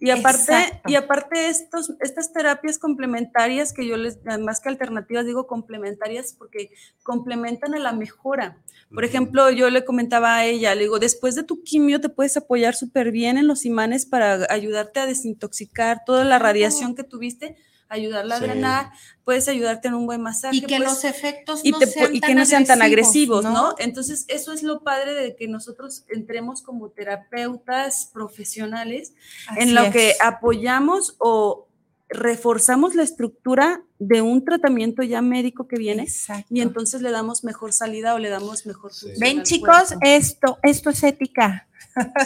Y aparte, y aparte estos, estas terapias complementarias que yo les, más que alternativas, digo complementarias porque complementan a la mejora. Por ejemplo, yo le comentaba a ella, le digo, después de tu quimio te puedes apoyar súper bien en los imanes para ayudarte a desintoxicar toda la radiación que tuviste, ayudarla a drenar, puedes ayudarte en un buen masaje. Y que pues, los efectos no, sean, y que no sean tan agresivos, ¿no? Entonces, eso es lo padre de que nosotros entremos como terapeutas profesionales en lo que apoyamos o reforzamos la estructura de un tratamiento ya médico que viene y entonces le damos mejor salida o le damos mejor Ven chicos, esto, esto es ética.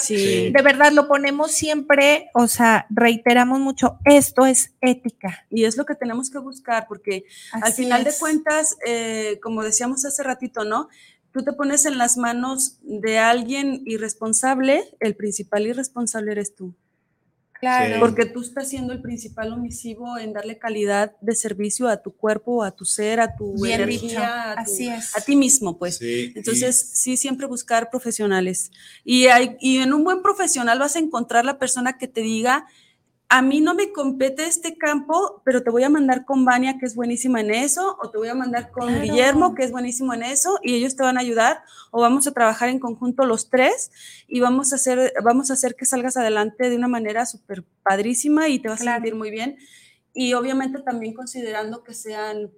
Sí. De verdad lo ponemos siempre, o sea, reiteramos mucho, esto es ética. Y es lo que tenemos que buscar, porque al final de cuentas, eh, como decíamos hace ratito, ¿no? Tú te pones en las manos de alguien irresponsable, el principal irresponsable eres tú. Claro. Porque tú estás siendo el principal omisivo en darle calidad de servicio a tu cuerpo, a tu ser, a tu energía, a, a, ti mismo, pues. Entonces, sí, siempre buscar profesionales. Y, hay, y en un buen profesional vas a encontrar la persona que te diga, a mí no me compete este campo, pero te voy a mandar con Vania, que es buenísima en eso, o te voy a mandar con Guillermo, que es buenísimo en eso, y ellos te van a ayudar, o vamos a trabajar en conjunto los tres y vamos a hacer, vamos a hacer que salgas adelante de una manera súper padrísima y te vas a sentir muy bien. Y obviamente también considerando que sean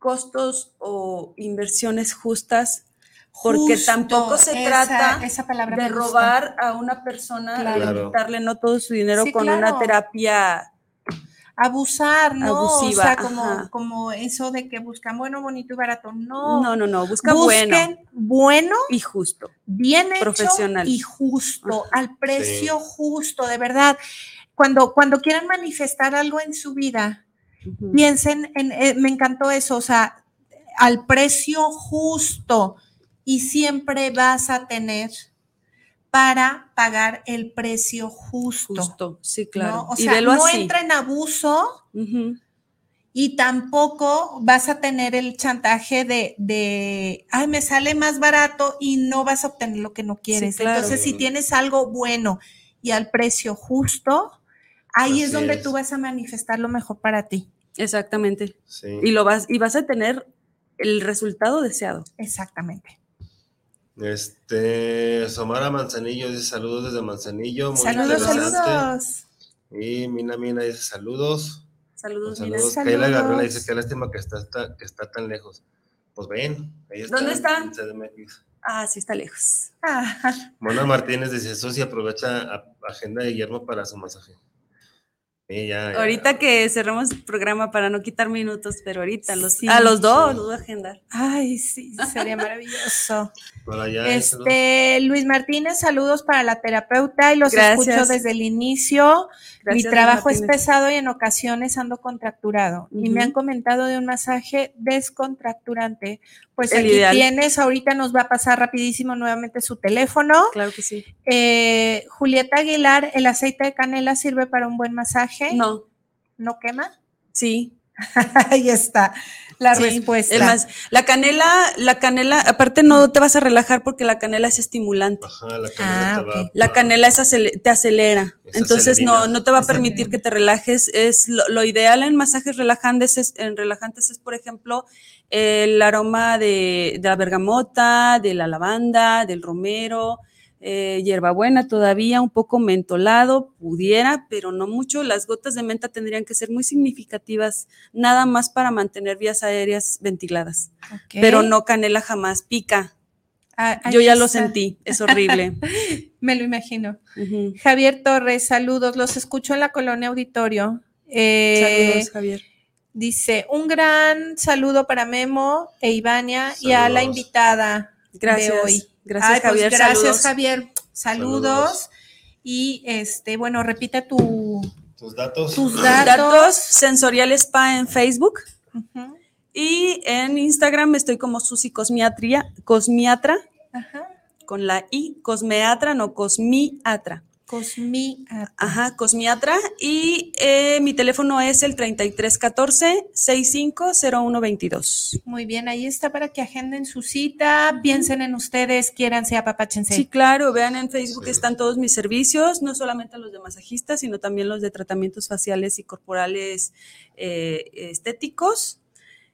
costos o inversiones justas porque tampoco se trata de robar a una persona y quitarle no todo su dinero con una terapia abusar, ¿no? Abusiva, o sea, como, como, eso de que buscan bueno, bonito y barato. No, no, no, no. Busca bueno. bueno y justo. Bien profesional. y justo, al precio justo, de verdad. Cuando, cuando quieran manifestar algo en su vida, piensen en, eh, me encantó eso, o sea, al precio justo y siempre vas a tener para pagar el precio justo. Justo, sí, claro. O sea, no entra en abuso y tampoco vas a tener el chantaje de, de, ay, me sale más barato y no vas a obtener lo que no quieres. Entonces, si tienes algo bueno y al precio justo, ahí es donde tú vas a manifestar lo mejor para ti. Exactamente. Y lo vas, y vas a tener el resultado deseado. Exactamente. Este, Somara Manzanillo dice saludos desde Manzanillo. saludos, saludos. Y Mina Mina dice saludos. Saludos, saludos. Mina. Kayla Gabriela dice que lástima que está, que está tan lejos. Pues ven, ahí está. ¿Dónde está? Ah, sí, está lejos. Mona Martínez dice, eso sí aprovecha agenda de Guillermo para su masaje. Ahorita que cerremos el programa para no quitar minutos, pero ahorita los, a los dos los voy a agendar. Ay, sí, sería maravilloso. este, Luis Martínez, saludos para la terapeuta y los escucho desde el inicio. Mi trabajo es pesado y en ocasiones ando contracturado. Y me han comentado de un masaje descontracturante. Pues aquí tienes, ahorita nos va a pasar rapidísimo nuevamente su teléfono. Claro que sí. Eh, Julieta Aguilar, ¿el aceite de canela sirve para un buen masaje? No. ¿No quema? Sí. Ahí está la Sí, respuesta. Es más, la canela, la canela, aparte no te vas a relajar porque la canela es estimulante. Ajá, la canela Ah, te va ok. La canela es te acelera, Es entonces no, acelerina. no te va a permitir acelerina. que te relajes. Es lo, lo ideal en masajes relajantes es, en relajantes es, por ejemplo, el aroma de, de la bergamota, de la lavanda, del romero, eh, hierbabuena todavía, un poco mentolado, pudiera, pero no mucho. Las gotas de menta tendrían que ser muy significativas, nada más para mantener vías aéreas ventiladas, pero no canela jamás pica. Ah, Yo ya lo sentí, es horrible. Me lo imagino. Javier Torres, saludos. Los escucho en la colonia auditorio. Eh, Saludos, Javier. Dice, un gran saludo para Memo e Ivania y a la invitada Gracias. de hoy. Gracias, Ay, pues, Javier. gracias, Saludos. Javier. Saludos. Saludos. Y este, bueno, repite tu, Tus datos. tus Datos, datos. Sensorial Spa en Facebook y en Instagram estoy como Susi Cosmiatria, Cosmiatra, Ajá. con la I, Cosmeatra, no Cosmiatra. Cosmi. Ajá, Cosmiatra. Y eh, mi teléfono es el 3314-650122. Muy bien, ahí está para que agenden su cita, piensen en ustedes, quiéranse, apapáchense. Sí, claro, vean en Facebook Sí. están todos mis servicios, no solamente los de masajistas, sino también los de tratamientos faciales y corporales eh, estéticos.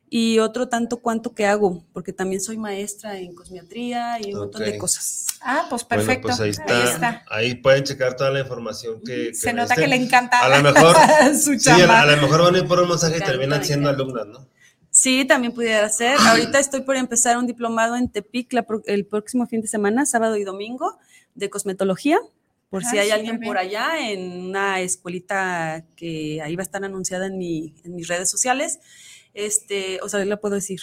Y otro tanto cuanto que hago, porque también soy maestra en cosmiatría y un montón de cosas. Ah, pues Bueno, perfecto. pues ahí está. Ahí pueden checar toda la información que. que Se nota que le encanta A lo mejor. su Sí, a, chamba. a lo mejor van a ir por un mensaje y terminan siendo alumnas, ¿no? Sí, también pudiera ser. Ahorita estoy por empezar un diplomado en Tepic la el próximo fin de semana, sábado y domingo, de cosmetología. Por si Ah, hay súper alguien bien. por allá en una escuelita que ahí va a estar anunciada en, mi, en mis redes sociales. Este, o sea, la puedo decir.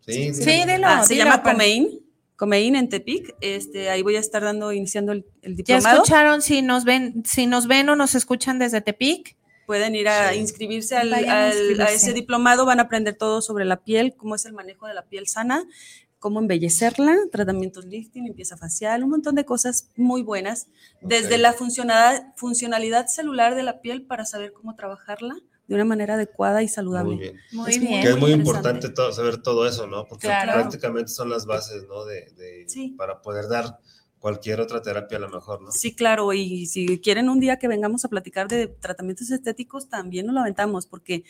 Sí, Sí, dilo. Ah, se dilo, llama Comein, Comein en Tepic. Este, ahí voy a estar dando, iniciando el, el Ya diplomado. escucharon si nos ven, si nos ven o nos escuchan desde Tepic. Pueden ir a Sí. inscribirse, al- a al- a ese diplomado, van a aprender todo sobre la piel, cómo es el manejo de la piel sana, cómo embellecerla, tratamientos lifting, limpieza facial, un montón de cosas muy buenas, desde Ok. la funcionalidad, funcionalidad celular de la piel para saber cómo trabajarla de una manera adecuada y saludable. Muy bien. Muy Es bien. Que es muy importante todo- saber todo eso, ¿no? Porque Claro. prácticamente son las bases, ¿no? De, de- Sí. Para poder dar cualquier otra terapia a lo mejor, ¿no? Sí, claro, y si quieren un día que vengamos a platicar de tratamientos estéticos, también nos lo aventamos, porque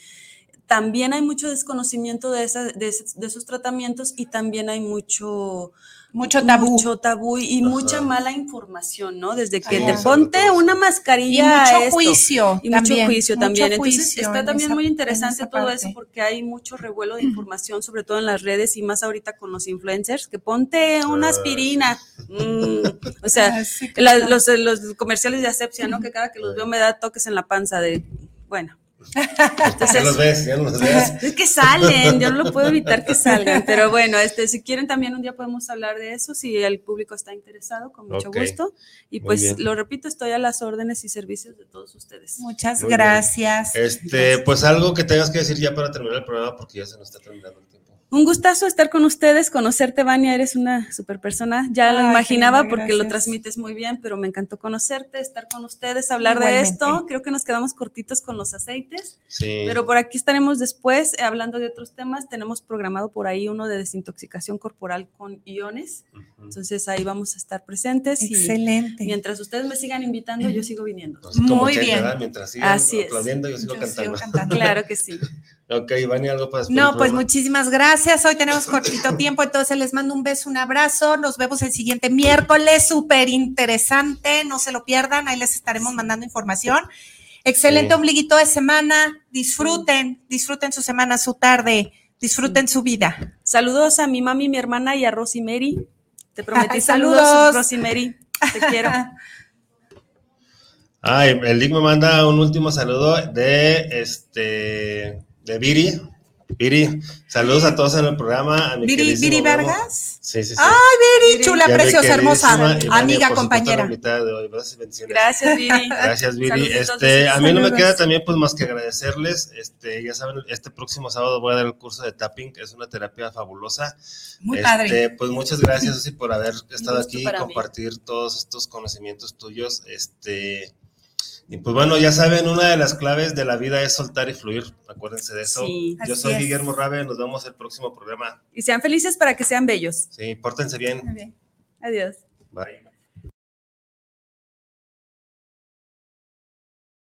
también hay mucho desconocimiento de, esa- de, de esos tratamientos y también hay mucho, Mucho tabú. mucho tabú y Ajá. mucha mala información, ¿no? Desde que Ajá. te ponte una Y mascarilla. mucho esto, juicio. y mucho también, juicio mucho también. Entonces juicio está en también esa- muy interesante esa todo parte. eso porque hay mucho revuelo de información, sobre todo en las redes y más ahorita con los influencers, que ponte una Ah, aspirina. Mm, o sea, Ah, la- los, los comerciales de asepsia, ¿no? Que cada que los veo me da toques en la panza de, bueno. Ya los ves, ya los ves. Es que salen, yo no lo puedo evitar que salgan, pero bueno, este, si quieren también un día podemos hablar de eso, si el público está interesado, con mucho gusto. Y muy pues bien. lo repito, estoy a las órdenes y servicios de todos ustedes. Muchas Muy bien. gracias. Este, pues algo que tengas que decir ya para terminar el programa porque ya se nos está terminando el tiempo. Un gustazo estar con ustedes, conocerte, Vania, eres una super persona. Ya lo Ay, imaginaba querida, porque lo transmites muy bien, pero me encantó conocerte, estar con ustedes, hablar de Igualmente. esto. Creo que nos quedamos cortitos con los aceites. Sí. Pero por aquí estaremos después eh, hablando de otros temas. Tenemos programado por ahí uno de desintoxicación corporal con iones. Ujú. Entonces ahí vamos a estar presentes y Excelente. mientras ustedes me sigan invitando, yo sigo viniendo. Así Muy bien. Mientras sigan Así es. yo sigo Yo cantando. sigo cantando. Claro que sí. Ok, Iván, ¿y algo para No, pues muchísimas gracias. Hoy tenemos cortito tiempo, entonces les mando un beso, un abrazo. Nos vemos el siguiente miércoles, súper interesante. No se lo pierdan, ahí les estaremos mandando información. Excelente Sí. ombliguito de semana. Disfruten, disfruten su semana, su tarde, disfruten su vida. Saludos a mi mami, mi hermana y a Rosy Mary. Te prometí saludos, saludos. Rosy Mary. Te quiero. Ay, el Lick me manda un último saludo de este de Viri. Viri, saludos a todos en el programa. A mi Viri, Viri. Vargas. Sí, sí, sí. Ay, Viri, chula, preciosa, hermosa, Ivania, amiga, por supuesto, compañera. la invitada de hoy. Gracias Viri. Gracias, Viri. Este, a mí no me queda también pues más que agradecerles. Este, ya saben, este próximo sábado voy a dar el curso de tapping, que es una terapia fabulosa. Muy Este, padre. Pues muchas gracias, Susi, por haber estado aquí y mí. compartir todos estos conocimientos tuyos. Este, Y pues bueno, ya saben, una de las claves de la vida es soltar y fluir. Acuérdense de eso. Sí. Yo soy es. Guillermo Rabe, nos vemos el próximo programa. Y sean felices para que sean bellos. Sí, pórtense bien. Bien. Adiós. Bye.